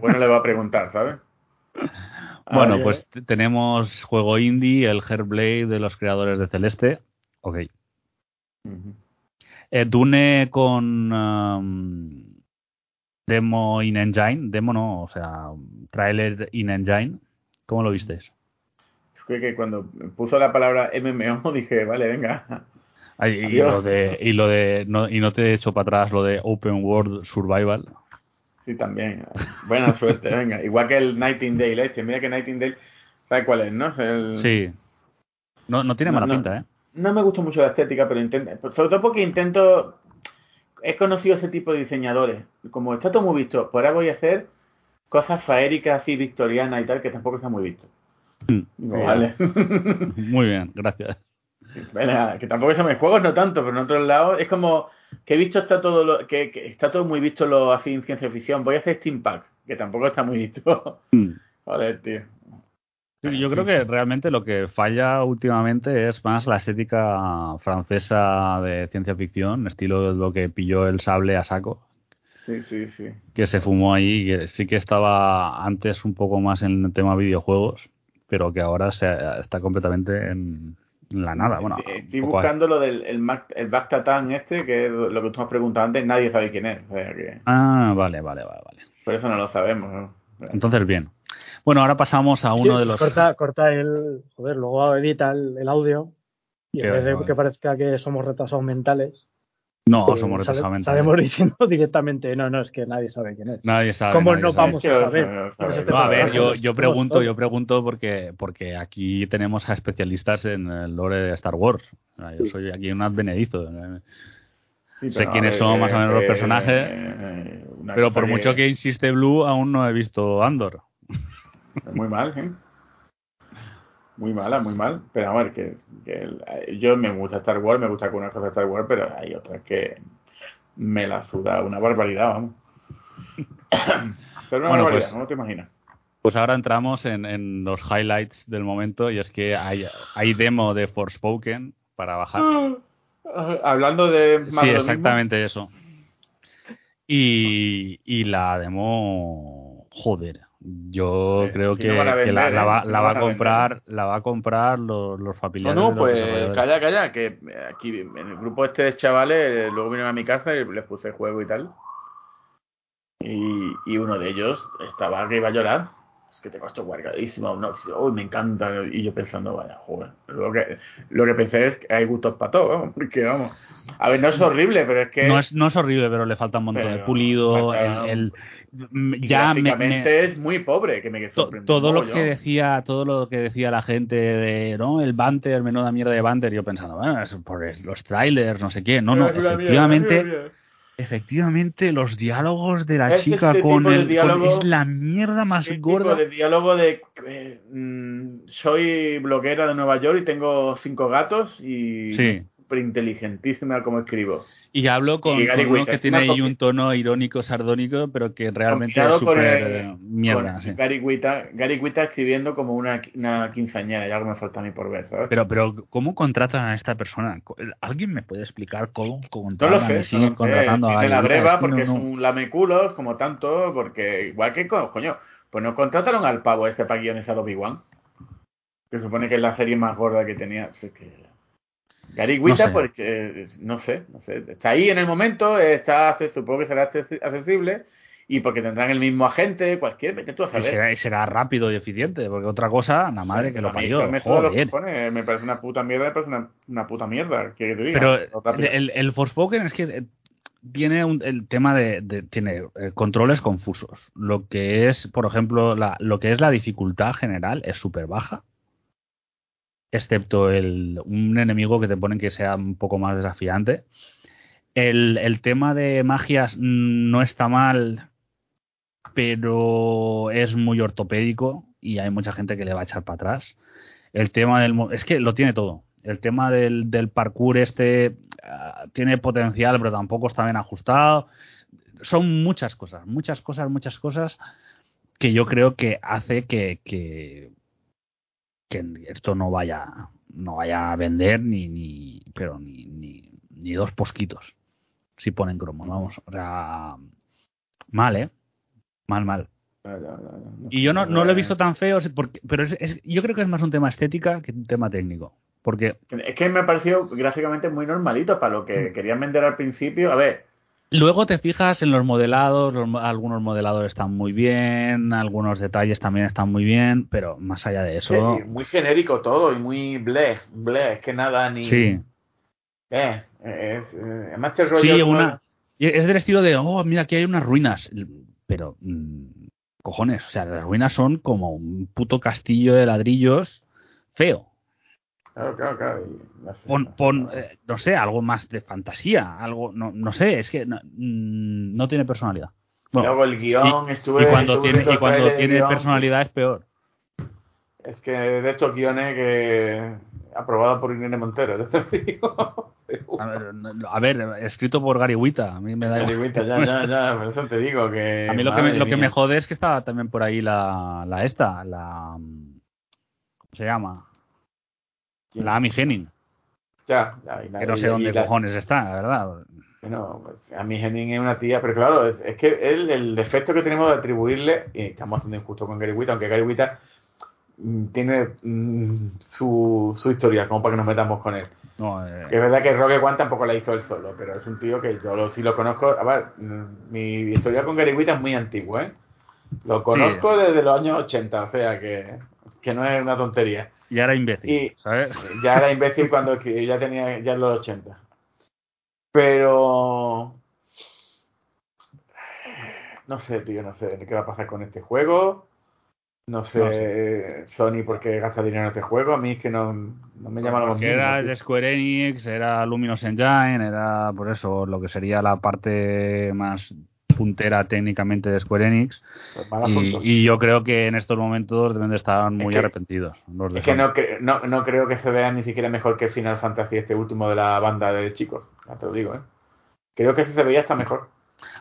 Bueno, le va a preguntar, ¿sabes? Bueno, pues tenemos juego indie, el Hairblade de los creadores de Celeste. Ok. Eh, Dune con um, demo in engine, demo no, o sea, trailer in engine. ¿Cómo lo visteis? Fue que cuando puso la palabra MMO dije, vale, venga. y, lo de, y lo de no, y no te he hecho para atrás lo de Open World Survival. Sí, también. Buena suerte, venga. Igual que el Nightingale este. Mira que Nightingale, ¿sabes cuál es, no? Sí. No, no tiene mala pinta, ¿eh? No me gusta mucho la estética, pero intento, sobre todo porque intento he conocido ese tipo de diseñadores. Como está todo muy visto, por ahora voy a hacer cosas faéricas así victorianas y tal, que tampoco está muy visto. Mm. vale. muy bien, gracias. Bueno, que tampoco se me juegos no tanto, pero en otros lados es como que he visto está todo lo, que, está todo muy visto lo así en ciencia ficción. Voy a hacer Steampunk, que tampoco está muy visto. Mm. Joder, tío yo creo que realmente lo que falla últimamente es más la estética francesa de ciencia ficción, estilo de lo que pilló el sable a saco. Sí, sí, sí. Que se fumó ahí, que sí que estaba antes un poco más en el tema videojuegos, pero que ahora se, está completamente en, la nada. Bueno, estoy buscando lo del el, el este, que es lo que tú me has preguntado antes, nadie sabe quién es. Ah, vale, vale, vale, vale. Por eso no lo sabemos. Entonces, bien. Bueno, ahora pasamos a uno de los. Corta, corta el. Joder, luego edita el, audio. Y en vez de que parezca que somos retrasados mentales. No, pues somos retrasados mentales. Sabemos diciendo directamente, no, no, es que nadie sabe quién es. Nadie sabe. ¿Cómo no vamos a saber? No, a ver, yo, yo pregunto, yo pregunto porque, porque aquí tenemos a especialistas en el lore de Star Wars. Yo soy aquí un advenedizo. sé quiénes son más o menos los personajes. Eh, pero por mucho que insiste Blue, aún no he visto Andor. Muy mal, ¿eh? Muy mala, muy mal. Pero a ver, que, yo me gusta Star Wars, me gusta algunas cosas de Star Wars, pero hay otras que me la suda una barbaridad, vamos. pero una barbaridad, pues no te imaginas. Pues ahora entramos en, los highlights del momento y es que hay, hay demo de Forspoken para bajar. Hablando de... sí, exactamente eso. Y, y la demo... Joder, yo creo que, la, va, a comprar, la va a comprar los, los familiares. No, no, pues calla, calla, que aquí en el grupo este de chavales luego vinieron a mi casa y les puse juego y tal. Y, y uno de ellos estaba que iba a llorar. es que tengo esto guardadísimo, no, uy, me encanta. Y yo pensando, vaya, joder. Lo que, lo que pensé es que hay gustos para todo, porque vamos. A ver, no es horrible, pero es que. No es, no es horrible, pero le falta un montón de pulido. el, ya me, es muy pobre que me todo lo que decía todo lo que decía la gente de no el banter menuda mierda de banter yo pensando bueno es por los trailers no sé qué no no efectivamente efectivamente los diálogos de la chica este con el es la mierda más gorda. de diálogo de eh, mm, soy bloguera de Nueva York y tengo cinco gatos y sí. súper inteligentísima como escribo y hablo con, uno que tiene ahí un tono irónico, sardónico, pero que realmente es súper mierda. Gary, Guita, escribiendo como una, una quinceañera, ya algo me falta a mí por ver, ¿sabes? Pero, pero ¿cómo contratan a esta persona? ¿Alguien me puede explicar cómo, cómo no lo sé, siguen contratando a la breva porque es un lameculos, como tanto, porque igual que, coño, pues nos contrataron al pavo este para guionizar Obi-Wan. Que supone que es la serie más gorda que tenía. que Gary Wita, porque no sé, no sé, está ahí en el momento, está, supongo que será accesible y porque tendrán el mismo agente, cualquier, vete tú a saber. Y será, rápido y eficiente, porque otra cosa, la madre que lo parió. Me, me parece una puta mierda, me parece una, puta mierda, que te diga. Pero el, el Forspoken es que tiene un, el tema de, tiene eh, controles confusos. Lo que es, por ejemplo, la, lo que es la dificultad general es súper baja excepto el, un enemigo que te ponen que sea un poco más desafiante. El, el tema de magias no está mal, pero es muy ortopédico y hay mucha gente que le va a echar para atrás. El tema del... Es que lo tiene todo. El tema del, del parkour este ah, tiene potencial, pero tampoco está bien ajustado. Son muchas cosas, muchas cosas, muchas cosas que yo creo que hace que, que que esto no vaya no vaya a vender ni ni pero ni ni, ni dos posquitos si ponen cromo vamos o sea mal eh mal mal. Y yo no, no lo he visto tan feo porque, pero es, yo creo que es más un tema estética que un tema técnico porque es que me ha parecido gráficamente muy normalito para lo que mm. querían vender al principio. A ver Luego te fijas en los modelados, algunos modelados están muy bien, algunos detalles también están muy bien, pero más allá de eso... muy genérico todo y muy bleh, bleh, que nada ni... Sí. Eh, es, eh, Master rollo sí, una... Es del estilo de, oh, mira, aquí hay unas ruinas, pero... Mm, cojones, o sea, las ruinas son como un puto castillo de ladrillos feo. Claro, claro, claro. pon, eh, no sé, algo más de fantasía, algo, no, no sé, es que no, mm, no tiene personalidad. Luego el guion y, estuve. Y cuando tiene, y cuando tiene personalidad es peor. Es que de hecho guiones que aprobado por Irene Montero, te digo. A ver, escrito por Gary Wita, a mí me da Gary Wita, ya, ya, ya, por eso te digo que... A mí lo que, me, lo que me jode es que estaba también por ahí la, la esta, la... ¿Cómo se llama? La Amy Henning. Ya, que no sé dónde cojones está, la verdad. Bueno, pues Amy Henning es una tía, pero claro, es, que el, el, defecto que tenemos de atribuirle, y estamos haciendo injusto con Gary Witta, aunque Gary Witta mm, tiene mm, su, su historia, como para que nos metamos con él. No, eh, Es verdad que Rogue One tampoco la hizo él solo, pero es un tío que yo lo, sí lo conozco. A ver, mm, mi historia con Gary Witta es muy antigua, ¿eh? Lo conozco desde los años 80, o sea que, que no es una tontería. Ya era imbécil, ¿sabes? Ya era imbécil cuando ya tenía ya en los 80. Pero no sé, tío, no sé qué va a pasar con este juego. No sé, Sony por qué gasta dinero en este juego. A mí es que no, no me llama la atención. Era de Square Enix, era Luminous Engine, era por eso lo que sería la parte más puntera técnicamente de Square Enix. Pues y, yo creo que en estos momentos deben de estar muy arrepentidos. es que no, no, no, creo que se vea ni siquiera mejor que Final Fantasy, este último de la banda de chicos. Ya te lo digo, ¿eh? Creo que si se veía está mejor.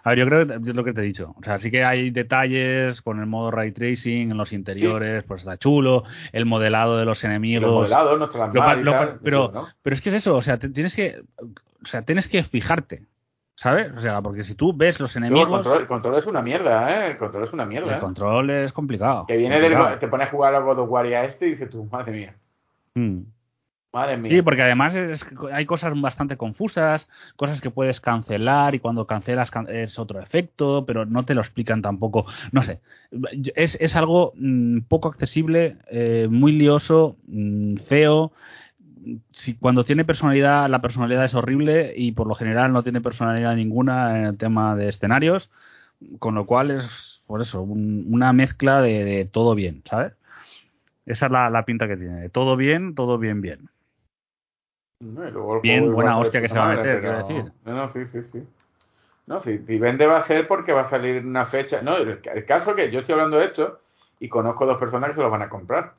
A ver, yo creo que es lo que te he dicho. O sea, sí que hay detalles con el modo ray tracing en los interiores, pues está chulo. El modelado de los enemigos. El modelado, no pero, pero es que es eso. O sea, tienes que, o sea, tienes que fijarte. ¿Sabes? O sea, porque si tú ves los enemigos. el, control, es una mierda, ¿eh? El control es una mierda. El ¿eh? control es complicado. Que viene del. Te pones a jugar a God of War y a este y dices tú, madre mía. Mm. Madre mía. Sí, porque además es- hay cosas bastante confusas, cosas que puedes cancelar y cuando cancelas can- es otro efecto, pero no te lo explican tampoco. No sé, es, es algo mm, poco accesible, eh, muy lioso, mm, feo. Si, cuando tiene personalidad, la personalidad es horrible y por lo general no tiene personalidad ninguna en el tema de escenarios, con lo cual es, por eso, un- una mezcla de, de todo bien, ¿sabes? Esa es la, la pinta que tiene. de Todo bien, todo bien, bien. No, Bien, buena hostia que se va a meter, quiero decir. No, no, sí, sí, sí. No, si, si vende va a ser porque va a salir una fecha. No, el, el caso que yo estoy hablando de esto y conozco dos personas que se lo van a comprar.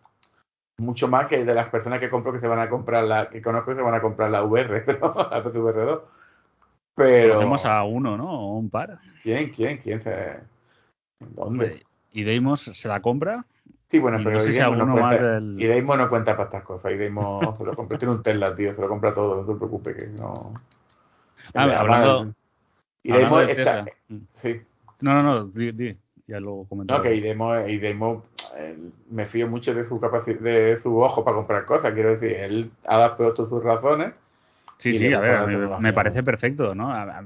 Mucho más que de las personas que compro que se van a comprar la, que conozco que se van a comprar la VR, ¿no? la PSVR 2. Pero. Conocemos a uno, ¿no? O un par. ¿Quién, quién, quién se. ¿Dónde? Y Deimos se la compra. Sí, bueno, y pero no sé si no cuenta, del- Ideimo no cuenta para estas cosas. Ideimo se lo compra. Tiene un Tesla, tío. Se lo compra todo. No te preocupes, que no. Ah, hablando- Ideimo Hablando de está. Sí. No, no, no, di, di. Ya lo comenté. No, que Ideimo, Ideimo eh, me fío mucho de su capacidad, de su ojo para comprar cosas. Quiero decir, él ha adaptado sus razones. Sí, sí, a ver, me, parece perfecto, ¿no? A- a-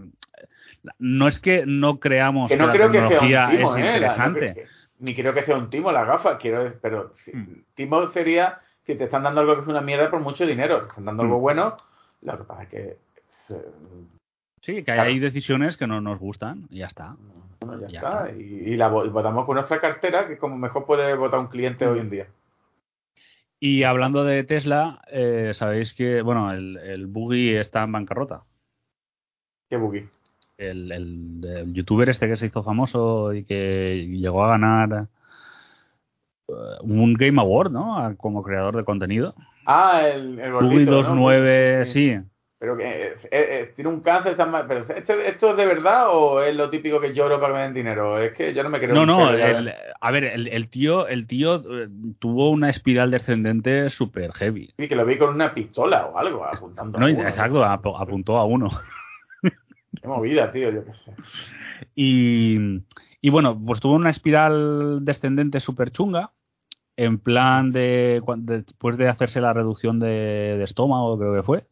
No es que no creamos Que no la creo que sea un timo, es ¿eh? La- no interesante. creo que- ni creo que sea un timo la gafa. Quiero pero si- Mm. timo sería si te están dando algo que es una mierda por mucho dinero. Te están dando algo Mm. bueno. Lo que pasa es que. Sí, que hay, Claro. hay decisiones que no nos gustan y ya está. Bueno, ya, Ya está. está. Y, y la votamos con nuestra cartera, que como mejor puede votar un cliente hoy en día. Y hablando de Tesla, eh, sabéis que, bueno, el, el Buggy está en bancarrota. Qué buggy. El, el- el youtuber este que se hizo famoso y que llegó a ganar eh, un Game Award, ¿no? Como creador de contenido. Ah, el, el gordito, Buggy ¿no? 29, sí. Pero que eh, eh, eh, tiene un cáncer, está mal. Pero ¿esto, ¿esto es de verdad o es lo típico que lloro para que me den dinero? Es que yo no me creo. No, no, el- a ver, el, el tío, el tío tuvo una espiral descendente súper heavy. Sí, que lo vi con una pistola o algo apuntando. No, a uno. exacto, ap- apuntó a uno. Qué movida, tío, yo qué sé. Y, y bueno, pues tuvo una espiral descendente súper chunga. En plan de, después de hacerse la reducción de, de estómago, creo que fue.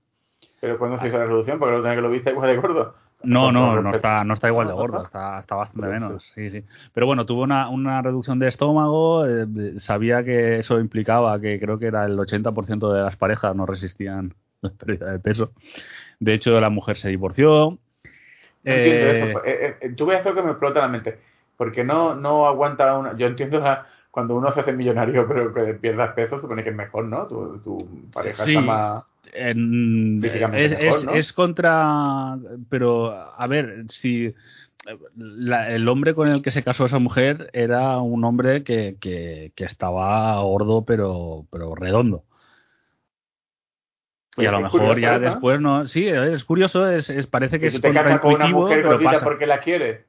Pero cuando se hizo la reducción, porque lo tenía que lo viste igual de gordo. No, no, no está, no está igual de ¿No gordo, está? está, bastante menos. Sí, sí. Pero bueno, tuvo una, una reducción de estómago, eh, sabía que eso implicaba que creo que era el 80% de las parejas no resistían la pérdida de peso. De hecho, la mujer se divorció. No entiendo eso. eh, eh, tú ves eso que me explota la mente. Porque no, no aguanta una. Yo entiendo la- cuando uno se hace millonario, pero que pierdas peso, supone que es mejor, ¿no? Tu, tu pareja Sí. está más. En- Físicamente es, mejor, es- ¿no? es contra. Pero, a ver, si. la- el hombre con el que se casó esa mujer era un hombre que, que, que estaba gordo, pero, pero redondo. Pues y a lo mejor curioso, ya ¿no? después no. Sí, es curioso, es, es- parece que Que es te con una mujer pero gordita pasa. porque la quieres.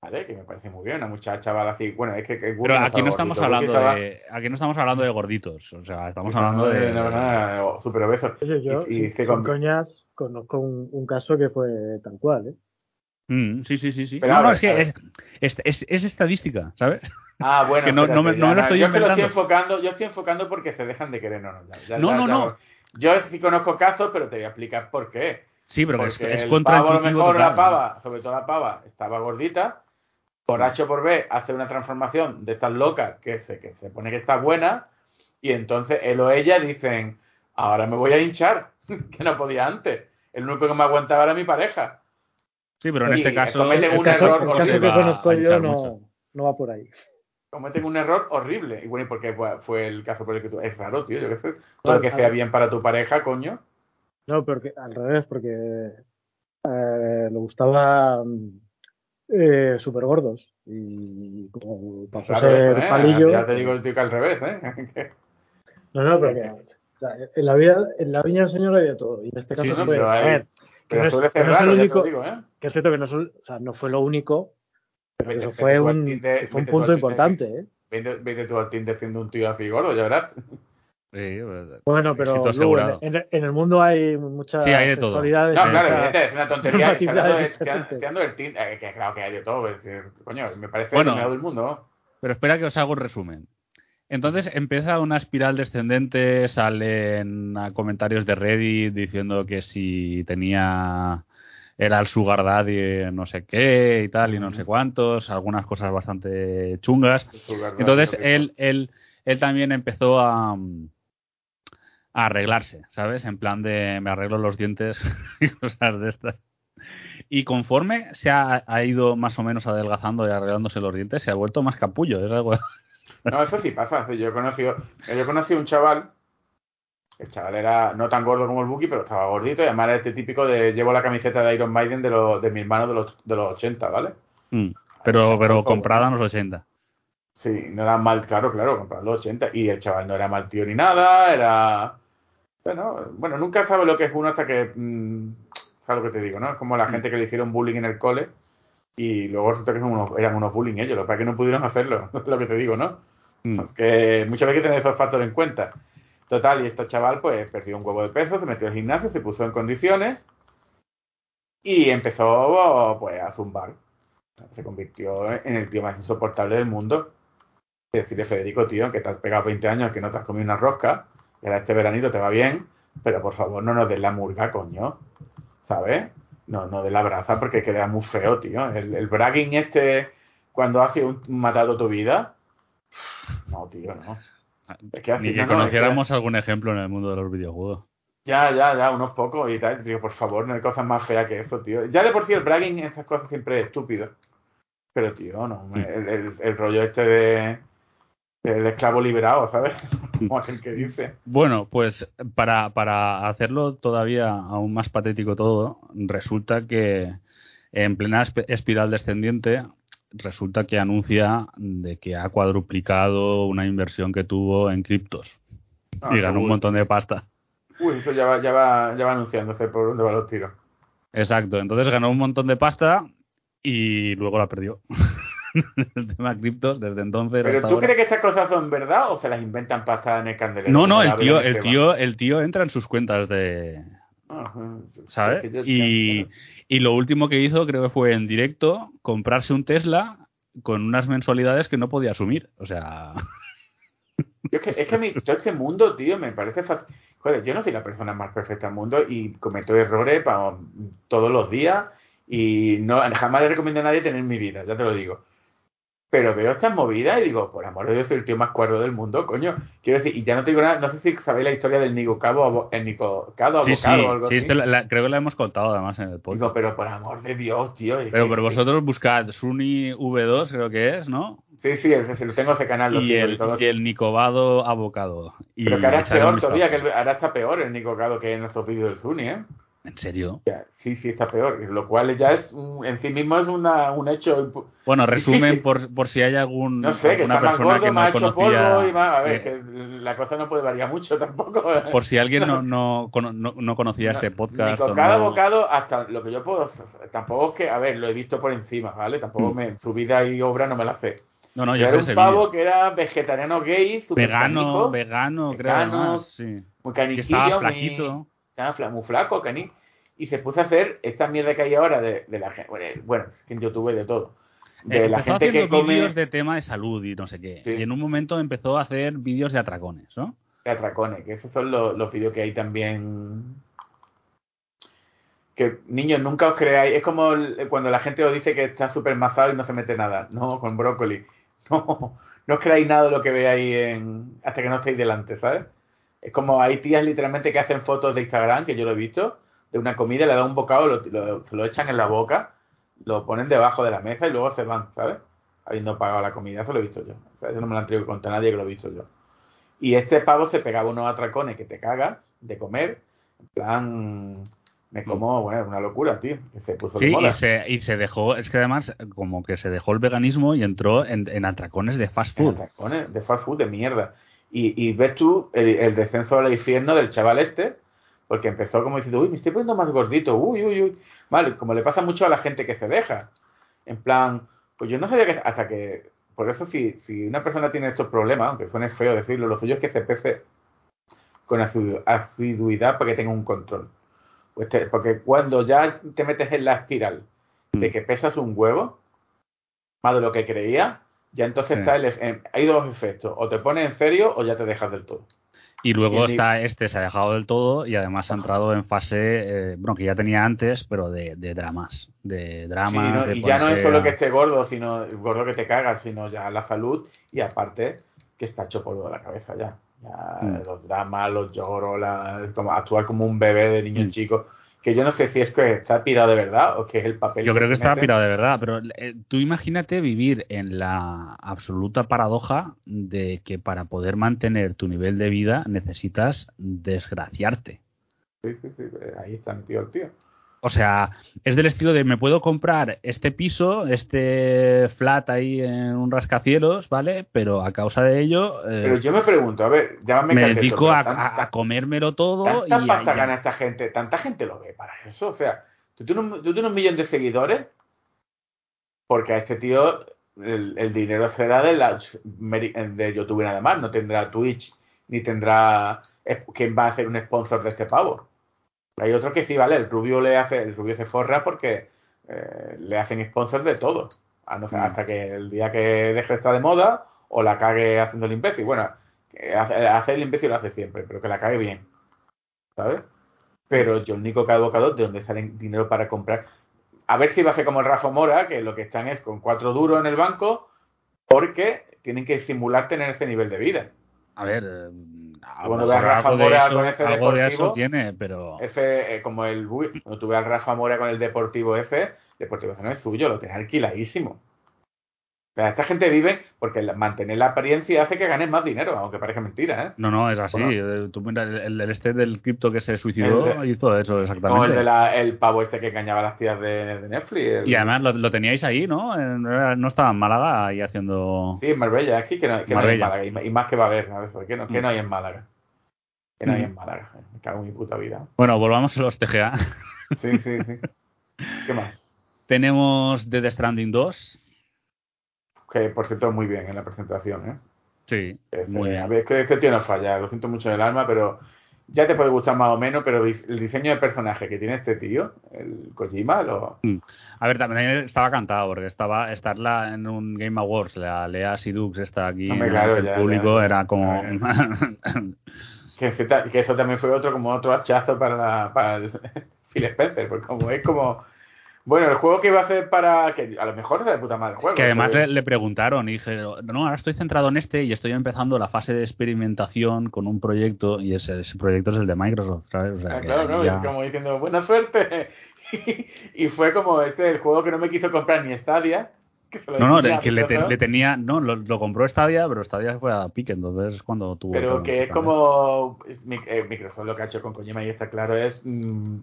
Vale, que me parece muy bien, una muchacha va así. Bueno, es que. que Pero aquí no estamos hablando de. de, aquí no estamos hablando de gorditos, o sea, estamos hablando de, No, no, no, super obeso. Oye, yo, Y- y sin- con- coñas, conozco un, un caso que fue tal cual, ¿eh? Mm, sí, sí, sí, sí. Pero no, no, es que es, es, es- es estadística, ¿sabes? Ah, bueno, Que no- no me- espérate, no me lo estoy yo que lo estoy inventando. enfocando, yo estoy enfocando porque se dejan de querer, no, no, ya, ya, No, ya, no, ya no. voy. Yo sí conozco casos, pero te voy a explicar por qué. Sí, pero es, es el pavo, a lo mejor total. la pava, sobre todo la pava, estaba gordita, por H o por B hace una transformación de estas locas que se, que se pone que está buena, y entonces él o ella dicen, ahora me voy a hinchar, que no podía antes. El único que me aguantaba era mi pareja. Sí, pero en Y este caso. comete El un caso, error el horrible. caso que va a conozco yo hinchar no, va por ahí. Cometen un error horrible. Y bueno, ¿y por qué fue, fue el caso por el que tú... Es raro, tío, yo qué sé. Todo que sea bien para tu pareja, coño. No, porque al revés, porque eh, le gustaban eh, súper gordos. Y como pasó a ser ¿eh? palillo. Ya te digo, tío, que al revés, ¿eh? No, no, pero que, o sea, en la vida, en la viña del señor de todo. Y en este caso, Sí, no, pues, pero ver, que Pero no es- suele que ser no es el ya te único- lo digo, ¿eh? que es cierto que no, sol- o sea, no fue lo único, pero Vete- eso fue un, Tinder- fue un punto importante, ¿eh? Vete, vete tú al Tinder siendo un tío así gordo, ya verás. Sí, pues, Bueno, pero luego, en, en el mundo hay muchas Sí, hay de todo. sexualidades No, claro, evidente, es una tontería. Del Tinder, eh, que claro que hay de todo. Es decir, coño, me parece Bueno. el mejor del mundo. Pero espera que os hago un resumen. Entonces empieza una espiral descendente, salen comentarios de Reddit diciendo que si tenía era el sugar daddy no sé qué y tal y no sé cuántos, algunas cosas bastante chungas. Entonces él, él, él también empezó a, a arreglarse, ¿sabes? En plan de me arreglo los dientes y cosas de estas. Y conforme se ha, ha, ido más o menos adelgazando y arreglándose los dientes, se ha vuelto más capullo. Es algo, no, eso sí pasa. Yo he conocido, yo he conocido un chaval. El chaval era no tan gordo como el Buki, pero estaba gordito. Y además era este típico de llevo la camiseta de Iron Maiden de, los, de mi hermano de los, de los 80, ¿vale? Mm, pero pero comprada en los 80. Sí, no era mal, claro, claro, comprada en los 80. Y el chaval no era mal tío ni nada, era. Bueno, bueno nunca sabe lo que es uno hasta que. Mmm, ¿Sabes lo que te digo, no? Es como la mm. gente que le hicieron bullying en el cole y luego resulta que unos, eran unos bullying ellos, lo que que no pudieron hacerlo, es lo que te digo, ¿no? Mm. Que muchas veces tener esos factores en cuenta. Total, y este chaval pues perdió un huevo de peso, se metió al gimnasio, se puso en condiciones y empezó pues a zumbar. Se convirtió en el tío más insoportable del mundo. Es decir, Federico, tío, que te has pegado 20 años, que no te has comido una rosca, y ahora este veranito te va bien, pero por favor no nos des la murga, coño. ¿Sabes? No, no de la braza porque queda muy feo, tío. El, el bragging este, cuando has sido matado tu vida, no, tío, no. Es que Ni que conociéramos algún ejemplo en el mundo de los videojuegos. Ya, ya, ya, unos pocos y tal. Digo, por favor, no hay cosas más feas que eso, tío. Ya de por sí el bragging, esas cosas siempre es estúpido. Pero, tío, no. Mm. El, el, rollo este de. El esclavo liberado, ¿sabes? Como aquel que dice. Bueno, pues para, para hacerlo todavía aún más patético todo, resulta que en plena espiral descendiente resulta que anuncia de que ha cuadruplicado una inversión que tuvo en criptos ah, y ganó un montón de pasta. Uy, esto ya va, ya va, ya va anunciándose por dónde va los tiros. Exacto, entonces ganó un montón de pasta y luego la perdió. el tema criptos desde entonces. ¿Pero tú crees que estas cosas son verdad o se las inventan pasta en el candelero? No, no, el tío, el tío, el tío entra en sus cuentas de. ¿Sabes? y, y lo último que hizo, creo que fue en directo, comprarse un Tesla con unas mensualidades que no podía asumir. O sea. es que, es que a mí, todo este mundo, tío, me parece fácil. Joder, yo no soy la persona más perfecta del mundo y cometo errores para, todos los días y no jamás le recomiendo a nadie tener mi vida, ya te lo digo. Pero veo estas movidas y digo, por amor de Dios, soy el tío más cuerdo del mundo, coño. Quiero decir, y ya no te digo nada, no sé si sabéis la historia del Nico Cabo, el Nico Cabo sí, abocado sí, o algo sí, así. creo que la hemos contado además en el podcast. Digo, pero por amor de Dios, tío. Pero, pero vosotros buscad Suni V2, creo que es, ¿no? Sí, sí, ese, lo tengo ese canal. Y, el, y, y el Nicobado Abocado. Y pero que ahora es peor todavía, que el, ahora está peor el Nicocado que en estos vídeos del Suni, ¿eh? ¿En serio? Sí, sí, está peor. Lo cual ya es, en sí mismo es una, un hecho. Bueno, resumen por, por si hay algún. No sé, que está más gordo, que más hecho polvo y más. A ver, que la cosa no puede variar mucho tampoco. Por si alguien no, no, no, no conocía este podcast. Ni cada bocado, hasta lo que yo puedo. Tampoco es que, a ver, lo he visto por encima, ¿vale? Tampoco mm. me, su vida y obra no me la sé. No, no, yo era un pavo que era vegetariano gay, vegano, vegano, creo. Vegano, sí. Muy caniquillo, estaba flaquito. estaba muy flaco, cani y se puso a hacer esta mierda que hay ahora de, de la gente. Bueno, es que en YouTube de todo. De eh, la gente que come. vídeos de tema de salud y no sé qué. Y en un momento empezó a hacer vídeos de atracones, ¿no? De atracones, que esos son los, los vídeos que hay también. Que niños, nunca os creáis. Es como cuando la gente os dice que está súper masado y no se mete nada. No, con brócoli. No, no os creáis nada de lo que veáis en, hasta que no estéis delante, ¿sabes? Es como hay tías literalmente que hacen fotos de Instagram, que yo lo he visto, de una comida, le dan un bocado, lo, se lo echan en la boca, lo ponen debajo de la mesa y luego se van, ¿sabes? Habiendo pagado la comida, eso lo he visto yo. O sea, yo no me lo han tenido que contar a nadie que lo he visto yo. Y este pavo se pegaba unos atracones que te cagas de comer, en plan, me como, bueno, es una locura, tío. Que se puso sí, Y, se, y se dejó, es que además, como que se dejó el veganismo y entró en, en atracones de fast food. atracones de fast food de mierda. Y, y ves tú el, el descenso al infierno del chaval este, porque empezó como diciendo, uy, me estoy poniendo más gordito, uy, uy, uy. Vale, como le pasa mucho a la gente que se deja. En plan, pues yo no sabía que hasta que, por eso si, si una persona tiene estos problemas, aunque suene feo decirlo, lo suyo es que se pese con asiduidad para que tenga un control. Pues porque cuando ya te metes en la espiral de mm. que pesas un huevo, más de lo que creía, ya entonces está el, hay dos efectos, o te pones en serio o ya te dejas del todo. Y luego está este, se ha dejado del todo y además ha entrado en fase, eh, bueno, que ya tenía antes, pero de, dramas. De dramas. y ya no es solo que esté gordo, sino gordo que te cagas, sino ya la salud y aparte que está hecho polvo de la cabeza ya. ya mm. Los dramas, los lloros, como actuar como un bebé de niño mm. chico que yo no sé si es que está pirado de verdad o que es el papel. Yo creo que está pirado de verdad, pero eh, tú imagínate vivir en la absoluta paradoja de que para poder mantener tu nivel de vida necesitas desgraciarte. Sí, sí, sí, ahí está metido el tío. O sea, es del estilo de me puedo comprar este piso, este flat ahí en un rascacielos, ¿vale? Pero a causa de ello. Eh, Pero yo me pregunto, a ver, llámame Me dedico a, comérmelo todo. ¿Tanta y pasta gana esta gente? ¿Tanta gente lo ve para eso? O sea, tú tienes un, tú tienes un millón de seguidores porque a este tío el, dinero será de, la, de YouTube nada más, no tendrá Twitch ni tendrá. ¿Quién va a hacer un sponsor de este pavo? Hay otro que sí, ¿vale? El Rubio le hace, el Rubio se forra porque eh, le hacen sponsors de todo. A no ser, mm. hasta que el día que deje de estar de moda o la cague haciendo el imbécil. Bueno, hacer el imbécil lo hace siempre, pero que la cague bien. ¿Sabes? Pero yo el único que ha evocado de dónde sale dinero para comprar. A ver si va a ser como el Rafa Mora, que lo que están es con cuatro duros en el banco, porque tienen que simular tener ese nivel de vida. A ver, cuando veas Rafa Mora con ese deportivo, tiene, pero ese eh, como el cuando tú veas Rafa Mora con el deportivo ese, deportivo ese no es suyo, lo tiene alquiladísimo esta gente vive porque mantener la apariencia hace que ganes más dinero, aunque parezca mentira, ¿eh? No, no, es así. Eh, tú mira, el, este del cripto que se suicidó hizo eso exactamente. O el, de la, el pavo este que engañaba a las tías de, Netflix. Y además lo, teníais ahí, ¿no? No estaba en Málaga ahí haciendo... Sí, en Marbella, aquí que no, que no hay en Málaga. Y, más que va a haber, ¿no? ¿Qué no, que no hay en Málaga? Que no hay en mm. Málaga. Me cago en mi puta vida. Bueno, volvamos a los TGA. Sí, sí, sí. ¿Qué más? Tenemos The Stranding 2 que por cierto muy bien en la presentación, ¿eh? Sí, muy bien. A ver, es que, tío no falla, lo siento mucho en el alma, pero ya te puede gustar más o menos, pero el diseño de personaje que tiene este tío, el Kojima, lo... Mm. A ver, también estaba cantado, porque estaba estarla en un Game Awards, la Lea Sidux está aquí en el público, era como... que, que, eso también fue otro como otro hachazo para, la, para el Phil Spencer, porque como es como bueno, el juego que iba a hacer para. que a lo mejor es de puta madre el juego. Que además le, preguntaron y dije, no, ahora estoy centrado en este y estoy empezando la fase de experimentación con un proyecto y ese, proyecto es el de Microsoft, ¿sabes? Ah, claro, ¿no? Y como diciendo, buena suerte. y fue como este, el juego que no me quiso comprar ni Stadia. no, no, que le, tenía. No, lo, compró Stadia, pero Stadia fue a pique, entonces es cuando tuvo. Pero que es como. Eh, Microsoft lo que ha hecho con Kojima y está claro es. Mm,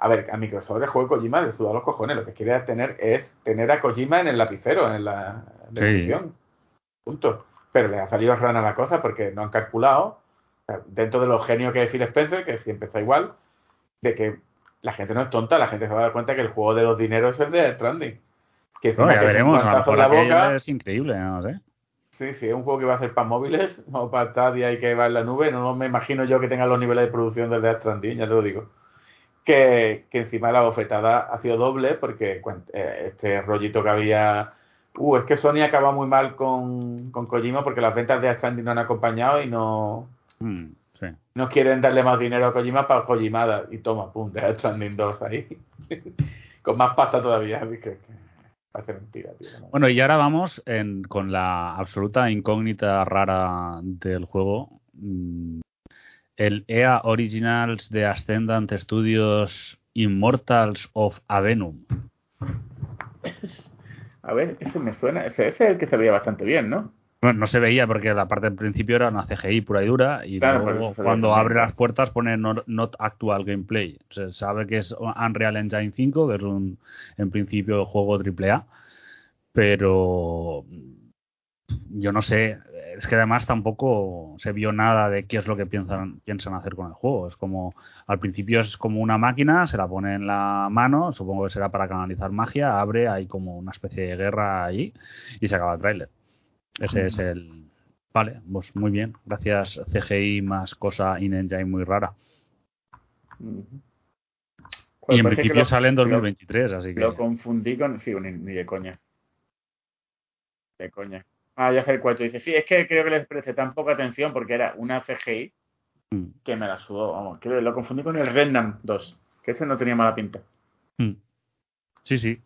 a ver, a Microsoft el juego de Kojima le suda los cojones. Lo que quiere tener es tener a Kojima en el lapicero, en la edición. Punto. Pero le ha salido rana la cosa porque no han calculado, dentro de los genios que es Phil Spencer, que siempre está igual, de que la gente no es tonta, la gente se va a dar cuenta que el juego de los dineros es el de Stranding. Que, no, ya veremos, a lo la boca, es increíble, no sé. Sí, sí, es un juego que va a ser para móviles o para Stadia y que va en la nube. No me imagino yo que tenga los niveles de producción del de Stranding, ya te lo digo que, encima la bofetada ha sido doble porque eh, este rollito que había... Uh, es que Sony acaba muy mal con, con Kojima porque las ventas de Stranding no han acompañado y no... Mm, no quieren darle más dinero a Kojima para Kojimada. Y toma, pum, deja Stranding 2 ahí. con más pasta todavía. Así que, parece mentira, tío. Bueno, y ahora vamos en, con la absoluta incógnita rara del juego. El EA Originals de Ascendant Studios Immortals of Avenum. a ver, ese me suena. Ese, es el que se veía bastante bien, ¿no? Bueno, no se veía porque la parte del principio era una CGI pura y dura y luego cuando abre las puertas pone not, actual gameplay. Se sabe que es Unreal Engine 5, que es un en principio juego AAA, pero yo no sé, es que además tampoco se vio nada de qué es lo que piensan, piensan hacer con el juego. Es como, al principio es como una máquina, se la pone en la mano, supongo que será para canalizar magia, abre, hay como una especie de guerra ahí y se acaba el tráiler. Ese es el... Vale, pues muy bien. Gracias CGI más cosa in-engine muy rara. y en principio sale en 2023, así que... Lo confundí con... Sí, ni de coña. De coña. Ah, ya sé el 4. Dice, sí, es que creo que les presté tan poca atención porque era una CGI mm. que me la sudó. Vamos, creo que lo confundí con el Remnant 2, que ese no tenía mala pinta. Mm. Sí, sí.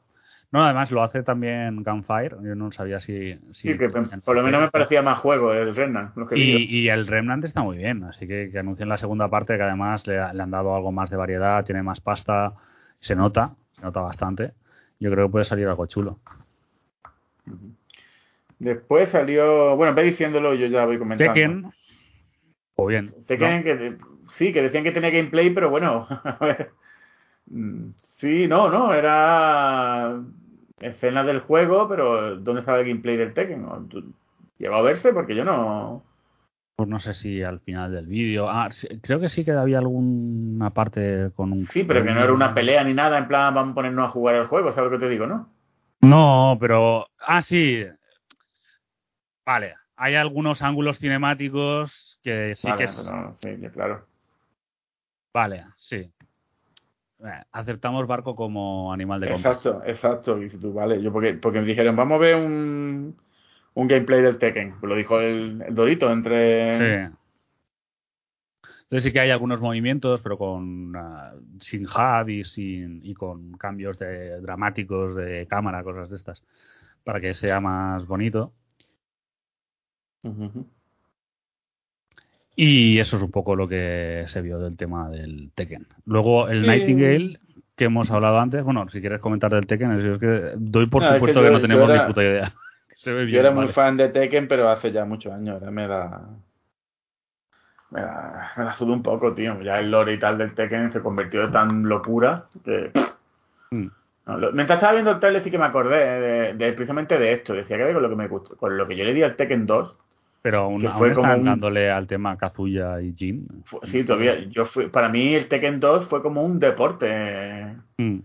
No, además lo hace también Gunfire. Yo no sabía si. sí, que por lo menos me parecía más juego el Remnant. y, el Remnant está muy bien, así que, que anuncien la segunda parte, que además le, han dado algo más de variedad, tiene más pasta, se nota, se nota bastante. Yo creo que puede salir algo chulo. Después salió. Bueno, ve diciéndolo, yo ya voy comentando. Tekken. O bien. Tekken, que sí, que decían que tenía gameplay, pero bueno, a ver. Mm, sí, no, no, era escenas del juego, pero ¿dónde estaba el gameplay del Tekken? ¿Llegó a verse? Porque yo no... Pues no sé si al final del vídeo. Ah, creo que sí que había alguna parte con un. Sí, pero que no era una pelea ni nada, en plan, vamos a ponernos a jugar el juego, ¿sabes lo que te digo, no? No, pero. Ah, sí. Vale, hay algunos ángulos cinemáticos que sí que. sí, claro. Vale, sí. Eh, aceptamos barco como animal de combate. Exacto, exacto. Y si tú, vale, yo porque, porque me dijeron, vamos a ver un, un gameplay del Tekken. Lo dijo el, Dorito entre. Sí. Entonces sí que hay algunos movimientos, pero con ah, sin HUD y, sin, y con cambios de, dramáticos de cámara, cosas de estas, para que sea más bonito. Y eso es un poco lo que se vio del tema del Tekken. Luego el Nightingale, que hemos hablado antes, bueno, si quieres comentar del Tekken, es que doy por supuesto que, no tenemos ni puta idea. yo era muy fan de Tekken, pero hace ya muchos años. Ahora me la. Me la, me la sudo un poco, tío. Ya el lore y tal del Tekken se convirtió en tan locura que. Mm. mientras estaba viendo el trailer sí que me acordé de, precisamente de esto. Decía que con lo que me gustó, con lo que yo le di al Tekken 2 pero aún, fue como dándole al tema Kazuya y Jin. Sí, todavía. Yo fui, para mí el Tekken 2 fue como un deporte mm.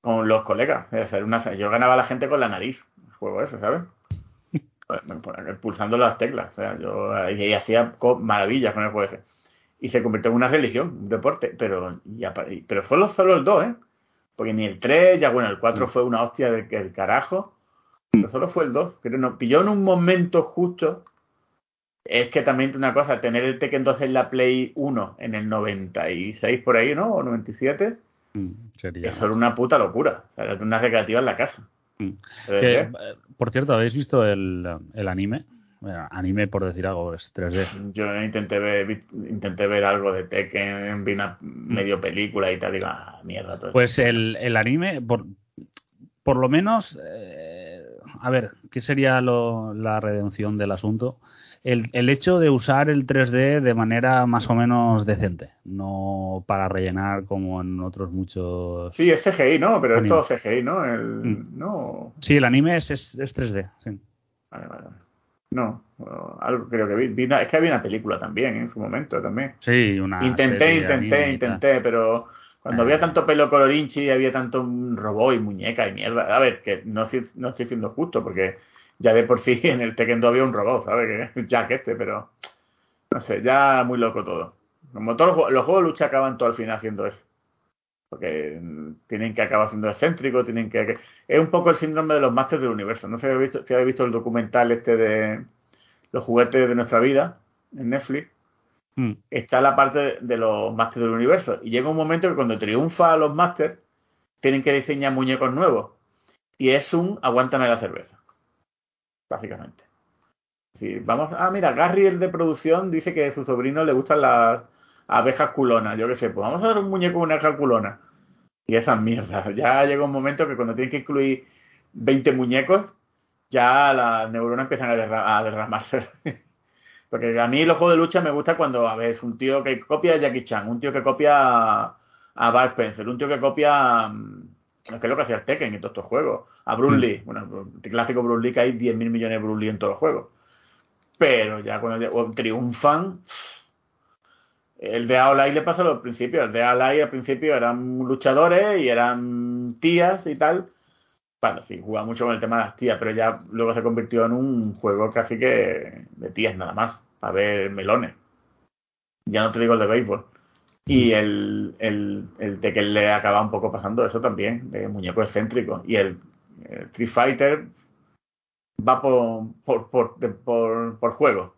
con los colegas. una, yo ganaba a la gente con la nariz, el juego ese, ¿sabes? Pues, pulsando las teclas. O sea, yo y, hacía maravillas con el juego ese. Y se convirtió en una religión, un deporte. Pero ya, pero fue solo el 2, ¿eh? Porque ni el 3, ya bueno, el 4 mm. fue una hostia del, del carajo. Pero solo fue el 2. Que nos pilló en un momento justo es que también una cosa, tener el Tekken 2 en la Play 1 en el 96 por ahí, ¿no? O 97. Mm, sería... Eso era una puta locura. O sea, era una recreativa en la casa. Mm. Eh, por cierto, ¿habéis visto el, el anime? anime por decir algo, es 3D. Yo intenté ver, intenté ver algo de Tekken, vi una mm. medio película y tal, digo, ah, mierda. Todo pues el, el, anime, por, por lo menos, eh, a ver, ¿qué sería lo, la redención del asunto? El, el, hecho de usar el 3D de manera más o menos decente, no para rellenar como en otros muchos. Sí, es CGI, ¿no? Pero es todo CGI, ¿no? El, mm. no. Sí, el anime es, es, 3D, sí. Vale, vale. No, algo creo que vi, es que había una película también en su momento también. Sí, una. Intenté, intenté, intenté, pero cuando había tanto pelo colorinchi, había tanto robot y muñeca y mierda. A ver, que no, no estoy siendo justo porque ya de por sí en el Tekken 2 había un robot, ¿sabes? Que Jack este, pero no sé, ya muy loco todo. Como todos los, juegos de lucha acaban todo al final haciendo eso. Porque tienen que acabar siendo excéntricos, tienen que, Es un poco el síndrome de los masters del universo. No sé si habéis visto, si habéis visto el documental este de los juguetes de nuestra vida en Netflix. Hmm. Está la parte de los masters del universo. Y llega un momento que cuando triunfa a los masters, tienen que diseñar muñecos nuevos. Y es un aguántame la cerveza básicamente. Sí, vamos, ah, mira, Gary, el de producción, dice que a su sobrino le gustan las abejas culonas. Yo qué sé, pues vamos a dar un muñeco con una abeja culona. Y esas mierdas. Ya llega un momento que cuando tienen que incluir 20 muñecos, ya las neuronas empiezan a, derramarse. Porque a mí los juegos de lucha me gusta cuando, a ver, es un tío que copia a Jackie Chan, un tío que copia a, a Bud Spencer, un tío que copia mm, que es lo que hacía el Tekken en todos estos juegos. A Bruce mm. Lee, bueno, el clásico Bruce Lee que hay 10.000 millones de Bruce Lee en todos los juegos. Pero ya cuando triunfan, el de Aolai le pasa al principio. El de Aolai al principio eran luchadores y eran tías y tal. Bueno, sí, jugaba mucho con el tema de las tías, pero ya luego se convirtió en un juego casi que de tías nada más, a ver melones. Ya no te digo el de béisbol. Y el, el, el de que le acaba un poco pasando eso también, de muñeco excéntrico. Y el, Street Fighter, va por, por, por, por, juego.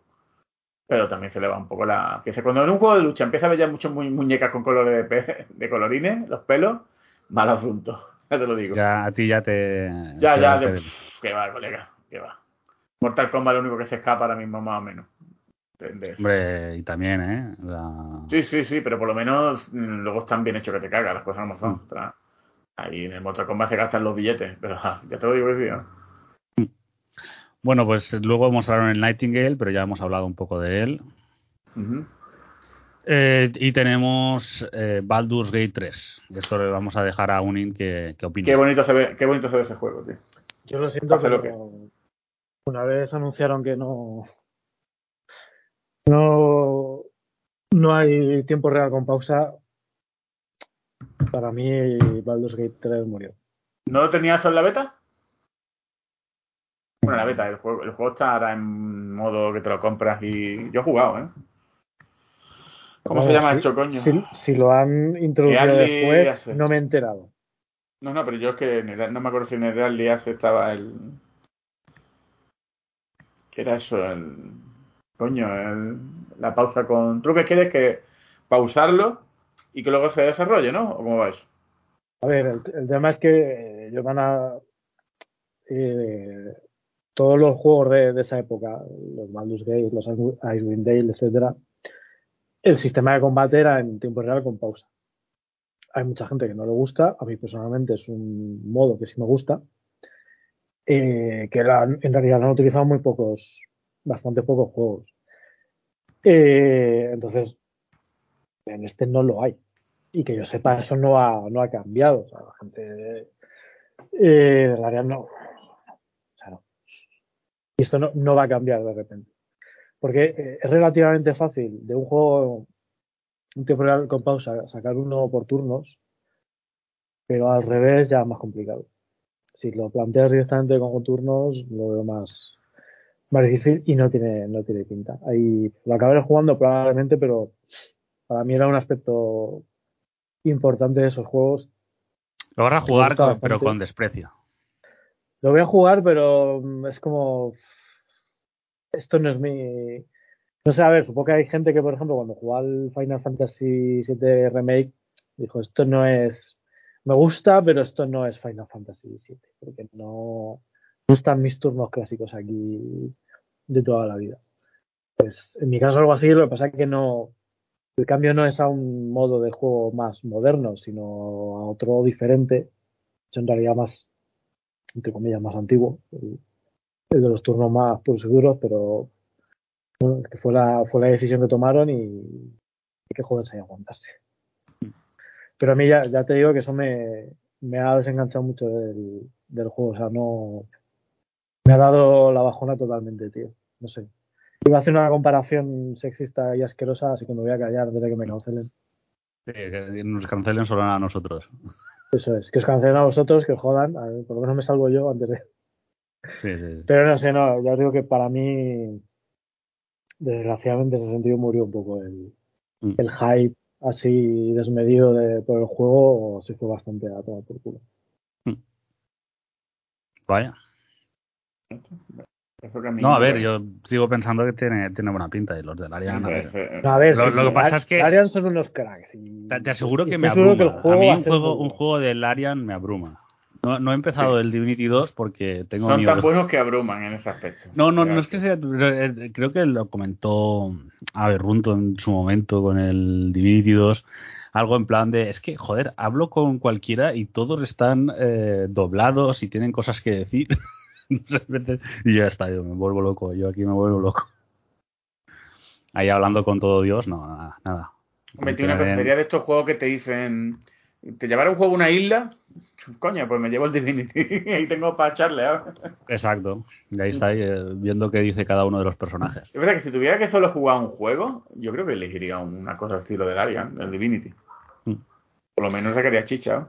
Pero también se le va un poco la pieza. Cuando en un juego de lucha empieza a ver ya muchas muñecas con colores de, de colorines, los pelos, mal asunto. Ya te lo digo. Ya, a ti ya te. Ya, ya. que va, colega. Que va. Mortal Kombat lo único que se escapa ahora mismo, más o menos. Hombre, y también, ¿eh? Sí, sí, sí, pero por lo menos mm, luego están bien hechos que te cagas, las cosas no son. Mm. Ahí en el Mortal Kombat se gastan los billetes, pero ya te lo digo que sí. Mm. Bueno, pues luego hablado en Nightingale, pero ya hemos hablado un poco de él. eh, y tenemos eh, Baldur's Gate 3. Esto le vamos a dejar a Unin que, que opine. Qué bonito se ve, qué bonito se ve ese juego, tío. Yo lo siento, pero una vez anunciaron que no no, no hay tiempo real con pausa. Para mí, Baldur's Gate 3 murió. ¿No lo tenías en la beta? Bueno, la beta, el juego, el juego está ahora en modo que te lo compras y yo he jugado, ¿eh? ¿Cómo se llama esto, coño? Si, lo han introducido después, no me he enterado. No, no, pero yo es que no me acuerdo si en el Real estaba el. ¿Qué era eso? El coño, la pausa con truques quieres que pausarlo y que luego se desarrolle, ¿no? ¿O cómo va eso? A ver, el, tema es que ellos van a. Eh, todos los juegos de, esa época, los Baldur's Gate, los Icewind Dale, etcétera, el sistema de combate era en tiempo real con pausa. Hay mucha gente que no le gusta, a mí personalmente es un modo que sí me gusta, eh, que en realidad lo han utilizado muy pocos bastante pocos juegos. Eh, entonces, en este no lo hay. Y que yo sepa, eso no ha, no ha cambiado. O sea, la gente eh, del área no. O sea, no. Y esto no, no va a cambiar de repente. Porque eh, es relativamente fácil de un juego, un tiempo real con pausa, sacar uno por turnos, pero al revés ya es más complicado. Si lo planteas directamente con turnos, lo veo más, más difícil y no tiene, no tiene pinta. Ahí lo acabaré jugando probablemente, pero para mí era un aspecto importante de esos juegos. Lo vas a jugar, pero con desprecio. Lo voy a jugar, pero es como. Esto no es mi. No sé, a ver, supongo que hay gente que, por ejemplo, cuando jugó al Final Fantasy VII Remake, dijo: Esto no es. Me gusta, pero esto no es Final Fantasy VII, porque no están mis turnos clásicos aquí de toda la vida. Pues en mi caso algo así, lo que pasa es que no, el cambio no es a un modo de juego más moderno, sino a otro diferente, en realidad más, entre comillas, más antiguo, el, de los turnos más puros y pero bueno, que fue la, fue la decisión que tomaron y, que joderse y aguantarse. Pero a mí ya, ya te digo que eso me, me ha desenganchado mucho del, del juego, o sea, no, me ha dado la bajona totalmente, tío. No sé. Iba a hacer una comparación sexista y asquerosa, así que me voy a callar desde que me cancelen. Sí, que nos cancelen solo a nosotros. Eso es, que os cancelen a vosotros, que os jodan. A ver, por lo menos me salvo yo antes de. Sí, sí. Pero no sé, no, ya os digo que para mí, desgraciadamente, en ese sentido murió un poco el, mm. el hype así desmedido de, por el juego, o se fue bastante a toda por culo. Mm. Vaya. No, a ver, yo sigo pensando que tiene, tiene buena pinta y los del Arian. a ver, lo, que pasa es que. Arian son unos cracks. te, aseguro que me abruma. a mí un juego, un juego del Arian me abruma. No, no he empezado el Divinity 2 porque tengo Son tan buenos que abruman en ese aspecto. No, no, no es que sea. Eh, creo que lo comentó a Runto en su momento con el Divinity 2 algo en plan de, es que, joder, hablo con cualquiera y todos están eh, doblados y tienen cosas que decir. y ya está, yo me vuelvo loco, yo aquí me vuelvo loco. Ahí hablando con todo Dios, no, nada. nada. Metí una cosa, sería de estos juegos que te dicen, ¿te llevará un juego a una isla? Coño, pues me llevo el Divinity y ahí tengo para echarle. Exacto. Y ahí está, eh, viendo qué dice cada uno de los personajes. Es verdad que si tuviera que solo jugar un juego, yo creo que elegiría una cosa estilo del Arian, del Divinity. Mm. Por lo menos sacaría chicha.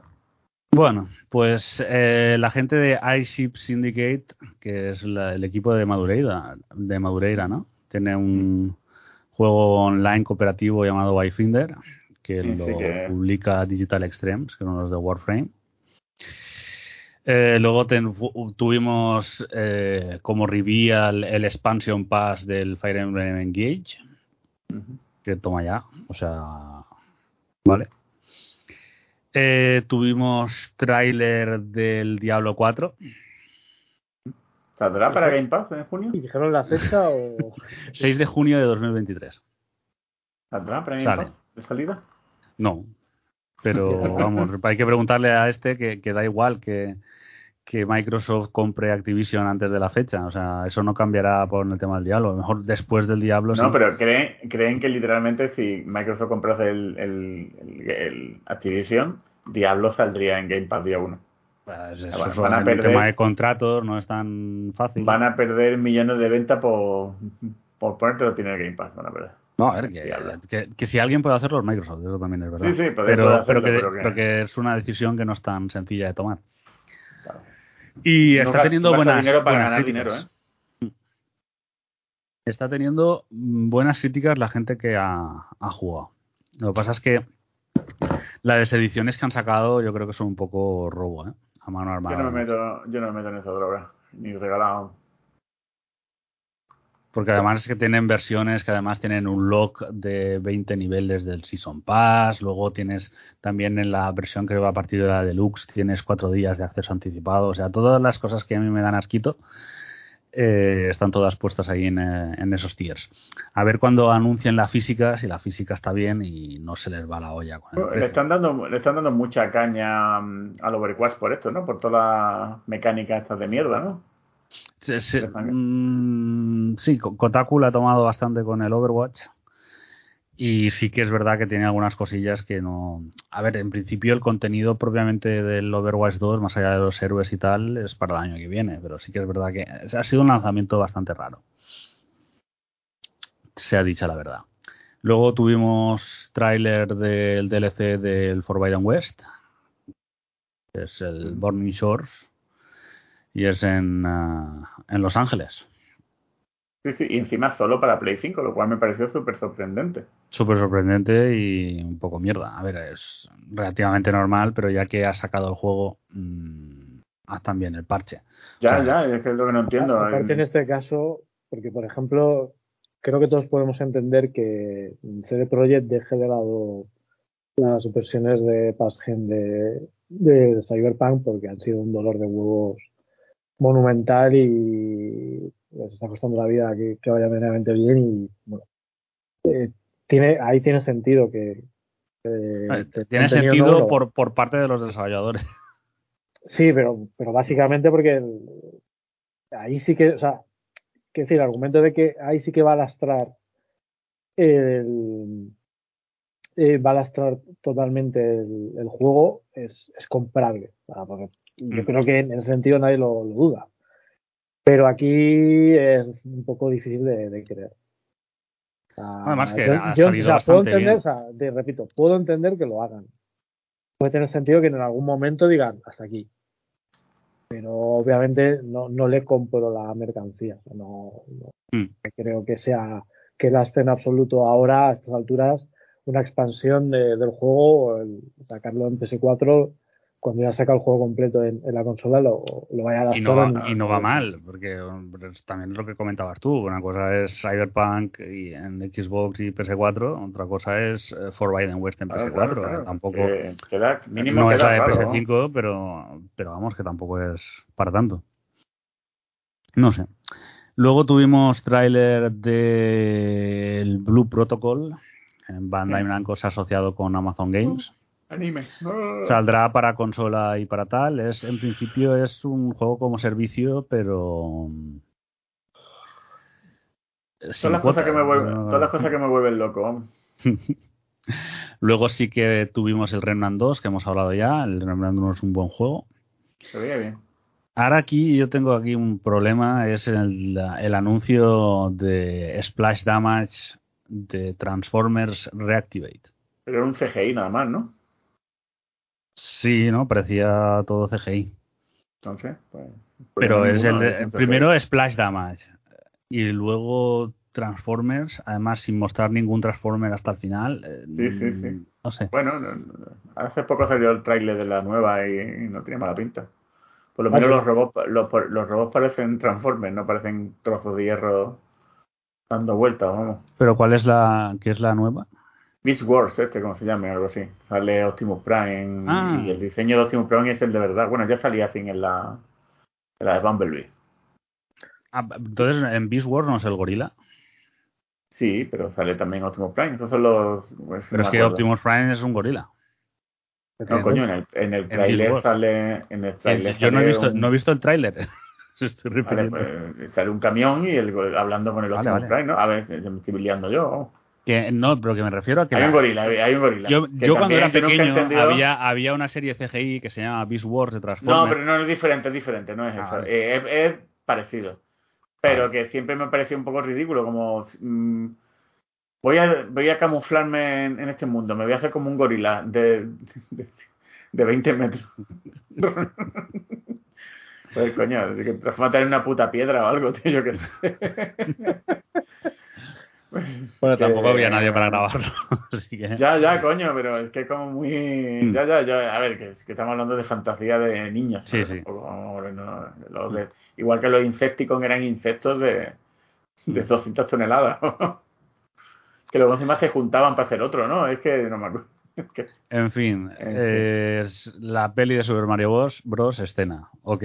Bueno, pues eh, la gente de iShip Syndicate, que es el equipo de Madureira, de Madureira, ¿no? Tiene un juego online cooperativo llamado Wayfinder, que lo publica Digital Extremes, que son los de Warframe. Eh, luego tuvimos eh, como reveal el expansion pass del Fire Emblem Engage. Que toma ya. O sea. Vale. Eh, tuvimos tráiler del Diablo 4. ¿Saldrá para Game Pass en junio? ¿Y dijeron la fecha o...? 6 de junio de 2023. ¿Saldrá para Game Pass de salida? No. Pero vamos, hay que preguntarle a este que, que da igual que, que Microsoft compre Activision antes de la fecha. O sea, eso no cambiará por el tema del Diablo. A lo mejor después del Diablo. No, pero creen, creen que literalmente si Microsoft comprase el, el, Activision, Diablo saldría en Game Pass día 1. Pues eso van a perder, el tema de contratos no es tan fácil. Van a perder millones de ventas por, por ponértelo tiene el Game Pass. Van a perder. No, a ver, que, que, si alguien puede hacerlo es Microsoft, eso también es verdad. Sí, sí, pero, pero, que, pero, que, es una decisión que no es tan sencilla de tomar. Y está teniendo buenas. Dinero para ganar dinero, ¿eh? Está teniendo buenas críticas la gente que ha, jugado. Lo que pasa es que las ediciones que han sacado yo creo que son un poco robo, ¿eh? A mano armada. Yo no me meto, yo no me meto en esa droga, ni regalado. Porque además es que tienen versiones que además tienen un lock de 20 niveles del Season Pass. Luego tienes también en la versión que va a partir de la Deluxe, tienes cuatro días de acceso anticipado. O sea, todas las cosas que a mí me dan asquito eh, están todas puestas ahí en, eh, en, esos tiers. A ver cuando anuncien la física, si la física está bien y no se les va la olla. le, están dando, le están dando mucha caña mm, al Overwatch por esto, ¿no? Por toda la mecánica estas de mierda, ¿no? Sí, sí, mm, Kotaku la ha tomado bastante con el Overwatch. Y sí que es verdad que tiene algunas cosillas que no. A ver, en principio el contenido propiamente del Overwatch 2, más allá de los héroes y tal, es para el año que viene. Pero sí que es verdad que ha sido un lanzamiento bastante raro. Se ha dicho la verdad. Luego tuvimos tráiler del DLC del Forbidden West. es el Burning Shores y es en, ah, en Los Ángeles. Sí, sí, y encima solo para Play 5, lo cual me pareció súper sorprendente. Súper sorprendente y un poco mierda. A ver, es relativamente normal, pero ya que has sacado el juego, mmm, haz también el parche. Ya, ya, es que es lo que no entiendo. Aparte en este caso, porque por ejemplo, creo que todos podemos entender que CD Projekt deje de lado las versiones de Passgen de, de Cyberpunk porque han sido un dolor de huevos monumental y les está costando la vida que, vaya medianamente bien y bueno eh, tiene ahí tiene sentido que, tiene sentido por, por parte de los desarrolladores. Sí pero pero básicamente porque ahí sí que o sea que decir el argumento de que ahí sí que va a lastrar el eh, va a lastrar totalmente el, juego es, es comprable porque yo mm. creo que en ese sentido nadie lo, duda. Pero aquí es un poco difícil de, creer. Además que ha salido puedo entender, repito, puedo entender que lo hagan. Puede tener sentido que en algún momento digan hasta aquí. Pero obviamente no, no le compro la mercancía. No, mm. creo que sea que la esté en absoluto ahora, a estas alturas, una expansión del juego, sacarlo en PS4 cuando ya saca el juego completo en, la consola lo, lo vaya a dar y no, va, y no va mal, porque también lo que comentabas tú, una cosa es Cyberpunk y en Xbox y PS4, otra cosa es eh, Forbidden West en PS4. tampoco no es la de PS5, pero, pero vamos, que tampoco es para tanto. No sé. Luego tuvimos tráiler del Blue Protocol. En Bandai Namco se ha asociado con Amazon Games. Anime. Saldrá para consola y para tal. Es en principio es un juego como servicio, pero son las cosas que me vuelven, todas las cosas que me vuelven loco. Luego sí que tuvimos el Remnant 2, que hemos hablado ya. El Remnant 1 es un buen juego. Se veía bien. Ahora aquí yo tengo aquí un problema, es el, el anuncio de Splash Damage de Transformers Reactivate. Pero era un CGI nada más, ¿no? Sí, ¿no? Parecía todo CGI. Entonces, pues. Pero es el, primero Splash Damage y luego Transformers, además sin mostrar ningún Transformer hasta el final. Eh, sí, sí, sí. Mm, no sé. Bueno, hace poco salió el trailer de la nueva y, no tenía mala pinta. Por lo menos los robots, los, los robots parecen Transformers, no parecen trozos de hierro dando vueltas, vamos. ¿Pero cuál es la, qué es la nueva? Beast Wars, este, como se llame, algo así. Sale Optimus Prime Ah. y el diseño de Optimus Prime es el de verdad. Bueno, ya salía así en la, en la de Bumblebee. Ah, entonces, en Beast Wars no es el gorila. Sí, pero sale también Optimus Prime. Estos son los. pues, Pero es que acuerdo. Optimus Prime es un gorila. No, coño, en el, en el trailer Wars. sale. En el trailer Yo no he visto, un- no he visto el tráiler. Estoy Vale, pues, sale un camión y el, hablando con el Vale, Optimus vale. Prime, ¿no? A ver, me estoy liando yo. Que, no, pero que me refiero a que Hay la- un gorila, hay un gorila. yo, Que yo cuando era pequeño había, había una serie CGI que se llama Beast Wars de Transformers. No, pero no es diferente, es diferente, no es Ah, eso. Eh, es, es parecido. Pero Vale. que siempre me pareció un poco ridículo, como mm, voy a voy a camuflarme en, en este mundo, me voy a hacer como un gorila de, de, de 20 metros. pues coño, que transformate en una puta piedra o algo, tío, yo qué sé. Bueno, tampoco había nadie para grabarlo. Así que... Ya, ya, coño, pero es que es como muy... Mm. Ya, ya, ya, a ver, que, es que estamos hablando de fantasía de niños. Sí, sí. No, los de- igual que los Insecticons eran insectos de, de 200 toneladas. que luego encima se juntaban para hacer otro, ¿no? Es que no me acuerdo. En fin, En fin. eh, la peli de Super Mario Bros. Bros. escena. Ok.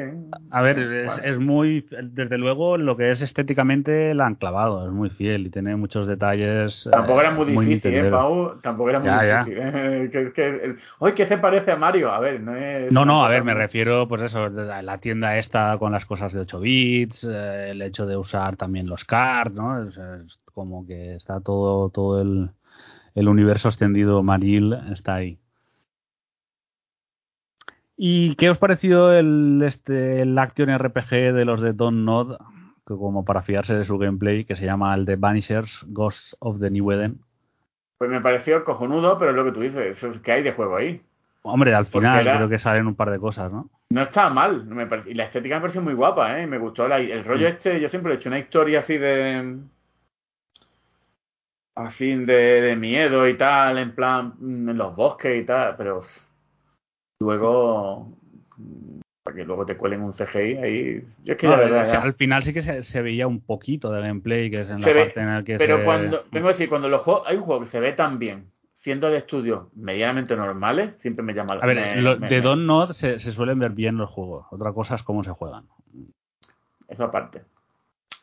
Bien. A ver, es, Vale. es muy. Desde luego, lo que es estéticamente la han clavado. Es muy fiel y tiene muchos detalles. Tampoco eh, era muy difícil, ¿eh. Pau? Tampoco era muy Ya, ya. difícil. ¿eh? Que, que, el- ¡Ay, que se parece a Mario! A ver, no es... No, a ver, me refiero, pues eso, a la tienda esta con las cosas de 8 bits, eh, el hecho de usar también los cards, ¿no? Es, es como que está todo, todo el, el universo extendido Maril está ahí. ¿Y qué os pareció el, este, el Action RPG de los de Don Nod, que como para fiarse de su gameplay, que se llama el de Vanishers, Ghosts of the New Eden? Pues me pareció cojonudo, pero es lo que tú dices, eso es que hay de juego ahí. Hombre, al final era- creo que salen un par de cosas, ¿no? No estaba mal, me y la estética me pareció muy guapa, ¿eh? Me gustó la- el rollo Mm. este, yo siempre he hecho una historia así de... Así de, de miedo y tal, en plan, mm, en los bosques y tal, pero luego... mm, Para que luego te cuelen un CGI ahí... Yo es que No, la verdad... es que ya- al final sí que se, se veía un poquito de gameplay, que es en Se la ve, parte en la que Pero se- cuando, tengo que decir, cuando los juegos, hay un juego que se ve tan bien, siendo de estudios medianamente normales, siempre me llama la A ver, me- lo- me- de me- Don Nod se, se suelen ver bien los juegos. Otra cosa es cómo se juegan. Eso aparte.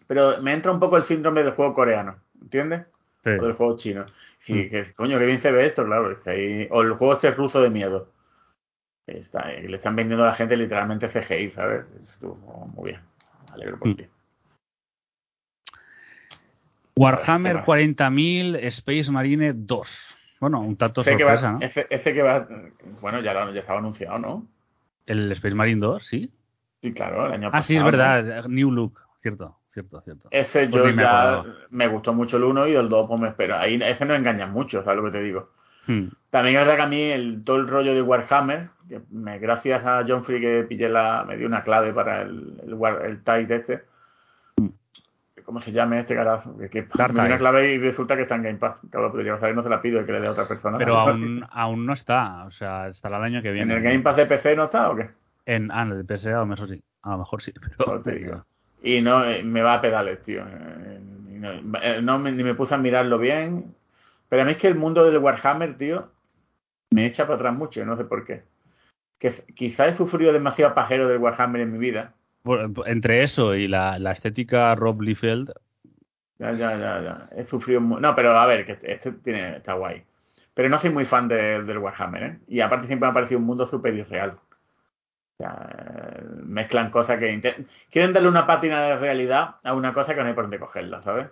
Pero me entra un poco el síndrome del juego coreano, ¿entiendes? Sí. O del juego chino. Sí, Mm. que coño, que bien se ve esto, claro. es que ahí- O el juego este ruso de miedo. Está, le están vendiendo a la gente literalmente CGI, ¿sabes? Estuvo muy bien. Alegro por Mm. ti. Warhammer ¿Qué más? 40.000 Space Marine 2. Bueno, un tanto Ese que, va, sorpresa, ¿no? ese, ese que va. Bueno, ya, lo- ya estaba anunciado, ¿no? El Space Marine 2, sí. Sí, claro, el año Ah, sí, es pasado, verdad. New Look. Cierto, cierto, cierto. Ese Pues yo me ya me gustó mucho el 1 y el 2 pues me espero. Ahí ese no engaña mucho, ¿sabes lo que te digo? Hmm. También es verdad que a mí el, todo el rollo de Warhammer, me, gracias a John Free que pillé la, me dio una clave para el, el, el Tide este. ¿Cómo se llama este carajo? Que, me dio una clave y resulta que está en Game Pass. Claro, podría saber, no se la pido y que le dé a otra persona. Pero aún, aún no está. O sea, estará el año que ¿En viene. el Game Pass de PC no está o qué? En, ah, en el de PS a lo mejor sí. A lo mejor sí. Pero, No te digo. Y no, eh, me va a pedales, tío. Eh, no, eh, no me- ni me puse a mirarlo bien. Pero a mí es que el mundo del Warhammer, tío, me echa para atrás mucho, no sé por qué. Que quizá he sufrido demasiado pajero del Warhammer en mi vida. Bueno, entre eso y la, la estética Rob Liefeld, Ya, ya, ya, ya. He sufrido No, pero a ver, que este tiene, está guay. Pero no soy muy fan de- del Warhammer, ¿eh? Y aparte siempre me ha parecido un mundo súper irreal. O sea, mezclan cosas que... Quieren darle una pátina de realidad a una cosa que no hay por dónde cogerla, ¿sabes?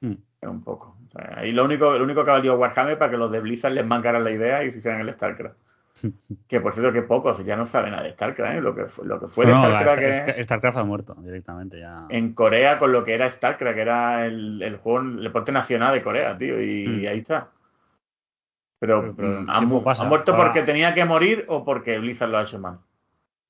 Mm. Es un poco. O sea, y lo único, lo único que ha valido Warhammer para que los de Blizzard les mancaran la idea y se hicieran el StarCraft. que por cierto que pocos ya no saben nada de StarCraft, ¿eh? Lo que, fue- lo que fue de No, no, StarCraft la- que- StarCraft ha muerto directamente ya. en Corea con lo que era StarCraft, que era el, el juego, el deporte nacional de Corea, tío, y, Mm. ahí está. Pero, mm, ha, tiempo mu- pasa. ha muerto Ahora- porque tenía que morir o porque Blizzard lo ha hecho mal.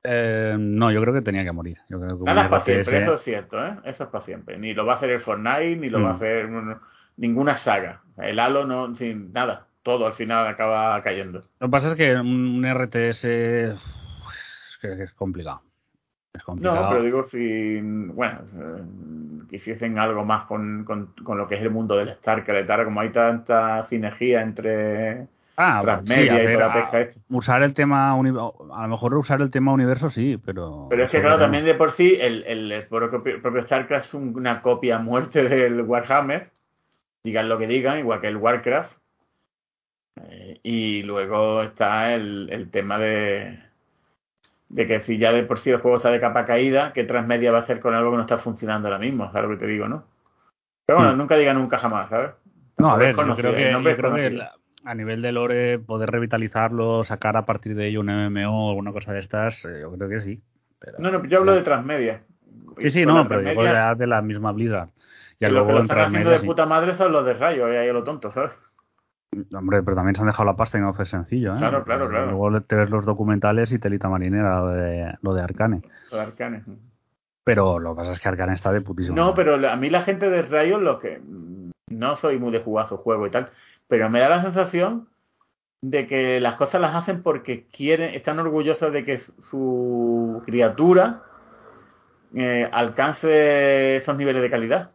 Eh, no, yo creo que tenía que morir. Yo creo que Nada es para eso es cierto, ¿eh? Eso es para siempre. Ni lo va a hacer el Fortnite, ni lo va a Mm. hacer un- ninguna saga. El Halo, no, sin nada. Todo al final acaba cayendo. Lo que pasa es que un, RTS. que es complicado. No, pero digo, si, bueno, eh, quisiesen algo más con, con, lo que es el mundo del StarCraft, como hay tanta sinergia entre ah, transmedia y toda la pesca. Usar el tema, a lo mejor usar el tema universo sí, pero... Pero es que claro, también de por sí el, el, propio, StarCraft es una copia muerte del Warhammer, digan lo que digan, igual que el Warcraft. Eh, y luego está el, el tema de de que si ya de por sí el juego está de capa caída, ¿qué transmedia va a hacer con algo que no está funcionando ahora mismo? ¿Sabes lo que te digo, no? Pero bueno, hmm. nunca diga nunca jamás, ¿sabes? No, a ver, yo creo que, a nivel de lore, poder revitalizarlo, sacar a partir de ello un MMO o alguna cosa de estas, eh, yo creo que sí. no, no, yo hablo de transmedia. Sí, sí, no, pero digo de la misma Blizzard. Y lo que lo están haciendo de puta madre son los de Rayo, y ahí lo tonto, ¿sabes? Hombre, pero también se han dejado la pasta y no fue sencillo, ¿eh? Claro, claro, claro. Luego te ves los documentales y telita marinera, lo de, lo de Arcane. Lo de Arcane. Pero lo que pasa es que Arcane está de putísimo. No, pero a mí la gente de Rayo, lo que. No soy muy de jugazo juego y tal, pero me da la sensación de que las cosas las hacen porque quieren, están orgullosos de que su criatura eh, alcance esos niveles de calidad.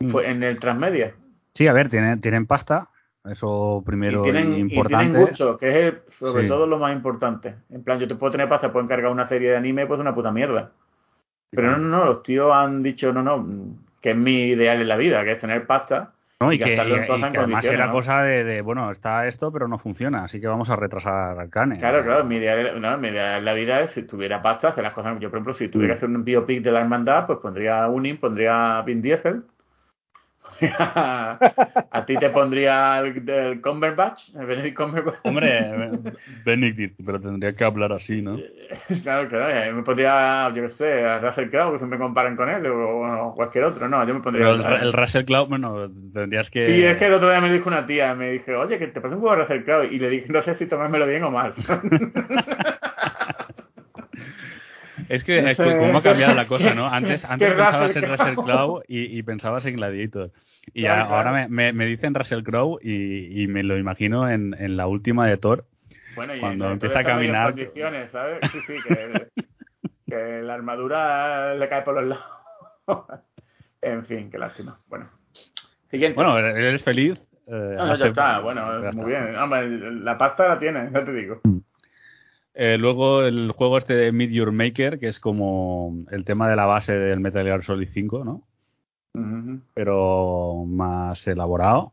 Mm. en el transmedia. Sí, a ver, tienen, tienen pasta, eso primero y tienen, importante. Y tienen gusto, que es sobre todo lo más importante. En plan, yo te puedo tener pasta, puedo encargar una serie de anime, pues una puta mierda. Pero no, no, no, los tíos han dicho, no, no, que es mi ideal en la vida, que es tener pasta. No, y, que, y, además era cosa de, bueno, está esto, pero no funciona, así que vamos a retrasar Arcane. Claro, claro, mi ideal, no, mi ideal en la vida es si tuviera pasta, hacer las cosas. Yo, por ejemplo, si tuviera que hacer un biopic de la hermandad, pues pondría Unin, pondría Vin Diesel a ti te pondría el, el Cumberbatch, el Benedict Cumberbatch. Hombre, Benedict, pero tendría que hablar así, ¿no? Claro, claro, me pondría, yo qué sé, a Russell Crowe, que siempre me comparan con él, o, cualquier otro, no, yo me pondría... Pero el, Russell Crowe, bueno, tendrías que... Sí, es que el otro día me dijo una tía, me dije, oye, que te parece un poco Russell Crowe, y le dije, no sé si tomármelo bien o mal. Es que cómo ha cambiado la cosa, ¿no? Antes, antes pensabas en Russell Crowe y, y, pensabas en Gladiator. Y ahora me, me, dicen Russell Crowe y, y, me lo imagino en, en, la última de Thor. Bueno, y cuando empieza a caminar. Condiciones, ¿sabes? Sí, sí, que, que, la armadura le cae por los lados. en fin, qué lástima. Bueno. Siguiente. Bueno, eres feliz. Eh, no, ya está, bueno, muy bien. Hombre, la pasta la tiene, ya te digo. Eh, luego el juego este de Meet Your Maker, que es como el tema de la base del Metal Gear Solid 5, ¿no? Pero más elaborado.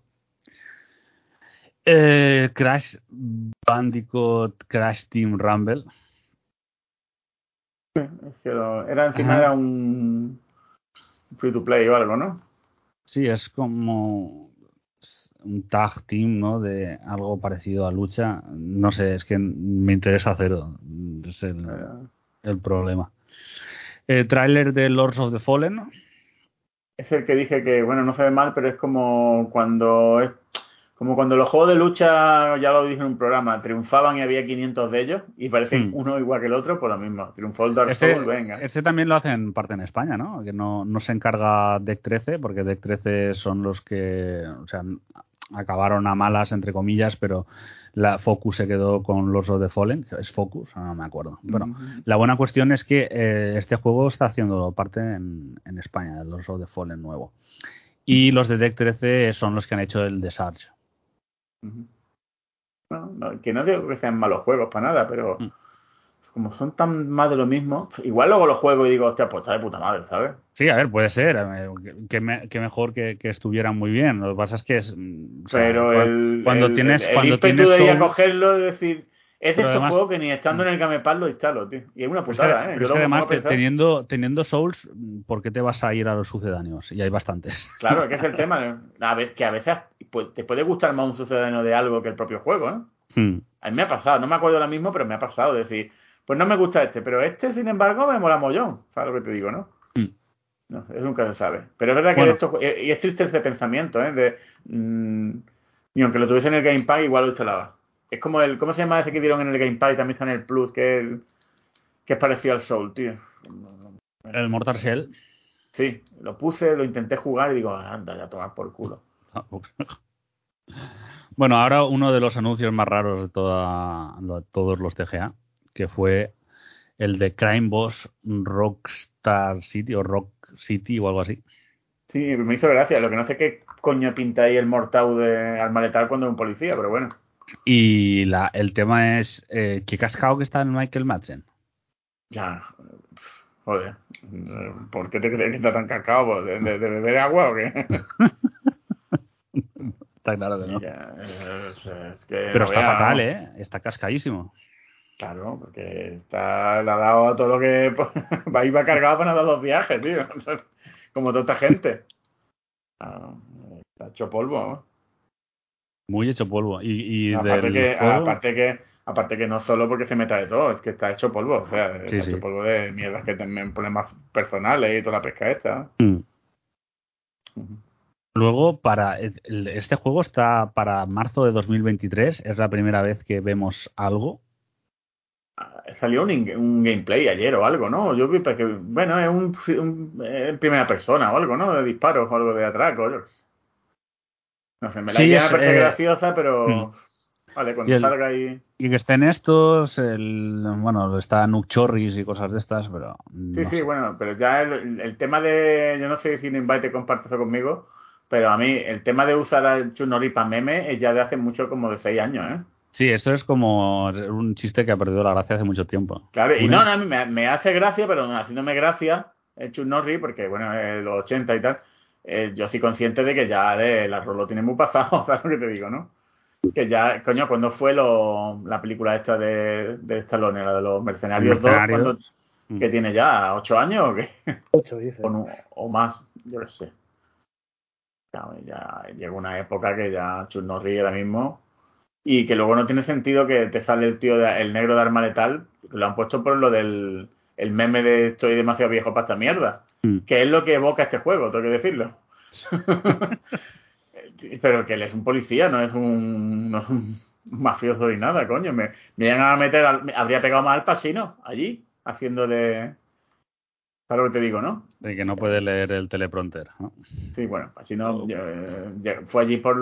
Eh, Crash Bandicoot Crash Team Rumble. era encima era un free to play o algo, ¿no? Sí, es como un tag team, ¿no? De algo parecido a lucha. No sé, es que me interesa cero. Es el, el problema. El tráiler de Lords of the Fallen. Es el que dije que, bueno, no se ve mal, pero es como cuando es como cuando los juegos de lucha, ya lo dije en un programa, triunfaban y había 500 de ellos y parecen hmm. uno igual que el otro, por lo mismo. Triunfó el Dark este, Souls, venga. Este también lo hacen parte en España, ¿no? Que no, no se encarga Deck 13, porque Deck 13 son los que, o sea, acabaron a malas, entre comillas, pero la Focus se quedó con los of the Fallen, es Focus, no me acuerdo. Bueno, la buena cuestión es que eh, este juego está haciendo parte en, en España, los of the Fallen nuevo. Y los de Deck 13 son los que han hecho el de Sarge. que no digo que sean malos juegos para nada, pero mm como son tan más de lo mismo, igual luego lo juego y digo, hostia, pues está de puta madre, ¿sabes? Sí, a ver, puede ser. Que, mejor que, estuvieran muy bien. Lo que pasa es que es. Pero el, cuando tienes. El cuando ímpetu de ir a cogerlo y decir. Es de estos juegos que ni estando en el Gamepad lo instalo, tío. Y es una putada, ¿eh? Yo es que además, teniendo, teniendo Souls, ¿por qué te vas a ir a los sucedáneos? Y hay bastantes. Claro, que es el tema. A ver, que a veces te puede gustar más un sucedáneo de algo que el propio juego, ¿eh? Hmm. A mí me ha pasado, no me acuerdo ahora mismo, pero me ha pasado. decir, pues no me gusta este, pero este, sin embargo, me mola mollón. ¿Sabes lo que te digo, no? Mm. No, eso nunca se sabe. Pero es verdad que esto, y es triste ese pensamiento, ¿eh? De, mm, y aunque lo tuviese en el Game Pass, igual lo instalaba. Es como el, ¿cómo se llama ese que dieron en el Game Pass y también está en el Plus, que es, que es parecido al Soul, tío? El Mortal Shell. Sí, lo puse, lo intenté jugar y digo, anda, ya tomar por culo. bueno, ahora uno de los anuncios más raros de toda, todos los TGA que fue el de Crime Boss Rockstar City o Rock City o algo así. Sí, me hizo gracia. Lo que no sé qué coño pinta ahí el mortau de al maletar cuando es un policía, pero bueno. Y la, el tema es eh, qué cascado que está en Michael Madsen. Ya, joder. ¿Por qué te crees que está tan cascado? ¿De, de, beber agua o qué? está claro que no. Ya, es, es que Pero está fatal. ¿eh? Está cascadísimo. Claro, porque está, le ha dado a todo lo que va iba cargado para dar dos viajes, tío. Como toda esta gente. Está hecho polvo. ¿no? Muy hecho polvo. Y, y Aparte del que, aparte que, aparte que no solo porque se meta de todo, es que está hecho polvo. O sea, Sí, está sí. hecho polvo de mierdas que tienen problemas personales y toda la pesca esta. Mm. Luego, para este juego está para marzo de 2023. Es la primera vez que vemos algo. Ah, Salió un, un gameplay ayer o algo, ¿no? Yo vi que, bueno, es un, un- en primera persona o algo, ¿no? De disparos o algo de atraco. No sé, me la Sí, idea me parece eh, graciosa, pero mm. vale, cuando Y el- salga ahí. Y que estén estos, el, bueno, está Nuke Chorris y cosas de estas, pero. Sí, no sí, sé. bueno, pero ya el, el tema de, yo no sé si Invite comparte eso conmigo, pero a mí el tema de usar a Chunori para meme es ya de hace mucho, como de seis años, ¿eh? Sí, esto es como un chiste que ha perdido la gracia hace mucho tiempo. Claro, y no, no, me, me hace gracia, pero haciéndome gracia el Chun Norris, porque bueno, en los 80 y tal, eh, yo soy consciente de que ya de, el arroz lo tiene muy pasado, ¿sabes lo que te digo, no? Que ya, coño, cuando fue lo, la película esta de, de Stallone, la de los Mercenarios 2, Mercenarios. cuando, Mm. que tiene ya ocho años o qué? Ocho, dice. o, no- o más, yo qué sé. Claro, ya llega una época que ya Chun Norris ahora mismo y que luego no tiene sentido que te sale el tío, de- el negro de arma letal, lo han puesto por lo del el meme de estoy demasiado viejo para esta mierda, Mm. que es lo que evoca este juego, tengo que decirlo. Pero que él es un policía, no es un, no es un mafioso ni nada, coño. Me, me iban a meter, al- me habría pegado más al pasino allí, haciendo de... ¿Sabes lo que te digo, no? De que no puede leer el teleprompter. ¿no? Sí, bueno, Pacino eh, ya- fue allí por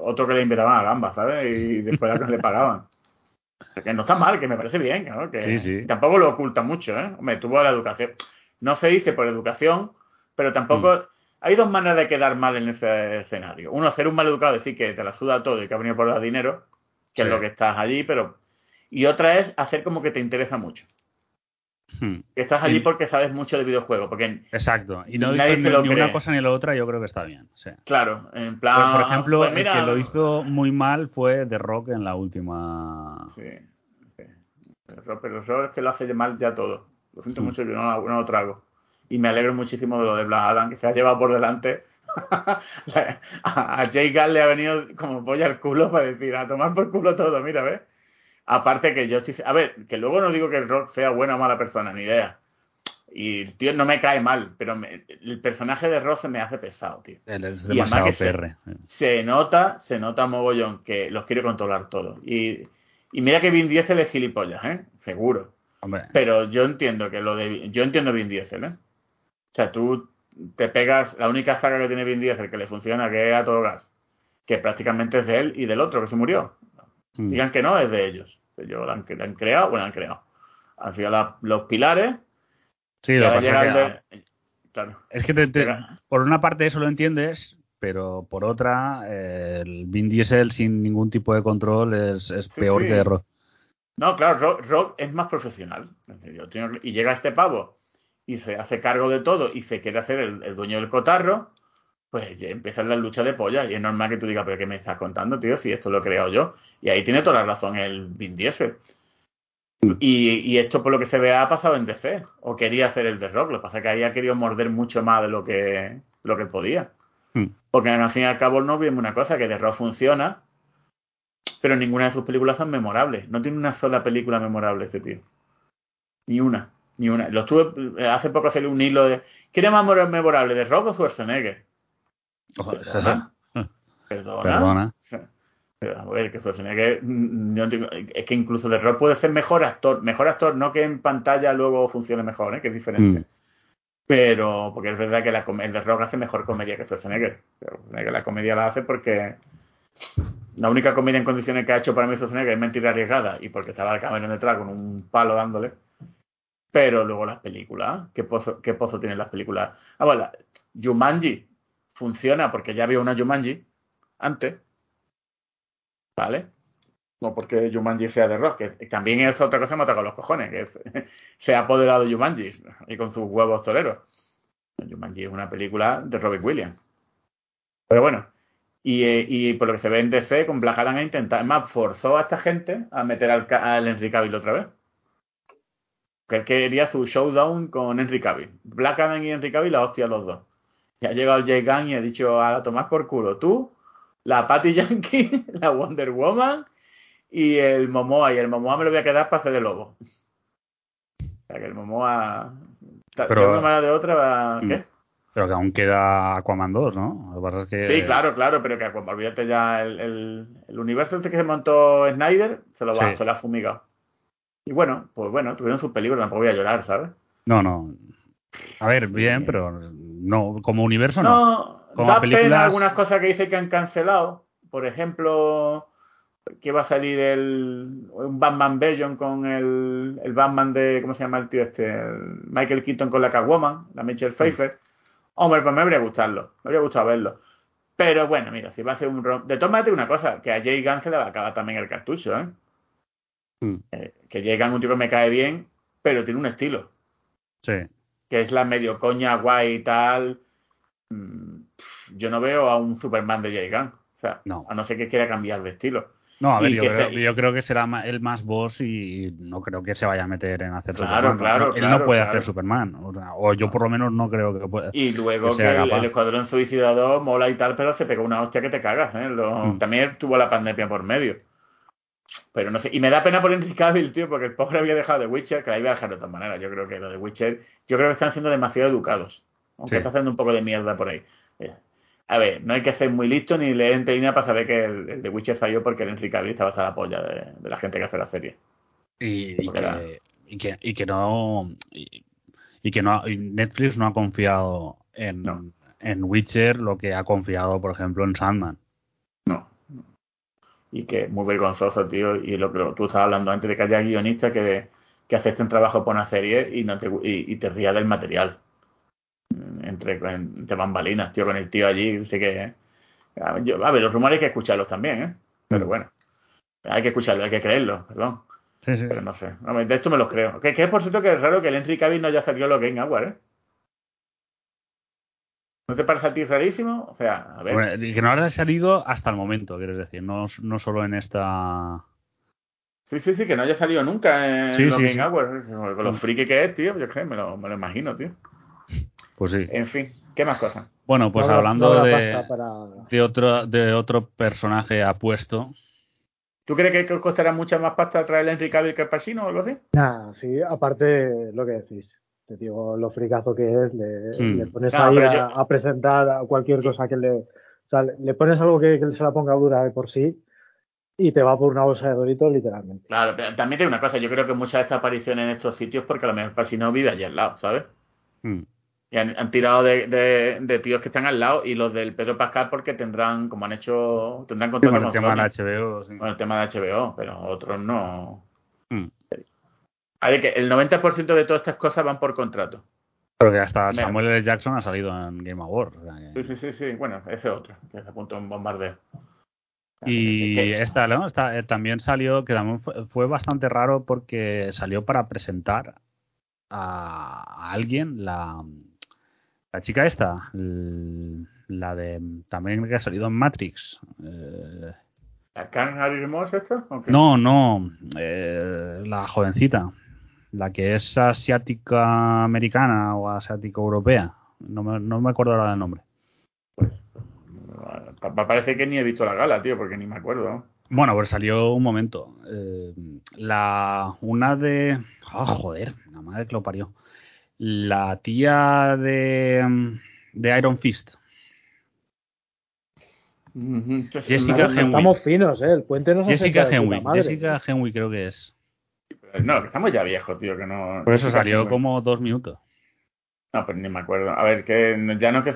otro que le invitaban a gamba, ¿sabes? Y después a que le pagaban. Que no está mal, que me parece bien, ¿no? Que Sí, sí. tampoco lo oculta mucho, ¿eh? Hombre, tuvo la educación. No se dice por educación, pero tampoco... Mm. Hay dos maneras de quedar mal en ese escenario. Uno, ser un mal educado, decir que te la suda todo y que ha venido por dar dinero, que es Sí. lo que estás allí, pero... Y otra es hacer como que te interesa mucho. Hmm. Estás allí Sí. porque sabes mucho de videojuegos. Porque, Exacto. Y no Nadie ni, lo ni una cosa ni la otra, yo creo que está bien. sí. claro, en plan... por ejemplo, pues mira, el que lo hizo muy mal fue The Rock en la última. Sí. Pero, pero eso es que lo hace de mal ya todo. Lo siento Mm. mucho, yo no, no lo trago. Y me alegro muchísimo de lo de Black Adam, que se ha llevado por delante. a a Jay le ha venido como polla al culo para decir, a tomar por culo todo, mira, ¿ves? Aparte que yo A ver, que luego no digo que el Rock sea buena o mala persona, ni idea. Y el tío no me cae mal, pero me- el personaje de Rock se me hace pesado, tío. Él es Y además que se- nota, se nota mogollón que los quiere controlar todos. Y, y mira que Vin Diesel es gilipollas, ¿eh? Seguro. Hombre, Pero yo entiendo que lo de yo entiendo Vin Diesel, ¿eh? O sea, tú te pegas la única saga que tiene Vin Diesel que le funciona, que es a todo gas, que prácticamente es de él y del otro que se murió. mm. Digan que no, es de ellos. Ellos la han, la han creado, bueno, la han creado. Han sido la- los pilares sí, lo que pasa es que, de... Claro. es que te- te- por una parte eso lo entiendes, pero por otra, eh, el Vin Diesel sin ningún tipo de control es, es Sí, peor sí. que Rock. No, claro, Rock, Rock es más profesional. Yo tengo y llega este pavo y se hace cargo de todo y se quiere hacer el, el dueño del cotarro, pues ya empiezan las luchas de polla y es normal que tú digas, pero ¿qué me estás contando, tío? Si esto lo he creado yo. Y ahí tiene toda la razón el Vin Diesel. Y, y esto por lo que se ve ha pasado en DC, o quería hacer el de Rock, lo que pasa es que ahí ha querido morder mucho más de lo que, lo que podía. Mm. Porque al fin y al cabo no vemos una cosa, que The Rock funciona, pero ninguna de sus películas son memorables. No tiene una sola película memorable este tío. Ni una, ni una. Lo estuve, hace poco salió un hilo de ¿quién es más memo- memorable, de Rock o Schwarzenegger? Perdona. Perdona. Perdona. Pero, a ver, que Schwarzenegger, mm, no entiendo- es que incluso The Rock puede ser mejor actor, mejor actor, no que en pantalla luego funcione mejor, ¿eh? que es diferente. Mm. Pero, porque es verdad que la, el The Rock hace mejor comedia que Schwarzenegger. Pero la comedia la hace porque la única comedia en condiciones que ha hecho para mí Schwarzenegger es mentira arriesgada y porque estaba el Cameron detrás con un palo dándole. Pero luego las películas, ¿qué pozo, qué pozo tienen las películas? Ah, bueno, Jumanji funciona porque ya había una Jumanji antes. No porque Jumanji sea de rock, que también es otra cosa que me con los cojones, que se ha apoderado de Jumanji y con sus huevos toreros. Jumanji es una película de Robert Williams. Pero bueno, y, eh, por lo que se ve en DC, con Black Adam ha intentado, más, forzó a esta gente a meter al, al Henry Cavill otra vez. Que él quería su showdown con Henry Cavill. Black Adam y Henry Cavill la hostia los dos. Y ha llegado Jay Gunn y ha dicho a la tomás por culo. Tú, la Patty Yankee, la Wonder Woman y el Momoa. Y el Momoa me lo voy a quedar para hacer de lobo. O sea que el Momoa. Pero, de una manera de otra, ¿qué? Pero que aún queda Aquaman 2, ¿no? Lo que pasa es que... Sí, claro, claro, pero que Aquaman, olvídate ya, el, el, el, universo este que se montó Snyder se lo, va, sí. se lo ha fumigado. Y bueno, pues bueno, tuvieron sus películas, tampoco voy a llorar, ¿sabes? No, no. A ver, bien, pero no, como universo no. No, como da películas... pena algunas cosas que dice que han cancelado. Por ejemplo, que va a salir el un Batman Version con el, el Batman de, ¿cómo se llama el tío este? El Michael Keaton con la Catwoman, la Michelle Pfeiffer. Sí. Hombre, pues me habría gustado, me habría gustado verlo. Pero bueno, mira, si va a ser un rom... De maneras, una cosa, que a Jay Gunn se le va a acabar también el cartucho, ¿eh? Mm. eh que Jay Gunn un tipo que me cae bien, pero tiene un estilo. Sí. Que es la medio coña guay y tal. Mm, yo no veo a un Superman de Jay Gunn. O sea, no. a no ser que quiera cambiar de estilo. No, a ver, yo creo, se... yo creo, que será el más boss y no creo que se vaya a meter en hacer claro, Superman. Claro, no, él claro, no puede hacer Superman. O, o, yo por lo menos no creo que pueda. Y luego que, que el, el, Escuadrón Suicida 2 mola y tal, pero se pegó una hostia que te cagas. ¿eh? Lo, mm. También tuvo la pandemia por medio. Pero no sé, y me da pena por Henry Cavill, tío, porque el pobre había dejado de Witcher, que la iba a dejar de otra manera. Yo creo que lo de Witcher, yo creo que están siendo demasiado educados. Aunque sí. está haciendo un poco de mierda por ahí. Mira. A ver, no hay que ser muy listo ni leer en Telina para saber que el, el de Witcher falló porque el Henry Cavill estaba hasta la polla de, de, la gente que hace la serie. Y, y, que, era... y que, y, que, no. Y, y que no Netflix no ha confiado en, no. en Witcher lo que ha confiado, por ejemplo, en Sandman. No. Y que muy vergonzoso, tío. Y lo que tú estabas hablando antes de que haya guionistas que, que acepten trabajo por una serie y, no te, y, y te rías del material entre, entre bambalinas, tío, con el tío allí. Sé que. A, yo, a ver, los rumores hay que escucharlos también, ¿eh? Pero bueno, hay que escucharlos, hay que creerlos, perdón. Sí, sí. Pero no sé. De esto me lo creo. Que, que es por cierto que es raro que el Henry Cavill no haya salido lo Game Award, ¿eh? ¿No te parece a ti rarísimo? O sea, a ver. Bueno, que no haya salido hasta el momento, quieres decir, no, no solo en esta. Sí, sí, sí, que no haya salido nunca en sí, los sí, Game sí. Awards. Con lo friki que es, tío, yo qué, me lo, me lo imagino, tío. Pues sí. En fin, ¿qué más cosas? Bueno, pues No, hablando no, de, para- de otro de otro personaje apuesto, ¿Tú crees que costará mucha más pasta traer el Henry Cavill que el Pacino o algo así? Nah, sí, aparte lo que decís. Te digo lo fricazo que es, le, Mm. le pones No, ahí a, yo- a presentar a cualquier cosa que le. O sea, le, le pones algo que, que se la ponga dura de por sí y te va por una bolsa de doritos, literalmente. Claro, pero también tiene una cosa, yo creo que muchas de estas apariciones en estos sitios porque a lo mejor el Pacino vive allí al lado, ¿sabes? mm, Y han, han tirado de, de, de tíos que están al lado y los del Pedro Pascal porque tendrán, como han hecho, tendrán sí, contrato con el tema de Sony, la HBO, sí. con el tema de HBO, pero otros no. Mm. A ver, que el 90% de todas estas cosas van por contrato. Pero que hasta. Samuel L. Jackson ha salido en Game Awards. o sea que- Sí, sí, sí, sí. Bueno, ese otro, que se apuntó un bombardeo. Y esta, ¿no? Esta, eh, también salió, que también fue, fue bastante raro porque salió para presentar a, a alguien, la, la chica esta, la de también que ha salido en Matrix. Eh, ¿La Karen Harry Moss esto? ¿O qué? no, no, eh, la jovencita, la que es asiática americana o asiático europea. No me, no me acuerdo ahora del nombre. Pa- pa- Parece que ni he visto la gala, tío, porque ni me acuerdo. ¿no? Bueno, pues salió un momento. Eh, la una de. Ah, joder, la madre que lo parió. La tía de, mm, de Iron Fist. Jessica No, Henwick. Estamos finos, ¿eh? El puente nos Jessica Henwick. Jessica Henwick creo que es. No, que estamos ya viejos, tío, que no. Por eso salió Henwick. como dos minutos. No, pero ni me acuerdo. A ver, que ya no que,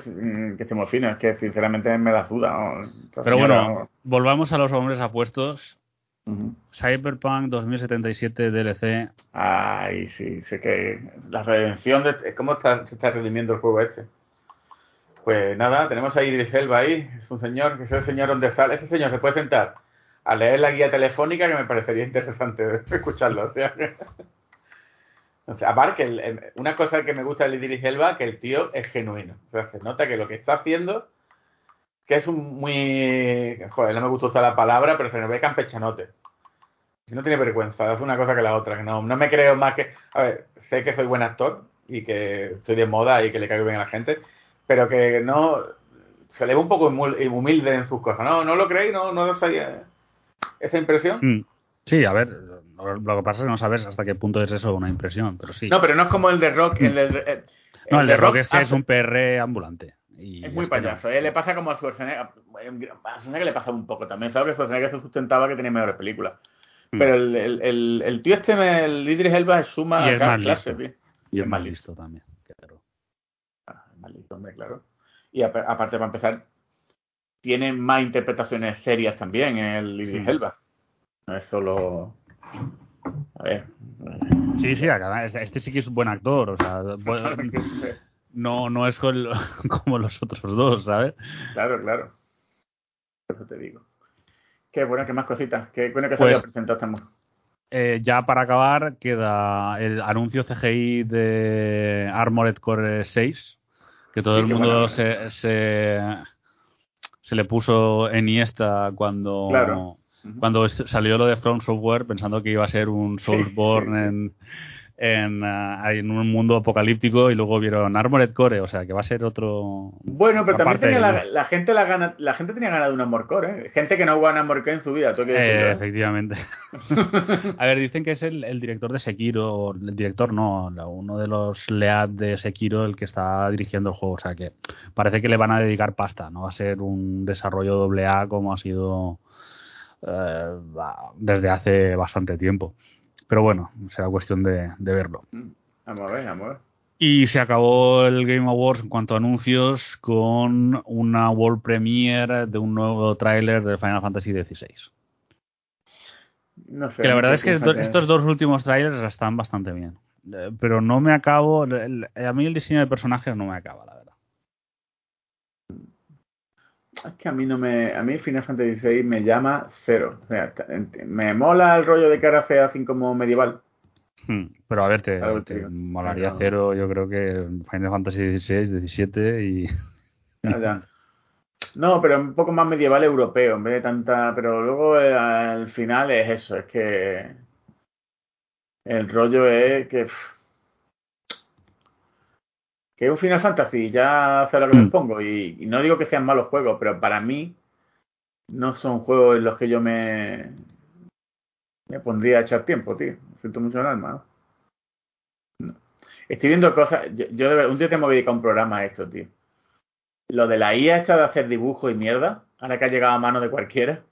que estemos finos, es que sinceramente me la suda. ¿no? Esta Pero bueno, volvamos a los hombres apuestos. Cyberpunk 2077 DLC. Ay, sí, sé que la redención de... ¿Cómo está, se está redimiendo el juego este? Pues nada, tenemos a Idris Elba ahí, es un señor, que es el señor donde sale, ese señor se puede sentar a leer la guía telefónica que me parecería interesante escucharlo, o sea, o sea aparte una cosa que me gusta de Idris Elba, que el tío es genuino, o sea, se nota que lo que está haciendo, que es un muy, joder, no me gusta usar la palabra, pero se me ve campechanote. Si no tiene vergüenza, hace una cosa que la otra, que no, no me creo más que, a ver, sé que soy buen actor y que soy de moda y que le caigo bien a la gente, pero que no se le ve un poco humilde en sus cosas. ¿No, no lo creéis? ¿No, no sabía esa impresión? Mm. Sí, a ver, lo que pasa es que no sabes hasta qué punto es eso una impresión, pero sí. No, pero no es como el de Rock. El eh, no, el de, Rock, es que es un PR ambulante. Y es muy payaso. ¿eh? Le pasa como a Schwarzenegger. A Schwarzenegger le pasa un poco también. Sabes que Schwarzenegger se sustentaba que tenía mejores películas. Mm. Pero el, el, el, tío este, el Idris Elba, es suma y es más clase, listo. Y es más listo también claro. Y aparte, para empezar, tiene más interpretaciones serias también en el Idris Elba. No es solo. A ver. Sí, sí, este sí que es un buen actor, o sea, no, no es como los otros dos, ¿sabes? Claro, claro. Eso te digo. Qué bueno, qué más cositas. Qué bueno que pues, presentado estamos. Eh, ya para acabar, queda el anuncio CGI de Armored Core 6, que todo el mundo se, se, se, le puso en Iniesta cuando, cuando salió lo de From Software pensando que iba a ser un Soulsborne en en, uh, en, un mundo apocalíptico y luego vieron Armored Core, o sea que va a ser otro. Bueno, pero también tenía la, gente la, gana, la gente tenía ganas de un Armored Core, ¿eh? gente que no jugaba Armored Core en su vida, que eh, Efectivamente. a ver, dicen que es el, el, director de Sekiro, el director no, uno de los lead de Sekiro el que está dirigiendo el juego, o sea que parece que le van a dedicar pasta, no va a ser un desarrollo doble A como ha sido eh, desde hace bastante tiempo. Pero bueno, será cuestión de, verlo. Vamos a ver, vamos a ver. Y se acabó el Game Awards en cuanto a anuncios con una World Premiere de un nuevo tráiler de Final Fantasy XVI. No sé, que la verdad es que estos dos últimos trailers están bastante bien. Eh, pero no me acabo. A mí el diseño de personajes no me acaba, la verdad. Es que a mí no me. A mí Final Fantasy XVI me llama cero. O sea, me mola el rollo de que ahora sea así como medieval. Hmm, pero a ver, te, molaría cero, yo creo que Final Fantasy XVI, XVII y. Ya, ya. No, pero un poco más medieval europeo, en vez de tanta. Pero luego eh, al final es eso, es que. El rollo es que que es un Final Fantasy, ya sé lo que me mm. pongo. Y, no digo que sean malos juegos, pero para mí no son juegos en los que yo me, me pondría a echar tiempo, tío. Siento mucho el alma, ¿no? Estoy viendo cosas. Yo, de verdad, un día tengo que dedicar un programa a esto, tío. Lo de la IA esta de hacer dibujos y mierda, ahora que ha llegado a mano de cualquiera.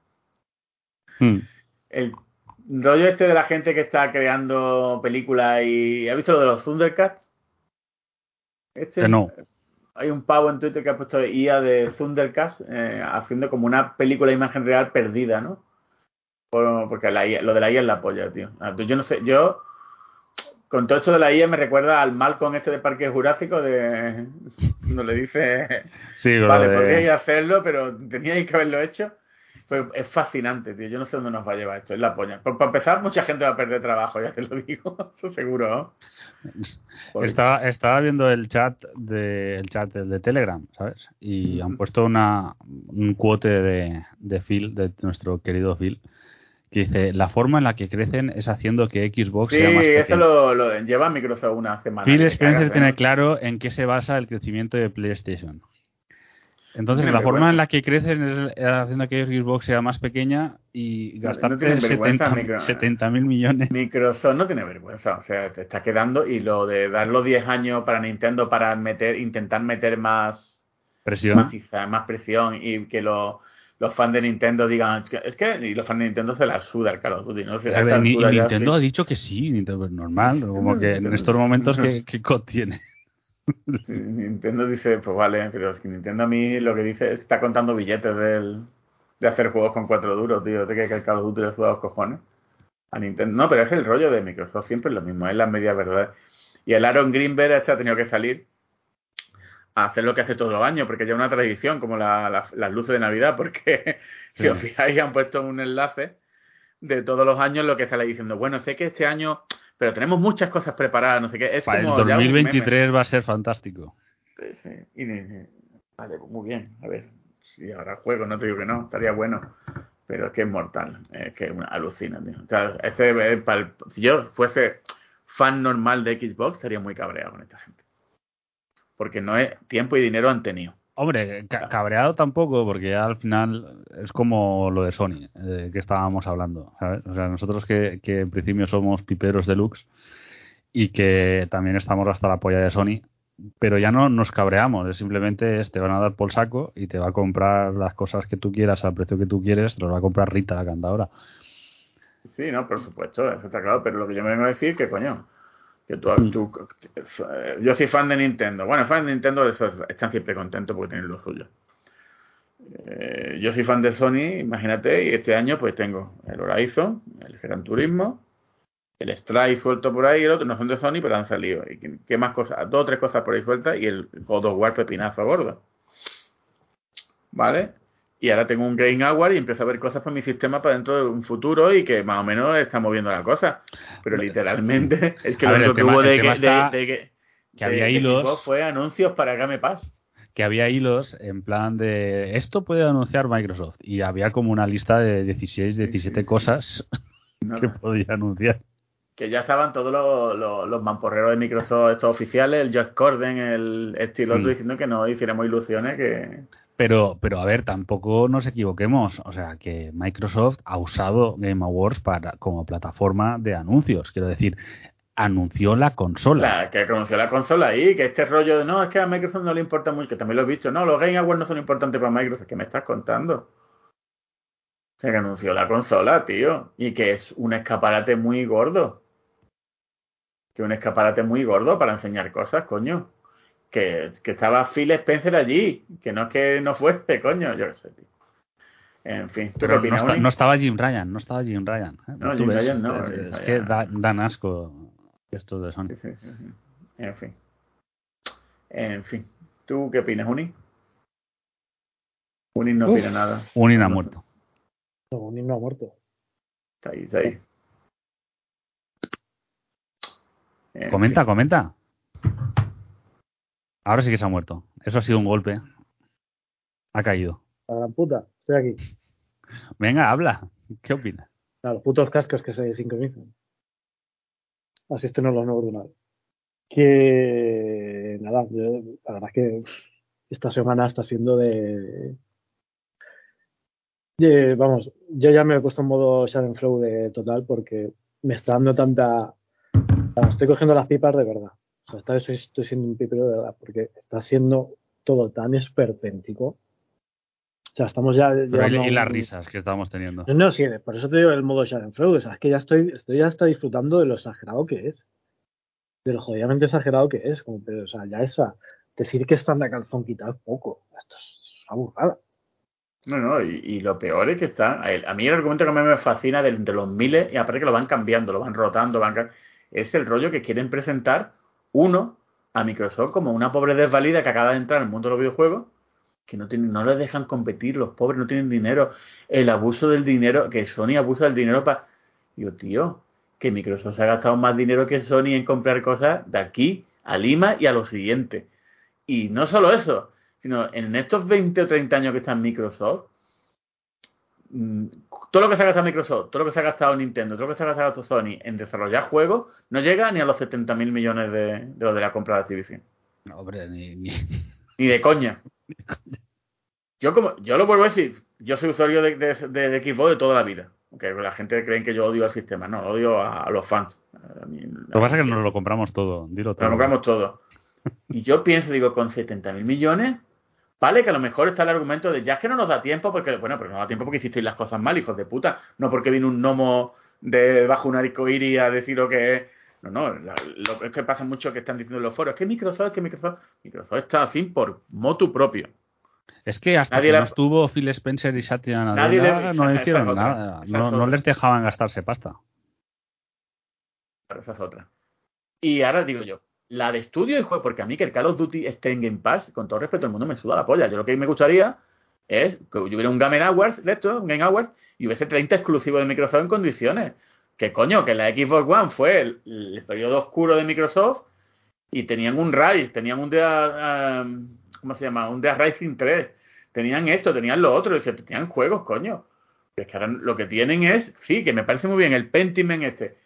Mm. El rollo este de la gente que está creando películas y. ¿Ha visto lo de los Thundercats? Este, no. Hay un pavo en Twitter que ha puesto IA de Thundercast eh, haciendo como una película de imagen real perdida, ¿no? porque la lo de la IA es la polla, tío. Ah, yo no sé, yo con todo esto de la IA me recuerda al Malcolm este de Parque Jurásico de no le dice sí, vale, de... podríais hacerlo, pero teníais que haberlo hecho. Pues es fascinante, tío. Yo no sé dónde nos va a llevar esto. Es la polla. para empezar, mucha gente va a perder trabajo, ya te lo digo. Eso seguro, ¿no? Estaba, estaba viendo el chat de el chat de Telegram, ¿sabes? Y han puesto una, un quote de, de Phil, de nuestro querido Phil, que dice, la forma en la que crecen es haciendo que Xbox sea más pequeño. lo, lo lleva Microsoft una semana. Phil Spencer tiene claro en qué se basa el crecimiento de PlayStation. Entonces, la forma en la que crecen es haciendo que Xbox sea más pequeña y gastarte no 70 mil millones. Microsoft no tiene vergüenza, o sea, te está quedando y lo de dar los 10 años para Nintendo para meter, intentar meter más presión, más, presión y que los fans de Nintendo digan, es que y los fans de Nintendo se la suda el Call ¿no? y, Nintendo ha dicho que sí, Nintendo es normal, como que en estos momentos, ¿qué, qué Nintendo dice, pues vale, pero es que Nintendo a mí lo que dice es está contando billetes del, de hacer juegos con cuatro duros, tío. Te que el Call of Duty de juegos cojones. A Nintendo. No, pero es el rollo de Microsoft, siempre es lo mismo, es la media verdad. Y el Aaron Greenberg este ha tenido que salir a hacer lo que hace todos los años, porque ya es una tradición, como las luces de Navidad, porque si os fijáis han puesto un enlace de todos los años lo que sale diciendo, bueno, sé que este año, pero tenemos muchas cosas preparadas, no sé qué. Es Para el 2023 va a ser fantástico. Sí, sí. Y, vale, pues muy bien, a ver, si ahora juego, no te digo que no, estaría bueno, pero es que es mortal, es que alucina, tío. O sea, este, si yo fuese fan normal de Xbox, estaría muy cabreado con esta gente. Porque no es tiempo y dinero han tenido. Hombre, cabreado tampoco, porque al final es como lo de Sony, eh, que estábamos hablando. O sea, nosotros que, en principio somos piperos deluxe y que también estamos hasta la polla de Sony, pero ya no nos cabreamos, es simplemente te van a dar por saco y te va a comprar las cosas que tú quieras al precio que tú quieres, te lo va a comprar Rita la cantadora. Sí, no, por supuesto, eso está claro, pero lo que yo me vengo a decir que coño, que tú, mm. yo soy fan de Nintendo. Bueno, fan de Nintendo están siempre contentos porque tienen lo suyo. Eh, yo soy fan de Sony, imagínate, y este año pues tengo el Horizon, el Gran Turismo, el Strike suelto por ahí, y el otro no son de Sony, pero han salido. ¿Y qué, más cosas? Dos o tres cosas por ahí sueltas y el God of War pepinazo gordo. ¿Vale? Y ahora tengo un Game Award y empiezo a ver cosas para mi sistema para dentro de un futuro y que más o menos está moviendo la cosa. Pero literalmente es que lo que hubo de, que, que había hilos fue anuncios para Game Pass. Que había hilos en plan de esto puede anunciar Microsoft y había como una lista de 16, 17 cosas que podía anunciar. Que ya estaban todos los, los, mamporreros de Microsoft estos oficiales, el Josh Corden, el estilo mm. diciendo que no hiciéramos ilusiones que pero, pero a ver, tampoco nos equivoquemos. O sea, que Microsoft ha usado Game Awards para, como plataforma de anuncios. Quiero decir, anunció la consola. que anunció la consola y que este rollo de no, es que a Microsoft no le importa mucho, que también lo he visto. No, los Game Awards no son importantes para Microsoft. ¿Qué me estás contando? O sea, que anunció la consola, tío. Y que es un escaparate muy gordo. Que un escaparate muy gordo para enseñar cosas, coño que, que, estaba Phil Spencer allí, que no es que no fuese, coño, yo qué sé, tío. En fin, ¿tú qué opinas? No, estaba Jim Ryan, no estaba Jim Ryan. ¿eh? No, Jim Ryan no. Es, que dan asco estos de Sony. Sí, sí, en fin. En fin. ¿Tú qué opinas, Uni? Uni no opina nada. Uni no ha muerto. No, Uni no ha muerto. Está ahí, está ahí. comenta, comenta. Ahora sí que se ha muerto. Eso ha sido un golpe. Ha caído. La gran puta, estoy aquí. Venga, habla. ¿Qué opinas? los putos cascos que se sincronizan. Así esto no lo nuevo de Que nada, la verdad es que esta semana está siendo de, vamos, yo ya me he puesto en modo Flow de total porque me está dando tanta. Estoy cogiendo las pipas de verdad esta vez estoy siendo un pipero de verdad, porque está siendo todo tan esperpéntico. O sea, estamos ya. y las risas que estamos teniendo. No, sí, por eso te digo el modo Schadenfreude. O sea, es que ya estoy, estoy ya está disfrutando de lo exagerado que es. De lo jodidamente exagerado que es. Como, pero, o sea, ya esa. Decir que están de calzón quitado poco. Esto es una burrada. No, no, y, lo peor es que está. A, mí el argumento que a mí me fascina de, los miles, y aparte que lo van cambiando, lo van rotando, van, es el rollo que quieren presentar uno, a Microsoft como una pobre desvalida que acaba de entrar en el mundo de los videojuegos, que no, tienen, no les dejan competir, los pobres no tienen dinero, el abuso del dinero, que Sony abusa del dinero para... Yo, tío, que Microsoft se ha gastado más dinero que Sony en comprar cosas de aquí a Lima y a lo siguiente. Y no solo eso, sino en estos 20 o 30 años que está en Microsoft, todo lo que se ha gastado Microsoft, todo lo que se ha gastado Nintendo, todo lo que se ha gastado Sony en desarrollar juegos, no llega ni a los 70 mil millones de, de lo de la compra de Activision. No, hombre, ni, ni... ni de coña. Yo como yo lo vuelvo a decir, yo soy usuario de, de, de, Xbox de toda la vida. Aunque la gente cree que yo odio al sistema, no, odio a, los fans. lo que pasa es que nos lo compramos todo, dilo todo. Lo compramos todo. Y yo pienso, digo, con 70 mil millones, Vale, que a lo mejor está el argumento de ya es que no nos da tiempo, porque, bueno, pero no da tiempo porque hicisteis las cosas mal, hijos de puta. No porque vino un gnomo de bajo un arcoíris a decir lo que es. No, no, lo, es que pasa mucho que están diciendo en los foros, es que Microsoft, es que Microsoft, Microsoft está así por motu propio. Es que hasta que no estuvo Phil Spencer y Satya Nadella no hicieron nada. No, les dejaban gastarse pasta. Pero esa es otra. Y ahora digo yo, la de estudio y juego, porque a mí que el Call of Duty esté en Game Pass, con todo respeto al mundo, me suda la polla. Yo lo que me gustaría es que hubiera un Game Awards de esto, un Game Awards, y hubiese 30 exclusivos de Microsoft en condiciones. Que coño, que la Xbox One fue el, periodo oscuro de Microsoft y tenían un Rise, tenían un día, ¿cómo se llama? Un día Rising 3, tenían esto, tenían lo otro, tenían juegos, coño. Es que ahora lo que tienen es, sí, que me parece muy bien el Pentiment este.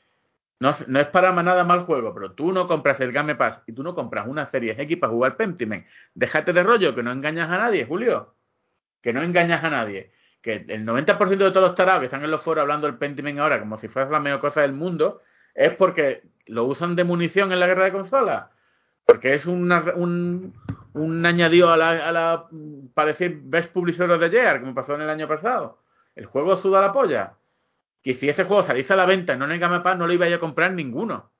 No, no es para nada mal juego, pero tú no compras el Game Pass y tú no compras una serie X para jugar Pentiment. Déjate de rollo, que no engañas a nadie, Julio. Que no engañas a nadie. Que el 90% de todos los tarados que están en los foros hablando del Pentiment ahora como si fuera la mejor cosa del mundo, es porque lo usan de munición en la guerra de consolas. Porque es un, un añadido a la, a la para decir Best Publisher de Year, como pasó en el año pasado. El juego suda la polla. Que si ese juego saliese a la venta en Game Pass, no lo iba a comprar ninguno.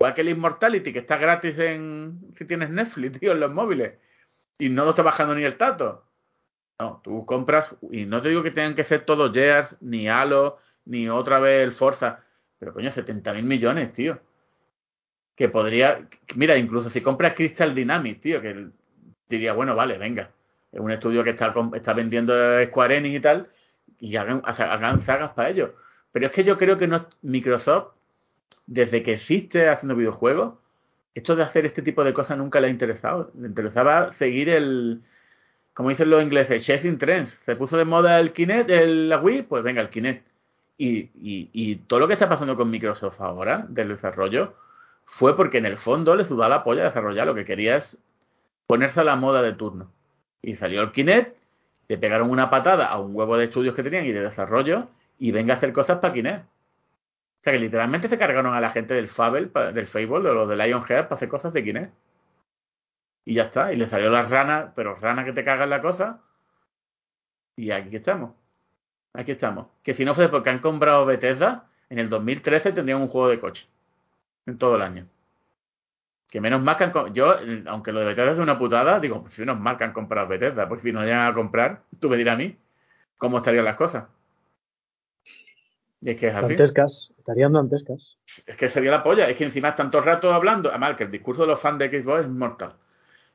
Igual que el Immortality, que está gratis en si tienes Netflix, tío, en los móviles. Y no lo está bajando ni el tato. No, tú compras, y no te digo que tengan que ser todos Gears, ni Halo, ni otra vez el Forza. Pero coño, 70 mil millones, tío que podría, mira, incluso si compras Crystal Dynamics, tío, que diría, bueno, vale, venga, es un estudio que está, está vendiendo Square Enix y tal, y hagan, hagan sagas para ellos. Pero es que yo creo que no Microsoft, desde que existe haciendo videojuegos, esto de hacer este tipo de cosas nunca le ha interesado. Le interesaba seguir el, como dicen los ingleses, chasing trends. Se puso de moda el Kinect, el, la Wii, pues venga, el Kinect. Y, y, y todo lo que está pasando con Microsoft ahora, del desarrollo, fue porque en el fondo le sudaba la polla desarrollar. Lo que quería es ponerse a la moda de turno. Y salió el Kinect, le pegaron una patada a un huevo de estudios que tenían y de desarrollo, y venga a hacer cosas para Kinect. O sea que literalmente se cargaron a la gente del Fable, del Fable, de los de Lionhead, para hacer cosas de Kinect. Y ya está. Y le salió la rana, pero rana que te cagan la cosa. Y aquí estamos. Aquí estamos. Que si no fuese porque han comprado Bethesda, en el 2013 tendrían un juego de coche en todo el año. Que menos mal que han, yo, aunque lo de Bethesda es una putada, digo, pues si menos mal que han comprado Bethesda, pues si no llegan a comprar, tú me dirás a mí cómo estarían las cosas. Y es que es así. Dantescas, estarían dantescas. Es que sería la polla, es que encima están todo el rato hablando, además que el discurso de los fans de Xbox es mortal.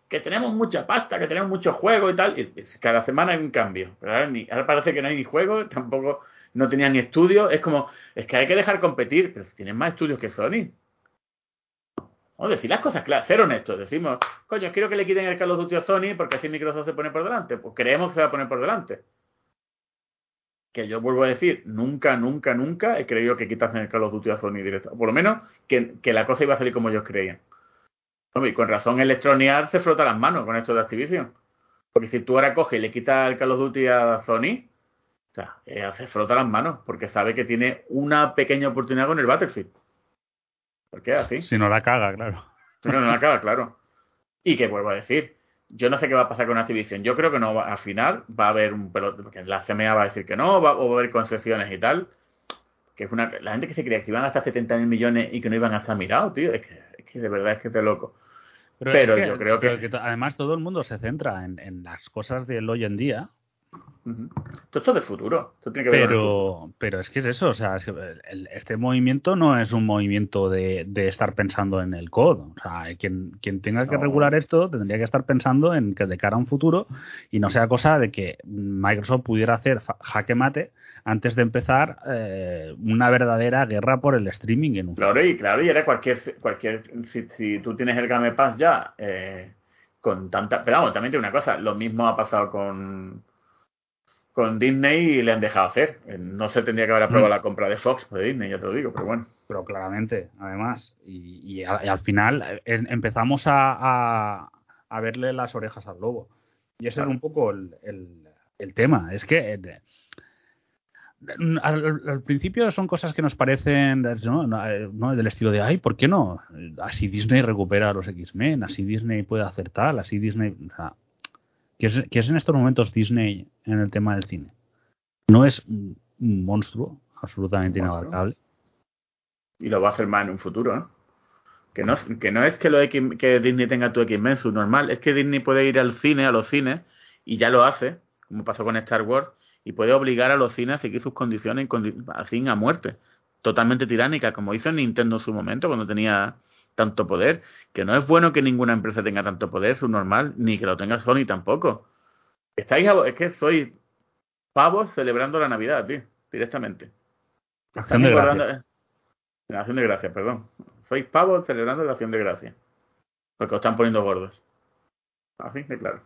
Que tenemos mucha pasta, que tenemos muchos juegos y tal, y cada semana hay un cambio. Pero ahora, ni, ahora parece que no hay ni juegos, tampoco no tenían ni estudios, es como, es que hay que dejar competir, pero si tienen más estudios que Sony. O decir las cosas claras, ser honestos. Decimos, coño, quiero que le quiten el Call of Duty a Sony porque así Microsoft se pone por delante. Pues creemos que se va a poner por delante. Que yo vuelvo a decir, nunca, nunca, nunca he creído que quitasen el Call of Duty a Sony directo. Por lo menos que, la cosa iba a salir como ellos creían. y con razón Electronic se frota las manos con esto de Activision. Porque si tú ahora coges y le quitas el Call of Duty a Sony, o sea, eh, se frota las manos porque sabe que tiene una pequeña oportunidad con el Battlefield. ¿Por qué así? Si no la caga, claro. Si no, la caga, claro. Y que vuelvo a decir, yo no sé qué va a pasar con Activision. Yo creo que no al final va a haber un pelotón, porque la CMA va a decir que no, va, o va a haber concesiones y tal. Que es una, la gente que se creía que iban a gastar 70 mil millones y que no iban a estar mirados, tío. Es que, es que de verdad es que te loco. Pero, yo creo que... Además todo el mundo se centra en, en las cosas del hoy en día esto es de futuro. pero, pero es que es eso. O sea, este movimiento no es un movimiento de, estar pensando en el code. O sea, quien, quien tenga que regular esto tendría que estar pensando en que de cara a un futuro y no sea cosa de que Microsoft pudiera hacer jaque mate antes de empezar eh, una verdadera guerra por el streaming. En un claro, y claro, y era cualquier. cualquier si, tú tienes el Game Pass ya. Eh, con tanta. Pero vamos, también tiene una cosa. Lo mismo ha pasado con con Disney le han dejado hacer. No se tendría que haber aprobado mm. la compra de Fox de Disney, ya te lo digo, pero bueno. Pero claramente, además. Y, al final eh, empezamos a, a, verle las orejas al lobo. Y ese es un poco el, el, tema. Es que eh, al, principio son cosas que nos parecen ¿no? del estilo de, ay, ¿por qué no? Así Disney recupera a los X-Men, así Disney puede hacer tal, así Disney... ¿Qué es, en estos momentos Disney en el tema del cine? No es un monstruo absolutamente inabarcable. Y lo va a hacer más en un futuro, ¿eh? Que no, que no es que, lo que Disney tenga tu X-Men, su normal, es que Disney puede ir al cine, a los cines, y ya lo hace, como pasó con Star Wars, y puede obligar a los cines a seguir sus condiciones así a muerte, totalmente tiránica, como hizo Nintendo en su momento cuando tenía tanto poder, que no es bueno que ninguna empresa tenga tanto poder, su normal, ni que lo tenga Sony tampoco. Estáis es que soy pavos celebrando la Navidad, tío, directamente. Acción de gracias. La acción de gracias, perdón. Sois pavos celebrando la acción de gracias. Porque os están poniendo gordos. Así de claro.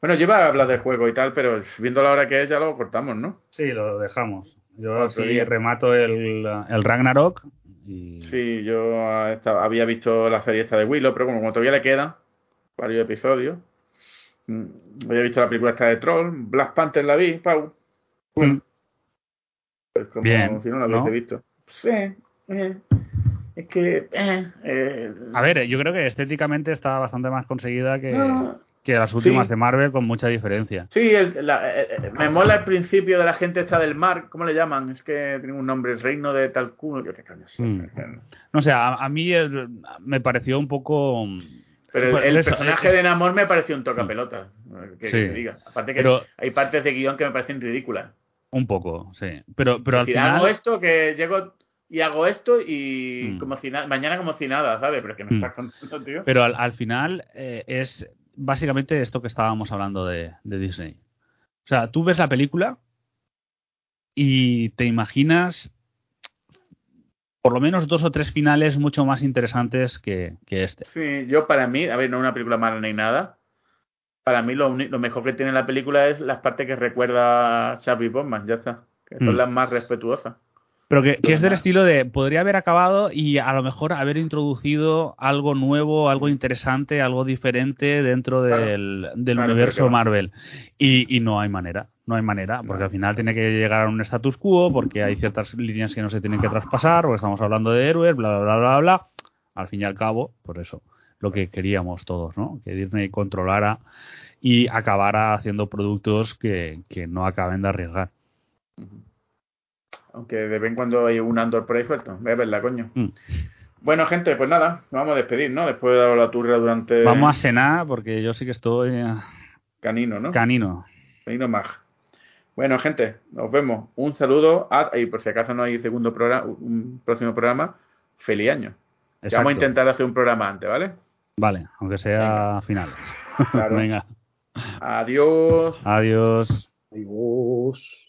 Bueno, yo iba a hablar de juego y tal, pero viendo la hora que es ya lo cortamos, ¿no? Sí, lo dejamos. Yo así remato el, el Ragnarok. Y... Sí, yo había visto la serie esta de Willow, pero como, todavía le quedan varios episodios, mm, había visto la película esta de Troll, Black Panther la vi, Pau. Mm. Pues como Bien, si no la hubiese visto. Sí, eh, es que... Eh, eh, a ver, yo creo que estéticamente está bastante más conseguida que que las últimas de Marvel con mucha diferencia. Sí, eh, eh, me mola el principio de la gente esta del mar, ¿cómo le llaman? Es que tiene un nombre, el reino de Talcuno, yo qué mm. No sé, a, mí me pareció un poco... Pero el, personaje de Namor me pareció un tocapelota, que, que diga. Aparte que hay partes de guion que me parecen ridículas. Un poco, sí. Pero, pero al final... hago esto, que llego y hago esto y mm. como si mañana como si nada, ¿sabes? Pero que me mm. estás contando, tío. Pero al, final eh, es básicamente esto que estábamos hablando de, Disney. O sea, tú ves la película y te imaginas por lo menos dos o tres finales mucho más interesantes que, este. Sí, yo para mí, a ver, no es una película mala ni nada. Para mí lo, lo mejor que tiene la película es las partes que recuerda a Xavi Bowman, ya está. Que son mm. las más respetuosas. Pero que, es del estilo de, podría haber acabado y a lo mejor haber introducido algo nuevo, algo interesante, algo diferente dentro del, universo Marvel. Y, no hay manera, no hay manera, porque al final tiene que llegar a un status quo, porque hay ciertas líneas que no se tienen que traspasar, porque estamos hablando de héroes, bla, bla, bla, bla, bla. Al fin y al cabo, por eso, lo que queríamos todos, ¿no? Que Disney controlara y acabara haciendo productos que, que no acaben de arriesgar. Aunque de vez en cuando hay un Andor por ahí suelto. Ve a verla, coño. Mm. Bueno, gente, pues nada, vamos a despedir, ¿no? Después de dar la turra durante. Vamos a cenar, porque yo sí que estoy. Eh, canino, ¿no? Canino. Canino mag. Bueno, gente, nos vemos. Un saludo. y por si acaso no hay segundo programa, un próximo programa, feliz año. vamos a intentar hacer un programa antes, ¿vale? Vale, aunque sea final. Claro. Venga. Adiós. Adiós. Adiós.